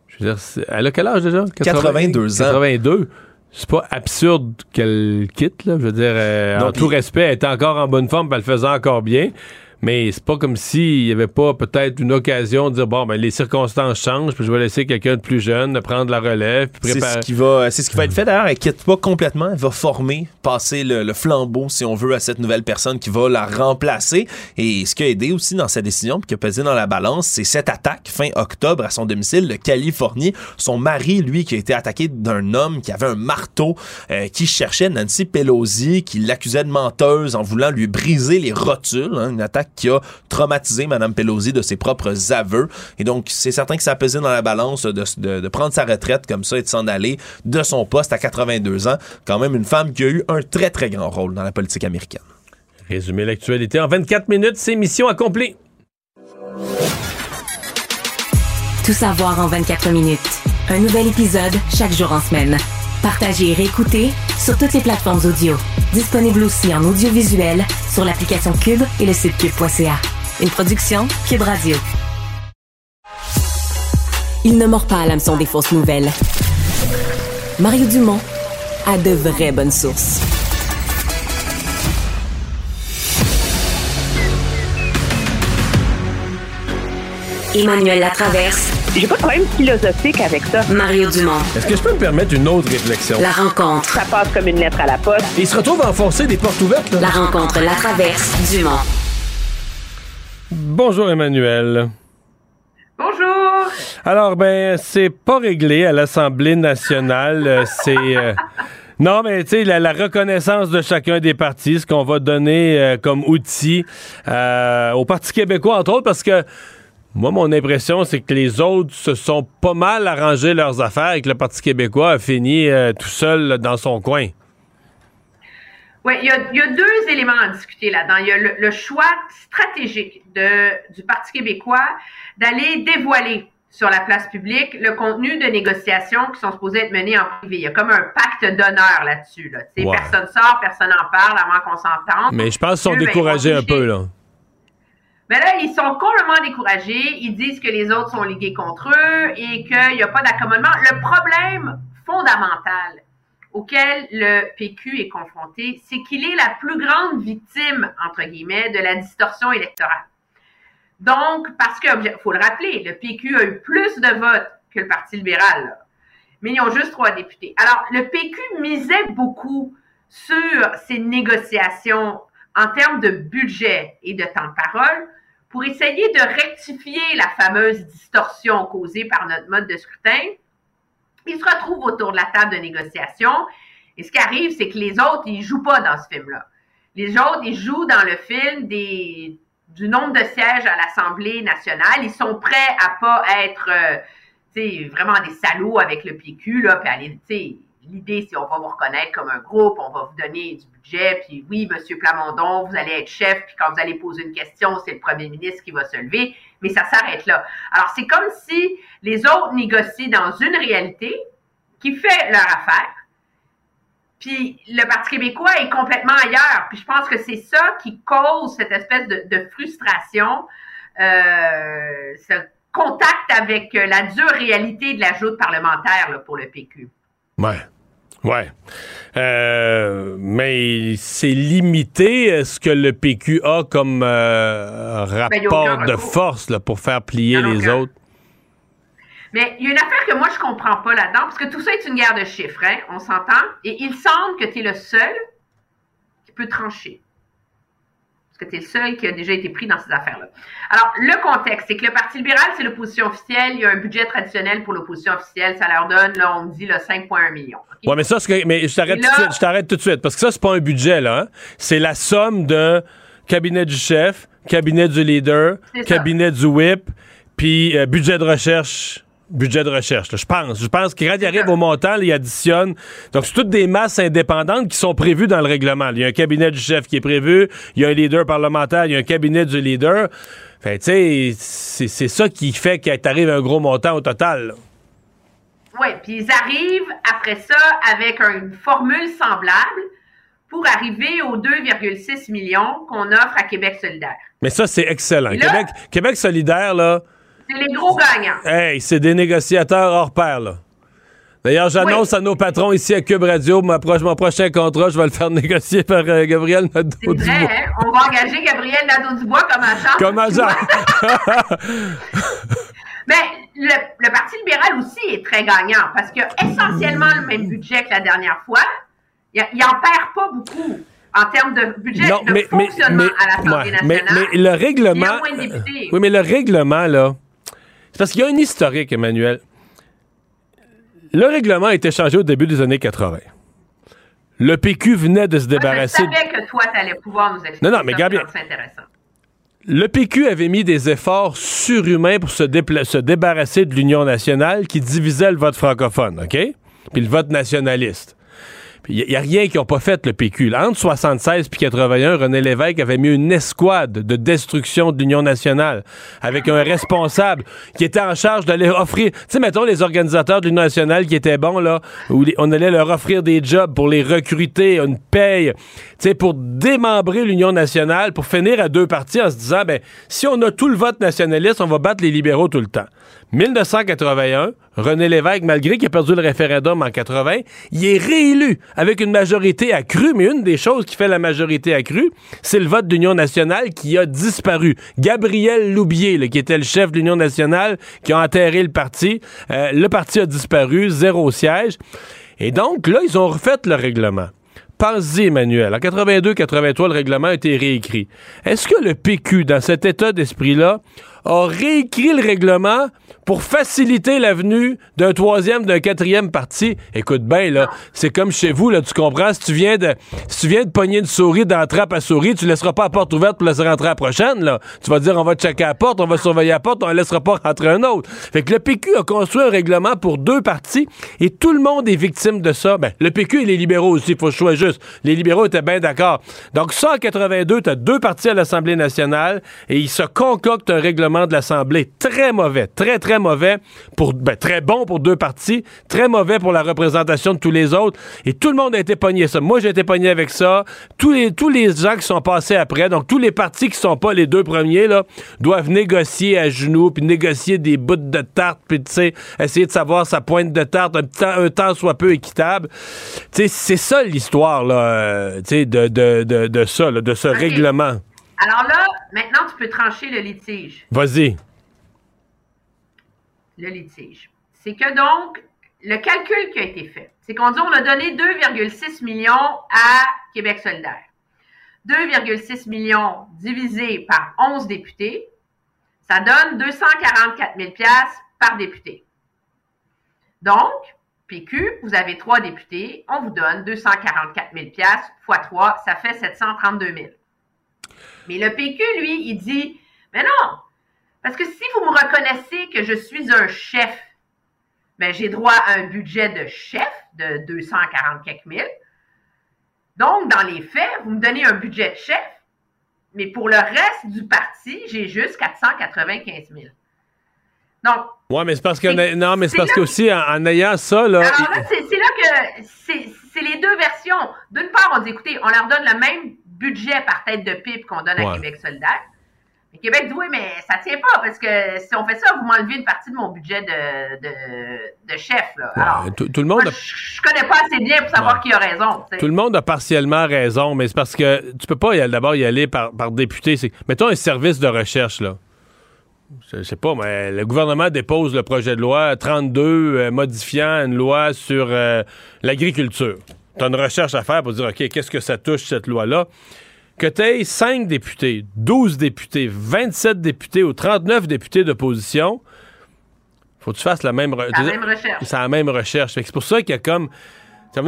A: je veux dire, elle a quel âge déjà?
F: 82 ans.
A: 82 c'est pas absurde qu'elle quitte, là. Je veux dire, euh, en tout respect, elle était encore en bonne forme, elle le faisait encore bien. Mais c'est pas comme s'il y avait pas peut-être une occasion de dire bon ben les circonstances changent, puis je vais laisser quelqu'un de plus jeune de prendre la relève, puis
F: préparer. C'est ce qui va, c'est ce qui va être fait d'ailleurs. Elle quitte pas complètement, elle va former, passer le, flambeau si on veut à cette nouvelle personne qui va la remplacer. Et ce qui a aidé aussi dans sa décision, puis qui a pesé dans la balance, c'est cette attaque fin octobre à son domicile de Californie. Son mari, lui, qui a été attaqué d'un homme qui avait un marteau, euh, qui cherchait Nancy Pelosi, qui l'accusait de menteuse en voulant lui briser les rotules, hein, une attaque qui a traumatisé Mme Pelosi de ses propres aveux. Et donc, c'est certain que ça a pesé dans la balance de, prendre sa retraite comme ça et de s'en aller de son poste à 82 ans. Quand même une femme qui a eu un très, très grand rôle dans la politique américaine.
A: Résumer l'actualité en 24 minutes, c'est mission accomplie.
E: Tout savoir en 24 minutes. Un nouvel épisode chaque jour en semaine. Partagez et réécoutez sur toutes les plateformes audio. Disponible aussi en audiovisuel sur l'application Cube et le site cube.ca. Une production Cube Radio. Il ne mord pas à l'hameçon des fausses nouvelles. Mario Dumont a de vraies bonnes sources. Emmanuel Latraverse.
J: J'ai pas de problème philosophique avec ça.
E: Mario Dumont.
A: Est-ce que je peux me permettre une autre réflexion?
E: La rencontre.
J: Ça passe comme une lettre à la poste.
A: Et il se retrouve à enfoncer des portes ouvertes.
E: La rencontre, la traverse, Dumont.
A: Bonjour Emmanuel.
J: Bonjour.
A: Alors, ben, c'est pas réglé à l'Assemblée nationale. Euh, c'est. Euh, non, mais tu sais, la, reconnaissance de chacun des partis, ce qu'on va donner euh, comme outil au Parti québécois, entre autres, parce que moi, mon impression, c'est que les autres se sont pas mal arrangés leurs affaires et que le Parti québécois a fini euh, tout seul dans son coin.
P: Oui, il y, a, deux éléments à discuter là-dedans. Il y a le, choix stratégique de, du Parti québécois d'aller dévoiler sur la place publique le contenu de négociations qui sont supposées être menées en privé. Il y a comme un pacte d'honneur là-dessus. Là. Personne sort, personne n'en parle avant qu'on s'entende.
A: Mais je pense qu'ils sont découragés un peu. là.
P: Mais là, ils sont complètement découragés. Ils disent que les autres sont ligués contre eux et qu'il n'y a pas d'accommodement. Le problème fondamental auquel le PQ est confronté, c'est qu'il est la plus grande victime, entre guillemets, de la distorsion électorale. Donc, parce que, faut le rappeler, le PQ a eu plus de votes que le Parti libéral, mais ils ont juste trois députés. Alors, le PQ misait beaucoup sur ces négociations en termes de budget et de temps de parole pour essayer de rectifier la fameuse distorsion causée par notre mode de scrutin. Ils se retrouvent autour de la table de négociation et ce qui arrive, c'est que les autres, ils jouent pas dans ce film-là. Les autres, ils jouent dans le film du nombre de sièges à l'Assemblée nationale. Ils sont prêts à pas être euh, vraiment des salauds avec le PQ, là, puis aller, l'idée, c'est on va vous reconnaître comme un groupe, on va vous donner du budget, puis oui, Monsieur Plamondon, vous allez être chef, puis quand vous allez poser une question, c'est le premier ministre qui va se lever, mais ça s'arrête là. Alors, c'est comme si les autres négocient dans une réalité qui fait leur affaire, puis le Parti québécois est complètement ailleurs. Puis je pense que c'est ça qui cause cette espèce de, frustration, euh, ce contact avec la dure réalité de la joute parlementaire pour le PQ.
A: Ouais. Ouais. Euh, mais c'est limité ce que le PQ a comme euh, rapport de force là, pour faire plier les autres.
P: Mais il y a une affaire que moi je comprends pas là-dedans, parce que tout ça est une guerre de chiffres, hein, on s'entend, et il semble que tu es le seul qui peut trancher parce que tu es le seul qui a déjà été pris dans ces affaires-là. Alors, le contexte, c'est que le Parti libéral, c'est l'opposition officielle. Il y a un budget traditionnel pour l'opposition officielle. Ça leur donne, là, on dit, le 5,1 millions.
A: Oui, mais ça, mais je t'arrête tout, de suite, je t'arrête tout de suite, parce que ça, c'est pas un budget, là. Hein. C'est la somme de cabinet du chef, cabinet du leader, cabinet du whip, puis euh, budget de recherche budget de recherche. je pense. Je pense que quand il arrive au montant, il additionne. Donc, c'est toutes des masses indépendantes qui sont prévues dans le règlement. Il y a un cabinet du chef qui est prévu, il y a un leader parlementaire, il y a un cabinet du leader. Fait, tu sais, c'est ça qui fait qu'il t'arrive un gros montant au total.
P: Oui, puis ils arrivent après ça avec une formule semblable pour arriver aux 2,6 millions qu'on offre à Québec solidaire.
A: Mais ça, c'est excellent. Québec, Québec solidaire, là,
P: c'est les gros gagnants.
A: Hey, c'est des négociateurs hors pair, là. D'ailleurs, j'annonce à nos patrons ici à Cube Radio, mon prochain contrat, je vais le faire négocier par euh, Gabriel
P: Nadeau-Dubois. C'est vrai, hein? On va engager Gabriel Nadeau-Dubois comme agent.
A: Comme agent.
P: Mais le, Parti libéral aussi est très gagnant parce qu'il a essentiellement le même budget que la dernière fois. Il n'en perd pas beaucoup en termes de budget de mais, fonctionnement à l'Assemblée nationale.
A: Mais, mais, le règlement. Oui, mais le règlement, là. C'est parce qu'il y a un historique, Emmanuel. Le règlement a été changé au début des années 80. Le PQ venait de se débarrasser.
P: je savais que toi, tu allais pouvoir nous expliquer.
A: Non, non, mais Gabriel. Le PQ avait mis des efforts surhumains pour se, se débarrasser de l'Union nationale qui divisait le vote francophone, OK? Puis le vote nationaliste. Il n'y a, rien qui n'ont pas fait, le PQ. Entre 76 et 81, René Lévesque avait mis une escouade de destruction de l'Union nationale avec un responsable qui était en charge d'aller offrir... Tu sais, mettons, les organisateurs de l'Union nationale qui étaient bons, là, où on allait leur offrir des jobs pour les recruter, une paye, tu sais, pour démembrer l'Union nationale, pour finir à deux partis en se disant, ben, si on a tout le vote nationaliste, on va battre les libéraux tout le temps. 1981, René Lévesque, malgré qu'il a perdu le référendum en 80, il est réélu avec une majorité accrue, mais une des choses qui fait la majorité accrue, c'est le vote d'Union nationale qui a disparu. Gabriel Loubier, qui était le chef de l'Union nationale, qui a enterré le parti, euh, le parti a disparu, zéro siège. Et donc, là, ils ont refait le règlement. Pensez, Emmanuel. En 82-83, le règlement a été réécrit. Est-ce que le PQ, dans cet état d'esprit-là, a réécrit le règlement pour faciliter l'avenue d'un troisième, d'un quatrième parti. Écoute bien, là, c'est comme chez vous, là, tu comprends? Si tu viens de, si tu viens de pogner une souris dans la trappe à souris, tu laisseras pas la porte ouverte pour laisser rentrer la prochaine, là. Tu vas dire, on va checker la porte, on va surveiller la porte, on ne laissera pas rentrer un autre. Fait que le PQ a construit un règlement pour deux partis et tout le monde est victime de ça. Ben, le PQ et les libéraux aussi, il faut choisir juste. Les libéraux étaient bien d'accord. Donc, ça, en 82, tu as deux partis à l'Assemblée nationale et ils se concoctent un règlement de l'Assemblée très mauvais, très, très mauvais, pour, ben, très bon pour deux partis, très mauvais pour la représentation de tous les autres. Et tout le monde a été pogné ça. Moi, j'ai été pogné avec ça. Tous les, tous les gens qui sont passés après, donc tous les partis qui sont pas les deux premiers, là, doivent négocier à genoux, puis négocier des bouts de tarte, puis, tu sais, essayer de savoir sa pointe de tarte, un, temps, un temps soit peu équitable. Tu sais, c'est ça l'histoire, là, euh, tu sais, de, de, de, de, ça, là, de ce règlement.
P: Alors là, maintenant, tu peux trancher le litige.
A: Vas-y
P: le litige. C'est que donc, le calcul qui a été fait, c'est qu'on dit on a donné 2,6 millions à Québec solidaire. 2,6 millions divisé par 11 députés, ça donne 244 000 par député. Donc, PQ, vous avez trois députés, on vous donne 244 000 fois 3, ça fait 732 000. Mais le PQ, lui, il dit, mais non, parce que si vous me reconnaissez que je suis un chef, ben, j'ai droit à un budget de chef de 240 quelques mille. Donc, dans les faits, vous me donnez un budget de chef, mais pour le reste du parti, j'ai juste 495 000. Donc.
A: Ouais, mais c'est parce que non, mais c'est parce qu'aussi en, en, ayant ça là.
P: Alors là, c'est là que c'est les deux versions. D'une part, on dit écoutez, on leur donne le même budget par tête de pipe qu'on donne à Québec solidaire. Le Québec dit oui, mais ça tient pas parce que si on fait ça, vous m'enlevez une partie de mon budget de, de, de chef. Là. Alors,
A: tout, tout le monde
P: moi,
A: a-
P: je, je connais pas assez bien pour savoir qui a raison.
A: Tout le monde a partiellement raison, mais c'est parce que tu peux pas d'abord y aller par, par député. Mettons un service de recherche, là. Je, je sais pas, mais le gouvernement dépose le projet de loi 32 euh, modifiant une loi sur euh, l'agriculture. Tu as une recherche à faire pour dire, OK, qu'est-ce que ça touche, cette loi-là? Que tu aies 5 députés, 12 députés, 27 députés ou 39 députés d'opposition, faut que tu fasses la même, re-
P: la même recherche.
A: c'est la même recherche. C'est pour ça qu'il y a comme.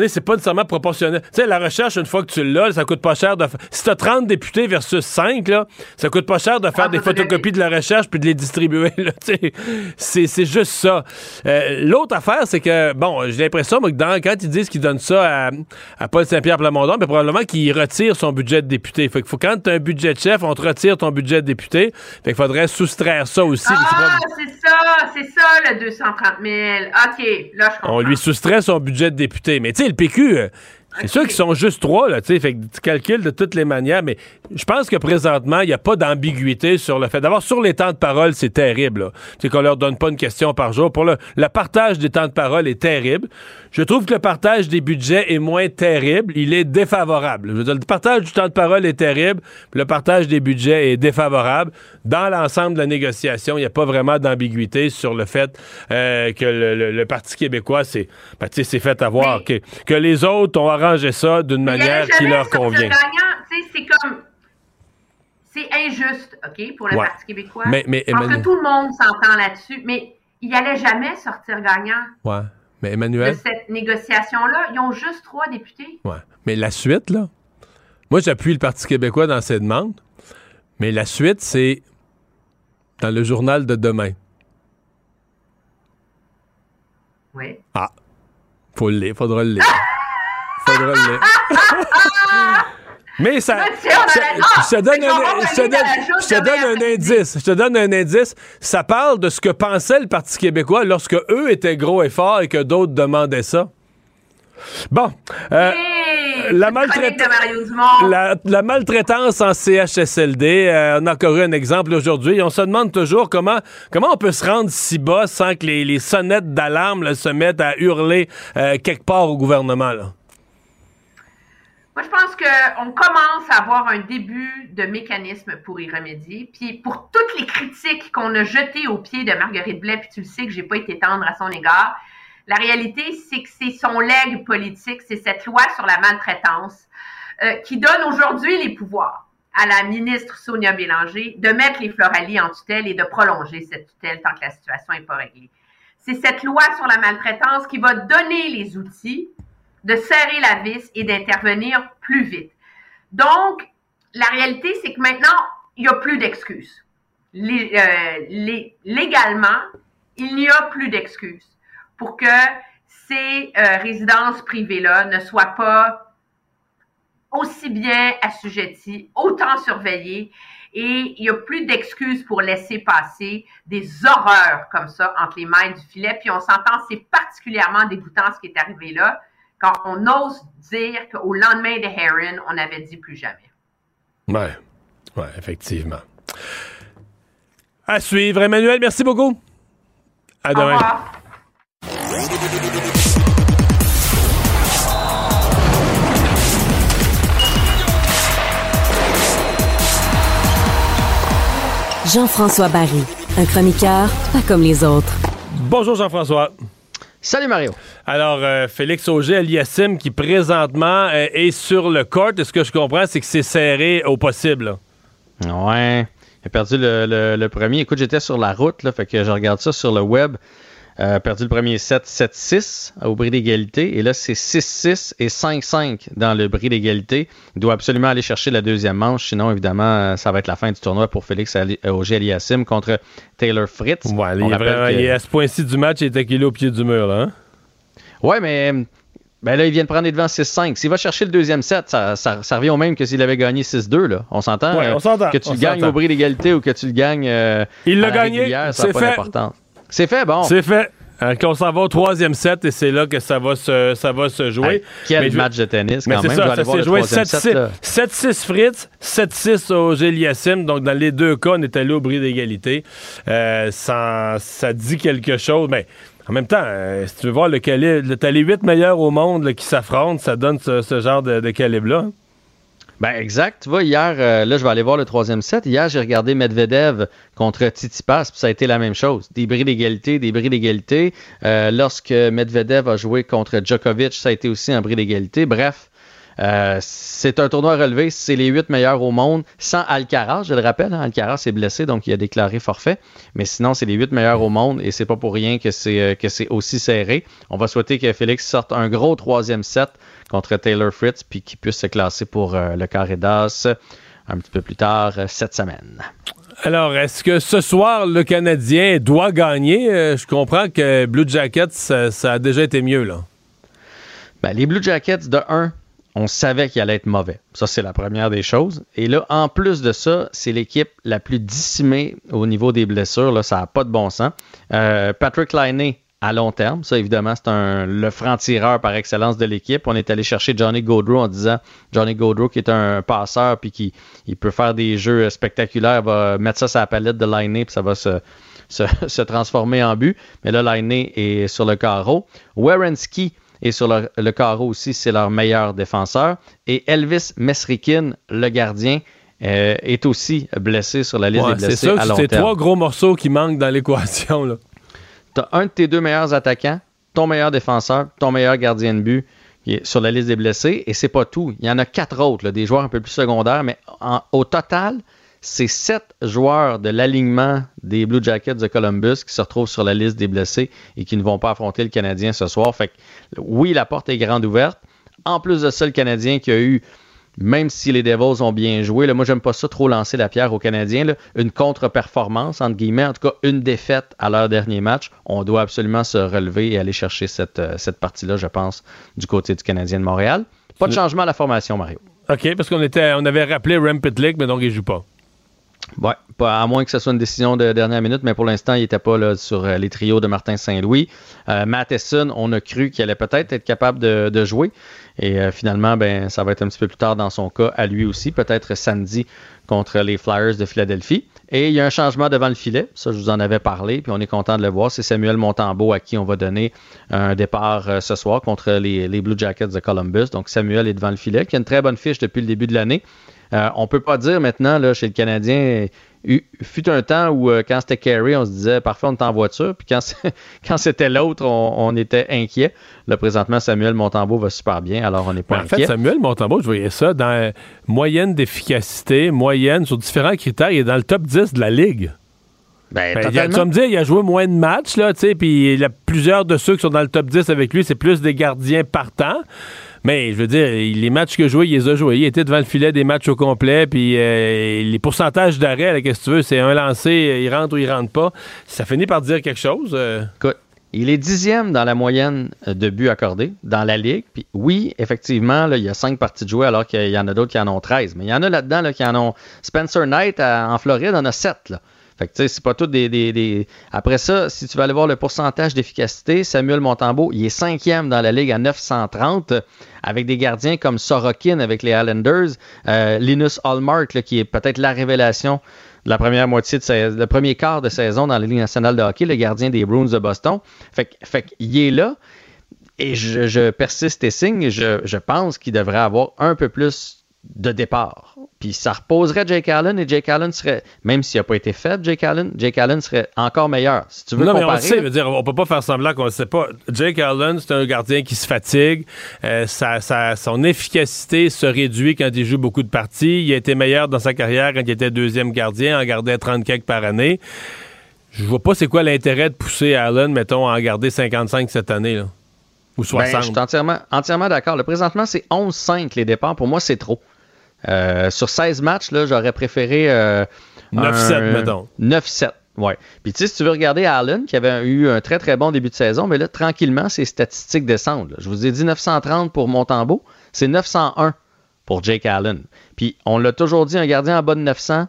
A: C'est pas nécessairement proportionnel. Tu sais, la recherche, une fois que tu l'as, ça coûte pas cher de Si t'as 30 députés versus 5, là, ça coûte pas cher de faire
P: Ah,
A: des photocopies de la recherche puis de les distribuer. c'est, juste ça. Euh, l'autre affaire, c'est que, bon, j'ai l'impression que dans, quand ils disent qu'ils donnent ça à, à Paul Saint-Pierre Plamondon, ben, probablement qu'il retire son budget de député. Fait que faut, quand t'as un budget de chef, on te retire ton budget de député. Fait qu'il faudrait soustraire ça aussi.
P: Ah, c'est ça, c'est ça le 230 000. OK, là, je comprends.
A: On lui soustrait son budget de député. Mais tu sais, le PQ, euh, c'est sûr qu'ils sont juste trois, là, tu sais. Fait que tu calcules de toutes les manières, mais je pense que présentement, il n'y a pas d'ambiguïté sur le fait. D'abord, sur les temps de parole, c'est terrible. Tu sais, qu'on leur donne pas une question par jour. Pour le, le partage des temps de parole est terrible. Je trouve que le partage des budgets est moins terrible. Il est défavorable. Je veux dire, le partage du temps de parole est terrible. puis Le partage des budgets est défavorable. Dans l'ensemble de la négociation, il n'y a pas vraiment d'ambiguïté sur le fait euh, que le, le- le Parti québécois s'est ben, fait avoir. Que, que les autres ont arrangé ça d'une manière qui leur convient.
P: c'est comme. C'est injuste, OK, pour le
A: Ouais.
P: Parti québécois.
A: Mais-
P: que tout le monde s'entend là-dessus, mais il allait jamais sortir gagnant
A: Ouais. Mais
P: de
A: Emmanuel,
P: cette négociation-là. Ils ont juste trois députés.
A: ouais. Mais la suite, là, moi, j'appuie le Parti québécois dans ses demandes, mais la suite, c'est dans le journal de demain.
P: Oui.
A: Ah. Faut le lire, faudra le lire. faudra le lire. Mais ça. Ça-
P: la-
A: je te donne un, indice. Je te donne un indice. Ça parle de ce que pensait le Parti québécois lorsque eux étaient gros et forts et que d'autres demandaient ça. Bon. euh,
P: Hey,
A: la, maltraita- maltraitance en CHSLD, euh, on a encore eu un exemple aujourd'hui. On se demande toujours comment, comment on peut se rendre si bas sans que les, les sonnettes d'alarme se mettent à hurler euh, quelque part au gouvernement. Là.
P: Moi, je pense qu'on commence à avoir un début de mécanisme pour y remédier. Puis pour toutes les critiques qu'on a jetées aux pieds de Marguerite Blais, puis tu le sais que j'ai pas été tendre à son égard, la réalité, c'est que c'est son legs politique, c'est cette loi sur la maltraitance euh, qui donne aujourd'hui les pouvoirs à la ministre Sonia Bélanger de mettre les Floralie en tutelle et de prolonger cette tutelle tant que la situation n'est pas réglée. C'est cette loi sur la maltraitance qui va donner les outils de serrer la vis et d'intervenir plus vite. Donc, la réalité, c'est que maintenant, il n'y a plus d'excuses. Euh, lé- légalement, il n'y a plus d'excuses pour que ces euh, résidences privées-là ne soient pas aussi bien assujetties, autant surveillées, et il n'y a plus d'excuses pour laisser passer des horreurs comme ça entre les mailles du filet. Puis on s'entend, c'est particulièrement dégoûtant ce qui est arrivé là, quand on ose dire qu'au lendemain de Heron, on avait dit plus jamais.
A: Ouais. Ouais, effectivement. À suivre. Emmanuel, merci beaucoup. À
P: Au
A: demain.
P: revoir.
E: Jean-François Barry, un chroniqueur pas comme les autres.
A: Bonjour Jean-François.
Q: Salut Mario.
A: Alors, euh, Félix Auger Aliassime qui présentement euh, est sur le court, et ce que je comprends, c'est que c'est serré au possible. là.
Q: Ouais. Il a perdu le, le- le premier. Écoute, j'étais sur la route, là, fait que je regarde ça sur le web. Euh, perdu le premier set 7-6 au bris d'égalité. Et là, c'est 6-6 et 5-5 dans le bris d'égalité. Il doit absolument aller chercher la deuxième manche. Sinon, évidemment, euh, ça va être la fin du tournoi pour Félix Ali- euh, Auger Aliassime contre Taylor Fritz.
A: Ouais, il, est
Q: rappelle
A: vraiment-
Q: que-
A: il est à ce point-ci du match, il est acculé au pied du mur. Là, hein?
Q: Ouais, mais ben là, il vient de prendre les devants 6-5. S'il va chercher le deuxième set, ça, ça- ça revient au même que s'il avait gagné 6-2. Là. On s'entend?
A: Ouais, on s'entend,
Q: Que tu
A: on
Q: le gagnes au bris d'égalité ou que tu le gagnes euh,
A: Il l'a gagné, c'est
Q: n'a pas
A: fait.
Q: C'est fait, bon.
A: C'est fait. Euh, qu'on s'en va au troisième set et c'est là que ça va se, ça va se jouer.
Q: Hey, quel
A: Mais je-
Q: match de tennis,
A: Mais
Q: quand
A: c'est
Q: même.
A: ça, ça s'est joué
Q: troisième set, là.
A: 7-6 Fritz, 7-6 au Géliassim. Donc, dans les deux cas, on est allé au bris d'égalité. Euh, ça, ça dit quelque chose, mais en même temps, euh, si tu veux voir le calibre, t'as les huit meilleurs au monde là, qui s'affrontent, ça donne ce, ce genre de, de calibre-là.
Q: Ben exact. Tu vois, hier, euh, là, je vais aller voir le troisième set. Hier, j'ai regardé Medvedev contre Tsitsipas, puis ça a été la même chose. Des bris d'égalité, des bris d'égalité. Euh, lorsque Medvedev a joué contre Djokovic, ça a été aussi un bris d'égalité. Bref, euh, c'est un tournoi relevé. C'est les huit meilleurs au monde, sans Alcaraz, je le rappelle. hein. Alcaraz est blessé, donc il a déclaré forfait. Mais sinon, c'est les huit meilleurs au monde, et c'est pas pour rien que c'est euh, que c'est aussi serré. On va souhaiter que Félix sorte un gros troisième set contre Taylor Fritz, puis qu'il puisse se classer pour euh, le carré d'as un petit peu plus tard cette semaine.
A: Alors, est-ce que ce soir, le Canadien doit gagner? Euh, je comprends que Blue Jackets, ça, ça a déjà été mieux, là.
Q: Ben, les Blue Jackets, de 1, on savait qu'il allait être mauvais. Ça, c'est la première des choses. Et là, en plus de ça, c'est l'équipe la plus dissimée au niveau des blessures. Là, ça n'a pas de bon sens. Euh, Patrick Liney, à long terme, ça, évidemment, c'est un, le franc-tireur par excellence de l'équipe. On est allé chercher Johnny Gaudreau en disant Johnny Gaudreau, qui est un passeur puis qui il peut faire des jeux spectaculaires, va mettre ça sur la palette de Liney puis ça va se, transformer en but. Mais là, Liney est sur le carreau. Werenski et sur le, le carreau aussi, c'est leur meilleur défenseur. Et Elvis Mesrikin, le gardien, euh, est aussi blessé sur la liste
A: Ouais,
Q: des
A: c'est
Q: blessés
A: ça
Q: à
A: que c'est trois gros morceaux qui manquent dans l'équation.
Q: Tu as un de tes deux meilleurs attaquants, ton meilleur défenseur, ton meilleur gardien de but qui est sur la liste des blessés. Et c'est pas tout. Il y en a quatre autres, là, des joueurs un peu plus secondaires, mais en- au total, c'est sept joueurs de l'alignement des Blue Jackets de Columbus qui se retrouvent sur la liste des blessés et qui ne vont pas affronter le Canadien ce soir. Fait que oui, la porte est grande ouverte. En plus de ça, le Canadien qui a eu, même si les Devils ont bien joué, là, moi j'aime pas ça trop lancer la pierre aux Canadiens, là, une contre-performance, entre guillemets, en tout cas une défaite à leur dernier match. On doit absolument se relever et aller chercher cette, euh, cette partie-là, je pense, du côté du Canadien de Montréal. Pas de changement à la formation, Mario.
A: OK, parce qu'on était, on avait rappelé Rem Pitlick, mais donc il joue pas.
Q: Ouais, à moins que ce soit une décision de dernière minute, mais pour l'instant, il n'était pas sur euh, les trios de Martin Saint-Louis. Euh, Matheson, on a cru qu'il allait peut-être être capable de, de jouer. Et euh, finalement, ben, ça va être un petit peu plus tard dans son cas, à lui aussi, peut-être samedi contre les Flyers de Philadelphie. Et il y a un changement devant le filet, ça je vous en avais parlé, puis on est content de le voir. C'est Samuel Montembeau à qui on va donner un départ euh, ce soir contre les, les Blue Jackets de Columbus. Donc Samuel est devant le filet, qui a une très bonne fiche depuis le début de l'année. Euh, on peut pas dire maintenant là, chez le Canadien, il fut un temps où euh, quand c'était Carey, on se disait parfait on est en voiture, puis quand, c'était l'autre, on, on était inquiet. Là présentement, Samuel Montembeau va super bien, alors on n'est pas
A: Ben, en fait,
Q: inquiet.
A: Samuel Montembeau, je voyais ça dans euh, moyenne d'efficacité, moyenne sur différents critères, il est dans le top 10 de la ligue.
Q: Ben,
A: Ben, il a- tu vas me dire, il a joué moins de matchs, là, tu sais, puis il y a plusieurs de ceux qui sont dans le top 10 avec lui, c'est plus des gardiens partants. Mais je veux dire, les matchs qu'il a joués, il les a joués. Il était devant le filet des matchs au complet, puis euh, les pourcentages d'arrêt, qu'est-ce que tu veux, c'est un lancé, il rentre ou il rentre pas. Ça finit par dire quelque chose. euh.
Q: Écoute, il est dixième dans la moyenne euh, de buts accordés dans la ligue. Puis oui, effectivement, là, il y a cinq parties de jouer alors qu'il y en a d'autres qui en ont 13. Mais il y en a là-dedans là, qui en ont. Spencer Knight en Floride en a 7. Là. Fait que tu sais, c'est pas tout des, des- Après ça, si tu vas aller voir le pourcentage d'efficacité, Samuel Montembeau, il est cinquième dans la ligue à 930, euh, avec des gardiens comme Sorokin avec les Islanders, euh, Linus Hallmark, là, qui est peut-être la révélation de la première moitié de sa- le premier quart de saison dans la Ligue nationale de hockey, le gardien des Bruins de Boston. Fait, fait est là. Et je, je persiste et signe, je, je pense qu'il devrait avoir un peu plus de départ. Puis ça reposerait Jake Allen et Jake Allen serait, même s'il n'a pas été faible, Jake Allen, Jake Allen serait encore meilleur. Si tu veux
A: non, mais on
Q: comparer,
A: sait,
Q: là,
A: veut dire, on peut pas faire semblant qu'on ne sait pas. Jake Allen, c'est un gardien qui se fatigue. Euh, sa- sa- son efficacité se réduit quand il joue beaucoup de parties. Il a été meilleur dans sa carrière quand il était deuxième gardien, en gardait 30 quelques par année. Je vois pas c'est quoi l'intérêt de pousser Allen, mettons, à en garder 55 cette année, là. Ou
Q: ben,
A: 60.
Q: je suis entièrement, entièrement d'accord. Le présentement, c'est 11-5 les départs. Pour moi, c'est trop. Euh, sur 16 matchs, là, j'aurais préféré. euh,
A: 9-7,
Q: un-
A: mettons.
Q: 9-7, ouais. Puis tu sais, si tu veux regarder Allen, qui avait eu un très très bon début de saison, mais là, tranquillement, ses statistiques descendent. là. Je vous ai dit 930 pour Montembeau, c'est 901 pour Jake Allen. Puis on l'a toujours dit, un gardien en bas de 900,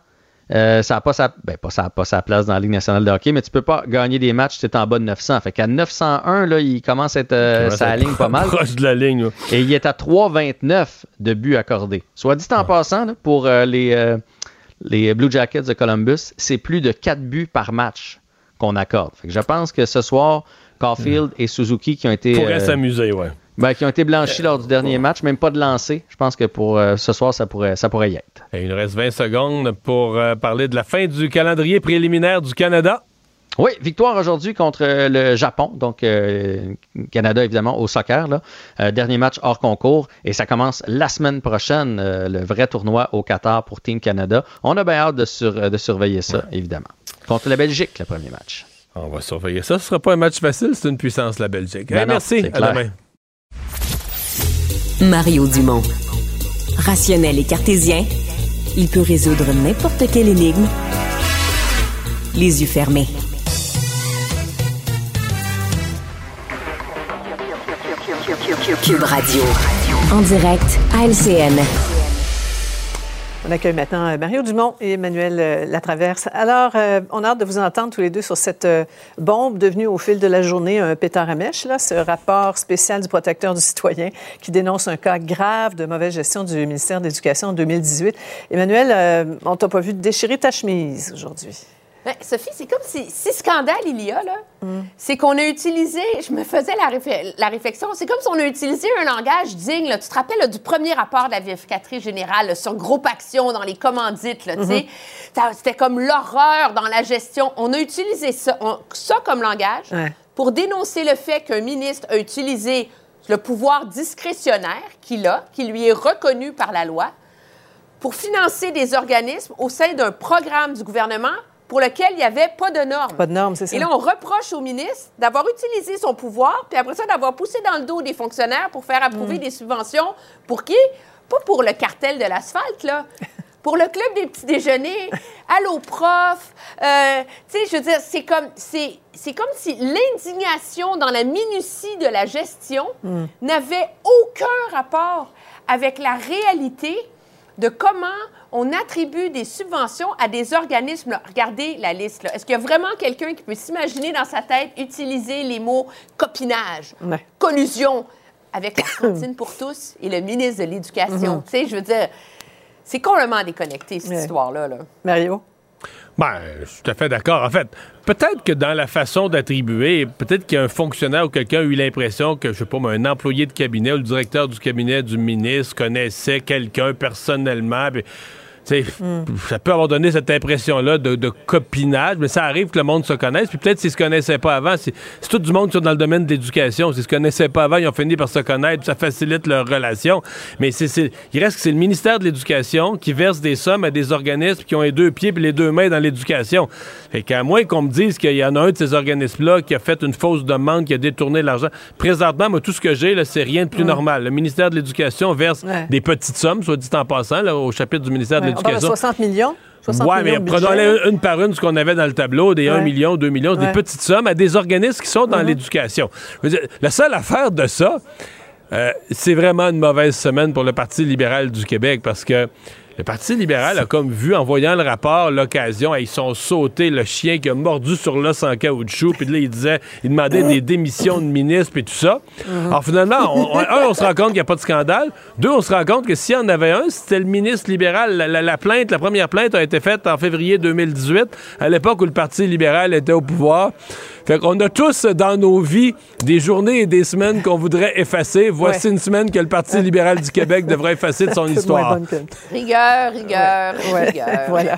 Q: Euh, ça n'a pas, sa, ben, pas, sa, pas sa place dans la Ligue nationale de hockey, mais tu peux pas gagner des matchs si tu es en bas de 900. Fait qu'à 901, là, il commence à être euh, sa ligne pas mal.
A: Proche de la ligne.
Q: Et il est à 3,29 de buts accordés. Soit dit en passant, là, pour euh, les, les Blue Jackets de Columbus, c'est plus de 4 buts par match qu'on accorde. Fait que je pense que ce soir, Caulfield et Suzuki qui ont été...
A: Pourrait
Q: euh,
A: s'amuser, ouais.
Q: Ben, qui ont été blanchis lors du dernier match, même pas de lancer. Je pense que pour euh, ce soir, ça pourrait, ça pourrait y être.
A: Et il nous reste 20 secondes pour euh, parler de la fin du calendrier préliminaire du Canada.
Q: Oui, victoire aujourd'hui contre euh, le Japon, donc euh, Canada évidemment au soccer. Là. Euh, dernier match hors concours et ça commence la semaine prochaine, euh, le vrai tournoi au Qatar pour Team Canada. On a bien hâte de, sur- de surveiller ça, évidemment. Contre la Belgique, le premier match.
A: On va surveiller ça. Ce sera pas un match facile, c'est une puissance, la Belgique.
Q: Ben
A: Hey,
Q: non,
A: merci. À demain.
E: Mario Dumont. Rationnel et cartésien, il peut résoudre n'importe quelle énigme les yeux fermés. Cube Radio. En direct à LCN.
R: On accueille maintenant euh, Mario Dumont et Emmanuel euh, Latraverse. Alors, euh, on a hâte de vous entendre tous les deux sur cette bombe devenue au fil de la journée un pétard à mèche, là, ce rapport spécial du protecteur du citoyen qui dénonce un cas grave de mauvaise gestion du ministère de l'Éducation en 2018. Emmanuel, euh, on t'a pas vu déchirer ta chemise aujourd'hui.
P: Ben, Sophie, c'est comme si, si scandale il y a, là, c'est qu'on a utilisé, je me faisais la, réflexion, c'est comme si on a utilisé un langage digne. là. Tu te rappelles là, du premier rapport de la vérificatrice générale là, sur groupe action dans les commandites, là, tu sais? Ça- C'était comme l'horreur dans la gestion. On a utilisé ça, on- ça comme langage
R: Ouais.
P: pour dénoncer le fait qu'un ministre a utilisé le pouvoir discrétionnaire qu'il a, qui lui est reconnu par la loi, pour financer des organismes au sein d'un programme du gouvernement pour lequel il n'y avait pas de normes.
R: Pas de normes, c'est ça.
P: Et là, on reproche au ministre d'avoir utilisé son pouvoir, puis après ça, d'avoir poussé dans le dos des fonctionnaires pour faire approuver
R: Mm.
P: des subventions. Pour qui? Pas pour le cartel de l'asphalte, là. Pour le club des petits déjeuners, allô prof, euh, tu sais, je veux dire, c'est comme, c'est, c'est comme si l'indignation dans la minutie de la gestion
R: Mm.
P: n'avait aucun rapport avec la réalité de comment on attribue des subventions à des organismes. là. Regardez la liste. là. Est-ce qu'il y a vraiment quelqu'un qui peut s'imaginer dans sa tête utiliser les mots copinage,
R: Ouais.
P: collusion avec la cantine pour tous et le ministre de l'Éducation?
R: Mhm.
P: Tu sais, je veux dire, c'est complètement déconnecté, cette
R: Ouais.
P: histoire-là. là.
R: Mario?
A: Ben, je suis tout à fait d'accord. En fait, peut-être que dans la façon d'attribuer, peut-être qu'un fonctionnaire ou quelqu'un a eu l'impression que, je sais pas, un employé de cabinet ou le directeur du cabinet du ministre connaissait quelqu'un personnellement. puis, sais, Ça peut avoir donné cette impression-là de, de copinage, mais ça arrive que le monde se connaisse. Puis peut-être s'ils se connaissaient pas avant, c'est tout du monde qui sont dans le domaine de l'éducation. S'ils se connaissaient pas avant, ils ont fini par se connaître, ça facilite leur relation. Mais c'est, il reste que c'est le ministère de l'Éducation qui verse des sommes à des organismes qui ont les deux pieds et les deux mains dans l'éducation. Fait qu'à moins qu'on me dise qu'il y en a un de ces organismes-là qui a fait une fausse demande, qui a détourné l'argent. Présentement, moi, tout ce que j'ai, c'est rien de plus
R: Ouais.
A: normal. Le ministère de l'Éducation verse
R: Ouais.
A: des petites sommes, soit dit en passant, là, au chapitre du ministère
R: Ouais,
A: de
R: on parle de
A: l'Éducation.
R: 60 millions? 60
A: Ouais, mais
R: millions budget,
A: prenons-les
R: là.
A: une par une, ce qu'on avait dans le tableau, des 1
R: Ouais.
A: million, 2 millions,
R: Ouais.
A: des petites sommes à des organismes qui sont dans
R: Mhm.
A: l'éducation. La seule affaire de ça, euh, c'est vraiment une mauvaise semaine pour le Parti libéral du Québec parce que le Parti libéral a comme vu, en voyant le rapport, l'occasion, ils sont sautés le chien qui a mordu sur l'os en caoutchouc, puis là, il disait, il demandait des démissions de ministres, puis tout ça. Alors finalement, un, on se rend compte qu'il n'y a pas de scandale. Deux, on se rend compte que s'il y en avait un, c'était le ministre libéral. La plainte, la première plainte a été faite en février 2018, à l'époque où le Parti libéral était au pouvoir. Fait qu'on a tous dans nos vies des journées et des semaines qu'on voudrait effacer. Voici
R: Ouais.
A: une semaine que le Parti libéral du Québec devrait effacer de son histoire.
P: Rigueur, rigueur,
R: Ouais,
P: rigueur.
R: voilà.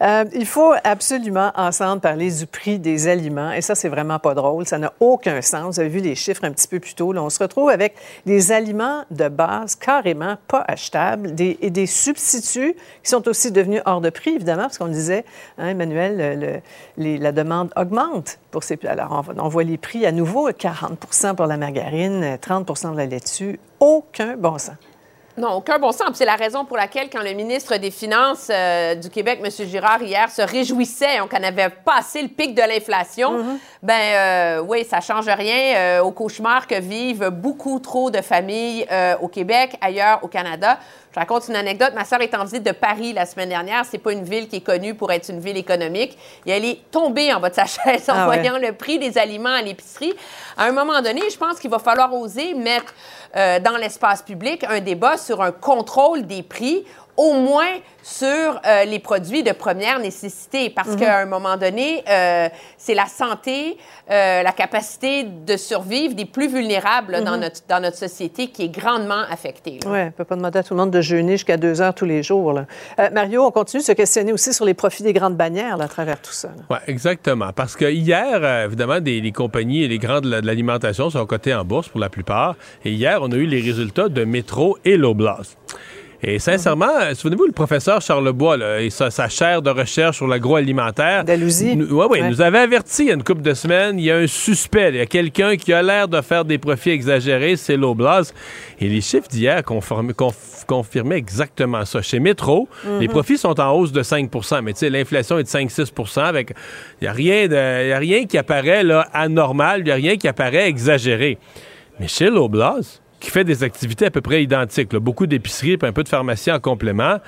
R: Euh, il faut absolument ensemble parler du prix des aliments. Et ça, c'est vraiment pas drôle. Ça n'a aucun sens. Vous avez vu les chiffres un petit peu plus tôt. Là, on se retrouve avec des aliments de base carrément pas achetables et des substituts qui sont aussi devenus hors de prix, évidemment, parce qu'on disait, hein, Emmanuel, la demande augmente pour ces... Alors, on, voit les prix à nouveau, 40 pour la margarine, 30 pour la laitue. Aucun bon sens.
P: Non, aucun bon sens. C'est la raison pour laquelle, quand le ministre des Finances euh, du Québec, M. Girard, hier, se réjouissait qu'on avait passé le pic de l'inflation, ben euh, oui, ça change rien euh, au cauchemar que vivent beaucoup trop de familles au Québec, ailleurs au Canada. Je raconte une anecdote. Ma sœur est en visite de Paris la semaine dernière. C'est pas une ville qui est connue pour être une ville économique. Et elle est tombée en bas de sa chaise en
R: Ah ouais.
P: voyant le prix des aliments à l'épicerie. À un moment donné, je pense qu'il va falloir oser mettre euh, dans l'espace public un débat sur un contrôle des prix au moins sur euh, les produits de première nécessité, parce
R: Mhm.
P: qu'à un moment donné, euh, c'est la santé, euh, la capacité de survivre des plus vulnérables là, dans,
R: Mhm.
P: notre, dans notre société qui est grandement affectée.
R: Oui, on ne peut pas demander à tout le monde de jeûner jusqu'à deux heures tous les jours. là. Euh, Mario, on continue de se questionner aussi sur les profits des grandes bannières là, à travers tout ça.
A: Oui, exactement. Parce que hier, évidemment, des, les compagnies et les grands de la- de l'alimentation sont cotés en bourse pour la plupart. Et hier, on a eu les résultats de Métro et Loblaws. Et sincèrement, euh, souvenez-vous, le professeur Charlebois là, et sa, sa chaire de recherche sur l'agroalimentaire.
R: Dalousie.
A: Oui, oui,
R: Ouais.
A: nous avait averti il y a une couple de semaines, il y a un suspect, il y a quelqu'un qui a l'air de faire des profits exagérés, c'est Loblaws. Et les chiffres d'hier confirmaient, conf- confirmaient exactement ça. Chez Métro,
R: Mhm.
A: les profits sont en hausse de 5% mais tu sais, l'inflation est de 5-6 avec Il n'y a, rien de- il y a rien qui apparaît là, anormal, il n'y a rien qui apparaît exagéré. Mais chez Loblaws, qui fait des activités à peu près identiques, là, beaucoup d'épiceries puis un peu de pharmacie en complément, euh,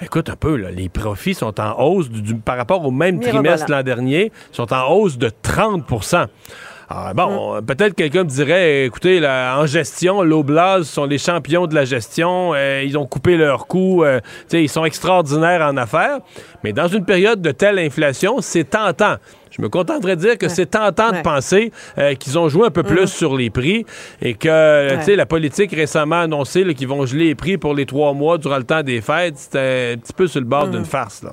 A: Écoute un peu, là, les profits sont en hausse du- du- par rapport au même trimestre l'an dernier, sont en hausse de 30 alors, bon, peut-être quelqu'un me dirait, écoutez, là, en gestion, l'Oblast sont les champions de la gestion, euh, ils ont coupé leurs coûts, euh, ils sont extraordinaires en affaires, mais dans une période de telle inflation, c'est tentant. Je me contenterais de dire que c'est tentant de penser euh, qu'ils ont joué un peu plus sur les prix et que, euh, tu sais, la politique récemment annoncé là, qu'ils vont geler les prix pour les trois mois durant le temps des fêtes, c'était un petit peu sur le bord d'une farce, là.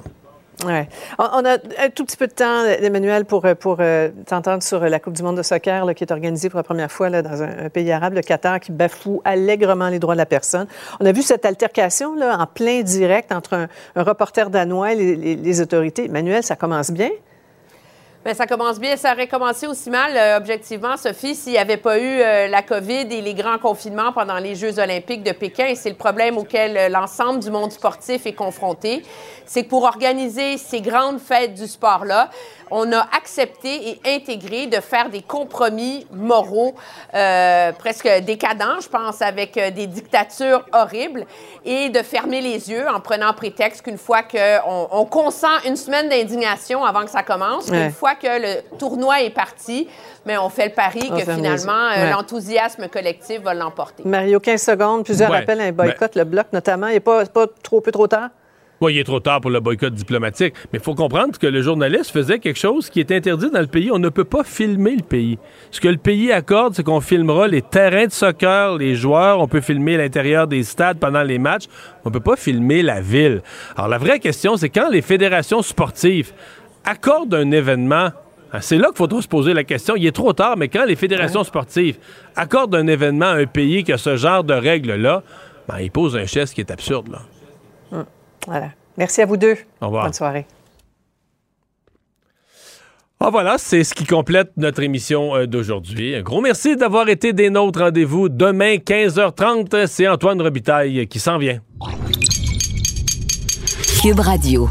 R: Ouais. On, a un tout petit peu de temps, Emmanuel, pour, euh, pour euh, t'entendre sur la Coupe du monde de soccer là, qui est organisée pour la première fois là, dans un, un pays arabe, le Qatar, qui bafoue allègrement les droits de la personne. On a vu cette altercation là, en plein direct entre un, un reporter danois et les, les- les autorités. Emmanuel, ça commence bien.
P: Bien, ça commence bien. Ça aurait commencé aussi mal, euh, objectivement, Sophie, s'il n'y avait pas eu euh, la COVID et les grands confinements pendant les Jeux olympiques de Pékin. C'est le problème auquel euh, l'ensemble du monde sportif est confronté. C'est que pour organiser ces grandes fêtes du sport-là, on a accepté et intégré de faire des compromis moraux euh, presque décadents, je pense, avec euh, des dictatures horribles et de fermer les yeux en prenant prétexte qu'une fois qu'on on consent une semaine d'indignation avant que ça commence,
R: Ouais.
P: qu'une fois que le tournoi est parti, mais on fait le pari
R: On
P: que finalement, euh,
R: Ouais.
P: l'enthousiasme collectif va l'emporter.
R: Mario, 15 secondes, plusieurs
A: Ouais.
R: appels à un boycott, le bloc notamment. Il n'est pas, pas trop peu trop tard?
A: Oui, il est trop tard pour le boycott diplomatique, mais il faut comprendre que le journaliste faisait quelque chose qui est interdit dans le pays. On ne peut pas filmer le pays. Ce que le pays accorde, c'est qu'on filmera les terrains de soccer, les joueurs, on peut filmer l'intérieur des stades pendant les matchs, on ne peut pas filmer la ville. Alors la vraie question, c'est quand les fédérations sportives accordent un événement hein, c'est là qu'il faudra se poser la question. Il est trop tard, mais quand les fédérations sportives accordent un événement à un pays qui a ce genre de règles-là, ben, ils posent un geste qui est absurde. Là.
R: Voilà. Merci à vous deux.
A: Au revoir.
R: Bonne soirée.
A: Ah voilà, c'est ce qui complète notre émission euh, d'aujourd'hui. Un gros merci d'avoir été des nôtres. Rendez-vous demain 15h30. C'est Antoine Robitaille qui s'en vient.
E: Cube Radio.